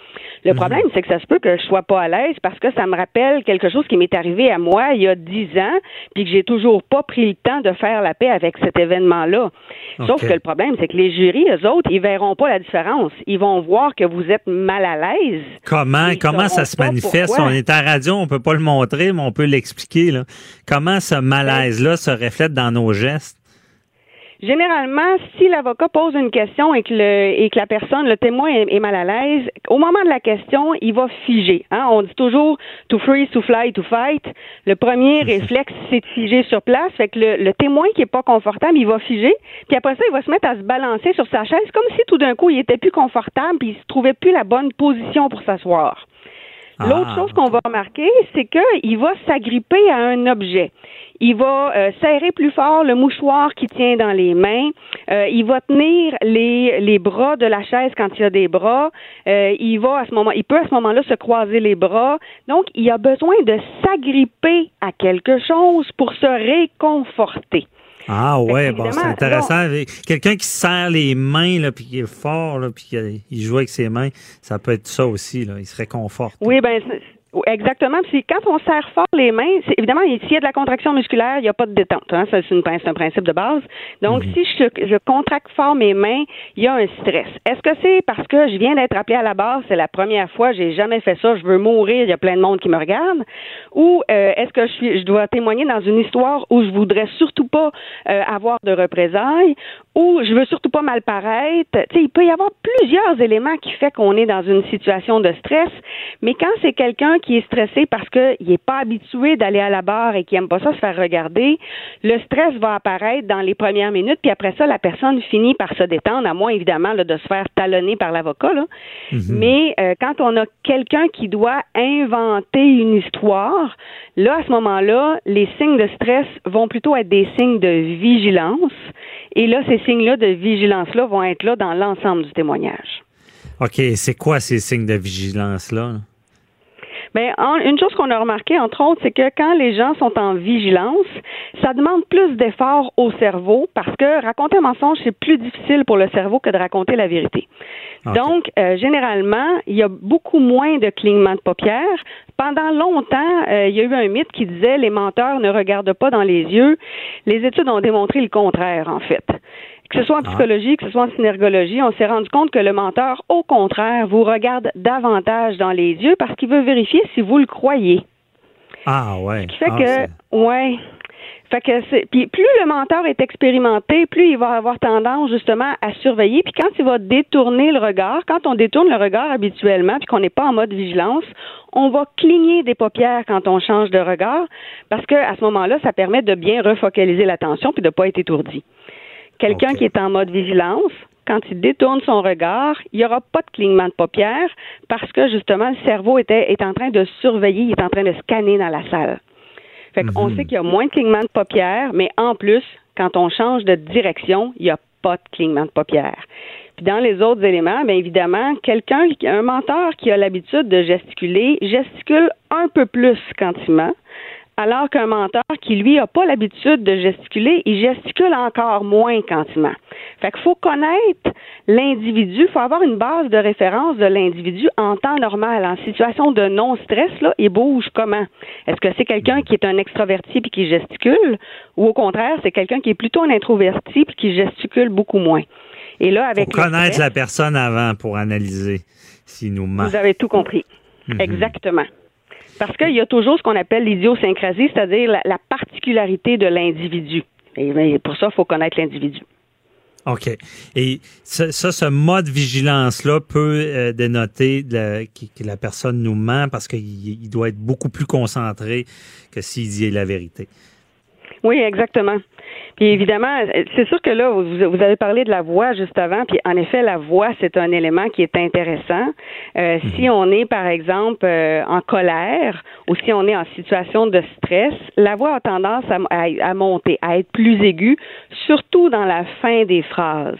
K: Le mhm. problème, c'est que ça se peut que je sois pas à l'aise parce que ça me rappelle quelque chose qui m'est arrivé à moi il y a dix ans, puis que j'ai toujours pas pris le temps de faire la paix avec cet événement-là. Sauf que le problème, c'est que les jurys, eux autres, ils verront pas la différence. Ils vont voir que vous êtes mal à l'aise.
C: Comment, comment ça se manifeste? On est à radio, on peut pas le montrer, mais on peut l'expliquer. Comment ce malaise-là se reflète dans nos gestes?
K: Généralement, si l'avocat pose une question et que, le, et que la personne, le témoin est, mal à l'aise, au moment de la question, il va figer. Hein? On dit toujours to freeze, to fly, to fight. Le premier réflexe, c'est de figer sur place. Fait que le, témoin qui est pas confortable, il va figer. Puis après ça, il va se mettre à se balancer sur sa chaise comme si tout d'un coup, il était plus confortable puis il se trouvait plus la bonne position pour s'asseoir. L'autre ah. chose qu'on va remarquer, c'est qu'il va s'agripper à un objet. Il va euh, serrer plus fort le mouchoir qui tient dans les mains. Euh, il va tenir les, les bras de la chaise quand il y a des bras. Euh, il va à ce moment, il peut à ce moment-là se croiser les bras. Donc, il a besoin de s'agripper à quelque chose pour se réconforter.
C: Ah ouais, bon, c'est intéressant. Quelqu'un qui serre les mains, là, puis qui est fort, là, puis qui joue avec ses mains, ça peut être ça aussi, là. Il se réconforte.
K: Oui, ben Exactement. Puis quand on serre fort les mains, c'est évidemment s'il y a de la contraction musculaire, il n'y a pas de détente. Hein? c'est, un principe de base. Donc mhm. si je, je, contracte fort mes mains, il y a un stress. Est-ce que c'est parce que je viens d'être appelé à la base, c'est la première fois, j'ai jamais fait ça, je veux mourir, il y a plein de monde qui me regarde, ou euh, est-ce que je suis, je dois témoigner dans une histoire où je voudrais surtout pas euh, avoir de représailles, ou je veux surtout pas mal paraître? Tu sais, il peut y avoir plusieurs éléments qui fait qu'on est dans une situation de stress, mais quand c'est quelqu'un qui est stressé parce qu'il n'est pas habitué d'aller à la barre et qui aime pas ça se faire regarder, le stress va apparaître dans les premières minutes, puis après ça, la personne finit par se détendre, à moins évidemment de se faire talonner par l'avocat. Mhm. Mais euh, quand on a quelqu'un qui doit inventer une histoire, là, à ce moment-là, les signes de stress vont plutôt être des signes de vigilance. Et là, ces signes-là de vigilance-là vont être là dans l'ensemble du témoignage.
C: OK, c'est quoi ces signes de vigilance-là?
K: Mais ben, une chose qu'on a remarqué, entre autres, c'est que quand les gens sont en vigilance, ça demande plus d'efforts au cerveau parce que raconter un mensonge, c'est plus difficile pour le cerveau que de raconter la vérité. Donc, euh, généralement, il y a beaucoup moins de clignements de paupières. Pendant longtemps, euh, il y a eu un mythe qui disait les menteurs ne regardent pas dans les yeux. Les études ont démontré le contraire, en fait que ce soit en ah. psychologie, que ce soit en synergologie, on s'est rendu compte que le menteur, au contraire, vous regarde davantage dans les yeux parce qu'il veut vérifier si vous le croyez.
C: Ah ouais.
K: Ce qui fait ah, que, ouais. Fait que c'est puis plus le menteur est expérimenté, plus il va avoir tendance justement à surveiller. Puis quand il va détourner le regard, quand on détourne le regard habituellement, puis qu'on n'est pas en mode vigilance, on va cligner des paupières quand on change de regard, parce que à ce moment-là, ça permet de bien refocaliser l'attention puis de pas être étourdi. Quelqu'un qui est en mode vigilance, quand il détourne son regard, il n'y aura pas de clignement de paupières parce que justement le cerveau était, est en train de surveiller, il est en train de scanner dans la salle. Fait qu'on
L: Mhm.
K: sait qu'il y a moins de clignement de paupières, mais en plus, quand on change de direction, il n'y a pas de clignement de paupières. Puis dans les autres éléments, bien évidemment, quelqu'un, un menteur qui a l'habitude de gesticuler, gesticule un peu plus quand il ment, alors qu'un menteur qui, lui, n'a pas l'habitude de gesticuler, il gesticule encore moins quand il ment. Fait qu'il faut connaître l'individu, il faut avoir une base de référence de l'individu en temps normal, en situation de non-stress, là, il bouge comment? Est-ce que c'est quelqu'un qui est un extraverti puis qui gesticule, ou au contraire, c'est quelqu'un qui est plutôt un introverti puis qui gesticule beaucoup moins? Et là, avec le
C: connaître
K: stress,
C: la personne avant pour analyser s'il nous ment.
K: Vous avez tout compris.
C: Mhm.
K: Exactement. Parce qu'il y a toujours ce qu'on appelle l'idiosyncrasie, c'est-à-dire la, la particularité de l'individu. Et pour ça, il faut connaître l'individu.
C: OK. Et ça, ce mode vigilance-là peut euh, dénoter que, la personne nous ment parce qu'il il doit être beaucoup plus concentré que s'il dit la vérité.
K: Oui, exactement. Puis évidemment, c'est sûr que là, vous, vous avez parlé de la voix juste avant, puis en effet, la voix, c'est un élément qui est intéressant. Euh, Si on est, par exemple, euh, en colère ou si on est en situation de stress, la voix a tendance à, à- à monter, à être plus aiguë, surtout dans la fin des phrases.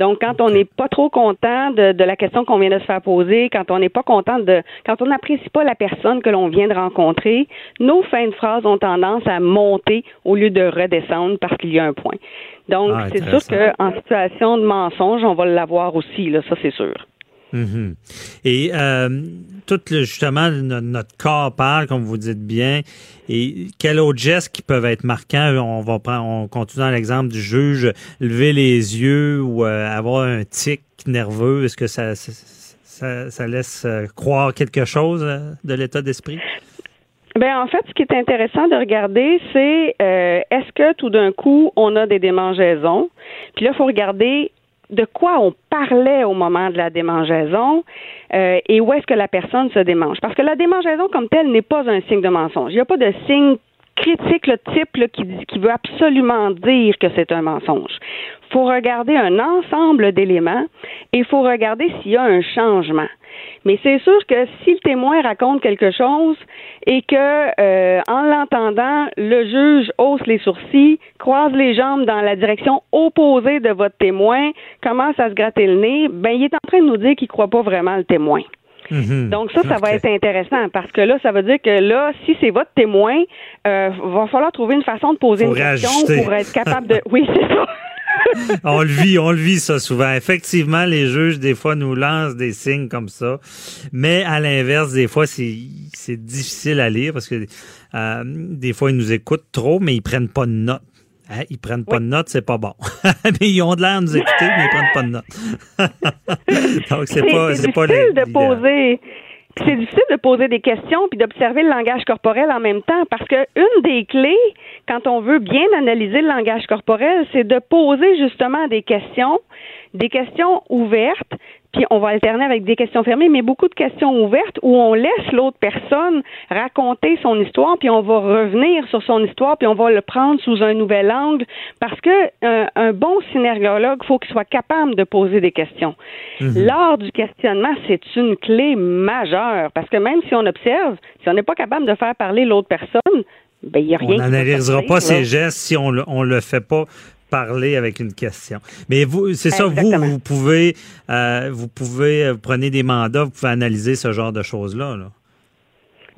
K: Donc, quand on n'est pas trop content de, de la question qu'on vient de se faire poser, quand on n'est pas content de, quand on n'apprécie pas la personne que l'on vient de rencontrer, nos fins de phrases ont tendance à monter au lieu de redescendre parce qu'il y a un point. Donc,
C: Ah,
K: c'est sûr qu'en situation de mensonge, on va l'avoir aussi, là, ça c'est sûr.
C: Mhm. Et euh, tout le, justement, no- notre corps parle, comme vous dites bien. Et quels autres gestes qui peuvent être marquants? On va prendre, on continue dans l'exemple du juge, lever les yeux ou euh, avoir un tic nerveux. Est-ce que ça, ça, laisse euh, croire quelque chose euh, de l'état d'esprit?
K: Ben en fait, ce qui est intéressant de regarder, c'est euh, est-ce que tout d'un coup on a des démangeaisons? Puis là, il faut regarder de quoi on parlait au moment de la démangeaison euh, et où est-ce que la personne se démange. Parce que la démangeaison comme telle n'est pas un signe de mensonge. Il n'y a pas de signe critique le type qui veut absolument dire que c'est un mensonge. Il faut regarder un ensemble d'éléments et il faut regarder s'il y a un changement. Mais c'est sûr que si le témoin raconte quelque chose et que, euh, en l'entendant, le juge hausse les sourcils, croise les jambes dans la direction opposée de votre témoin, commence à se gratter le nez, ben il est en train de nous dire qu'il croit pas vraiment le témoin. Donc ça, ça va être intéressant parce que là, ça veut dire que là, si c'est votre témoin, euh, va falloir trouver une façon de poser une question pour être capable de. Oui, c'est ça.
C: on le vit, on le vit ça souvent. Effectivement, les juges des fois nous lancent des signes comme ça, mais à l'inverse, des fois c'est c'est difficile à lire parce que euh, des fois ils nous écoutent trop, mais ils prennent pas de notes. Hein, Ils prennent pas de notes, c'est pas bon. mais ils ont de l'air de nous écouter, mais ils prennent pas de notes. Donc c'est pas c'est pas
K: difficile de poser. C'est difficile de poser des questions puis d'observer le langage corporel en même temps parce que une des clés quand on veut bien analyser le langage corporel, c'est de poser justement des questions, des questions ouvertes, puis on va alterner avec des questions fermées, mais beaucoup de questions ouvertes où on laisse l'autre personne raconter son histoire, puis on va revenir sur son histoire, puis on va le prendre sous un nouvel angle, parce que euh, un bon synergologue, faut qu'il soit capable de poser des questions.
C: Mhm.
K: Lors du questionnement, c'est une clé majeure, parce que même si on observe, si on n'est pas capable de faire parler l'autre personne, ben il y a rien.
C: On n'analysera pas
K: là.
C: ces gestes si on on le fait pas parler avec une question. Mais vous, c'est ça, vous, vous pouvez, euh, vous pouvez, euh, vous prenez des mandats, vous pouvez analyser ce genre de choses-là. Là.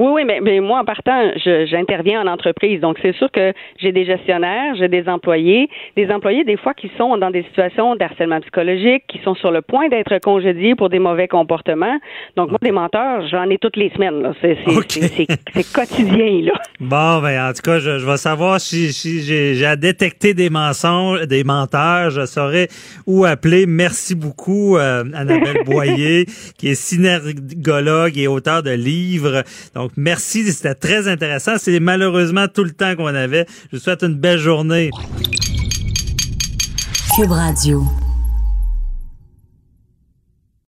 K: Oui, oui, mais, mais moi, en partant, j'interviens en entreprise. Donc, c'est sûr que j'ai des gestionnaires, j'ai des employés, des employés, des fois, qui sont dans des situations d'harcèlement psychologique, qui sont sur le point d'être congédiés pour des mauvais comportements. Donc, moi, des menteurs, j'en ai toutes les semaines. C'est quotidien, là.
C: Bon, ben, en tout cas, je, je vais savoir si, si j'ai j'ai à détecter des mensonges, des menteurs, je saurai où appeler. Merci beaucoup, euh, Annabelle Boyer, qui est synergologue et auteur de livres. Donc, Merci, c'était très intéressant. C'est malheureusement tout le temps qu'on avait. Je vous souhaite une belle journée.
B: Cube Radio.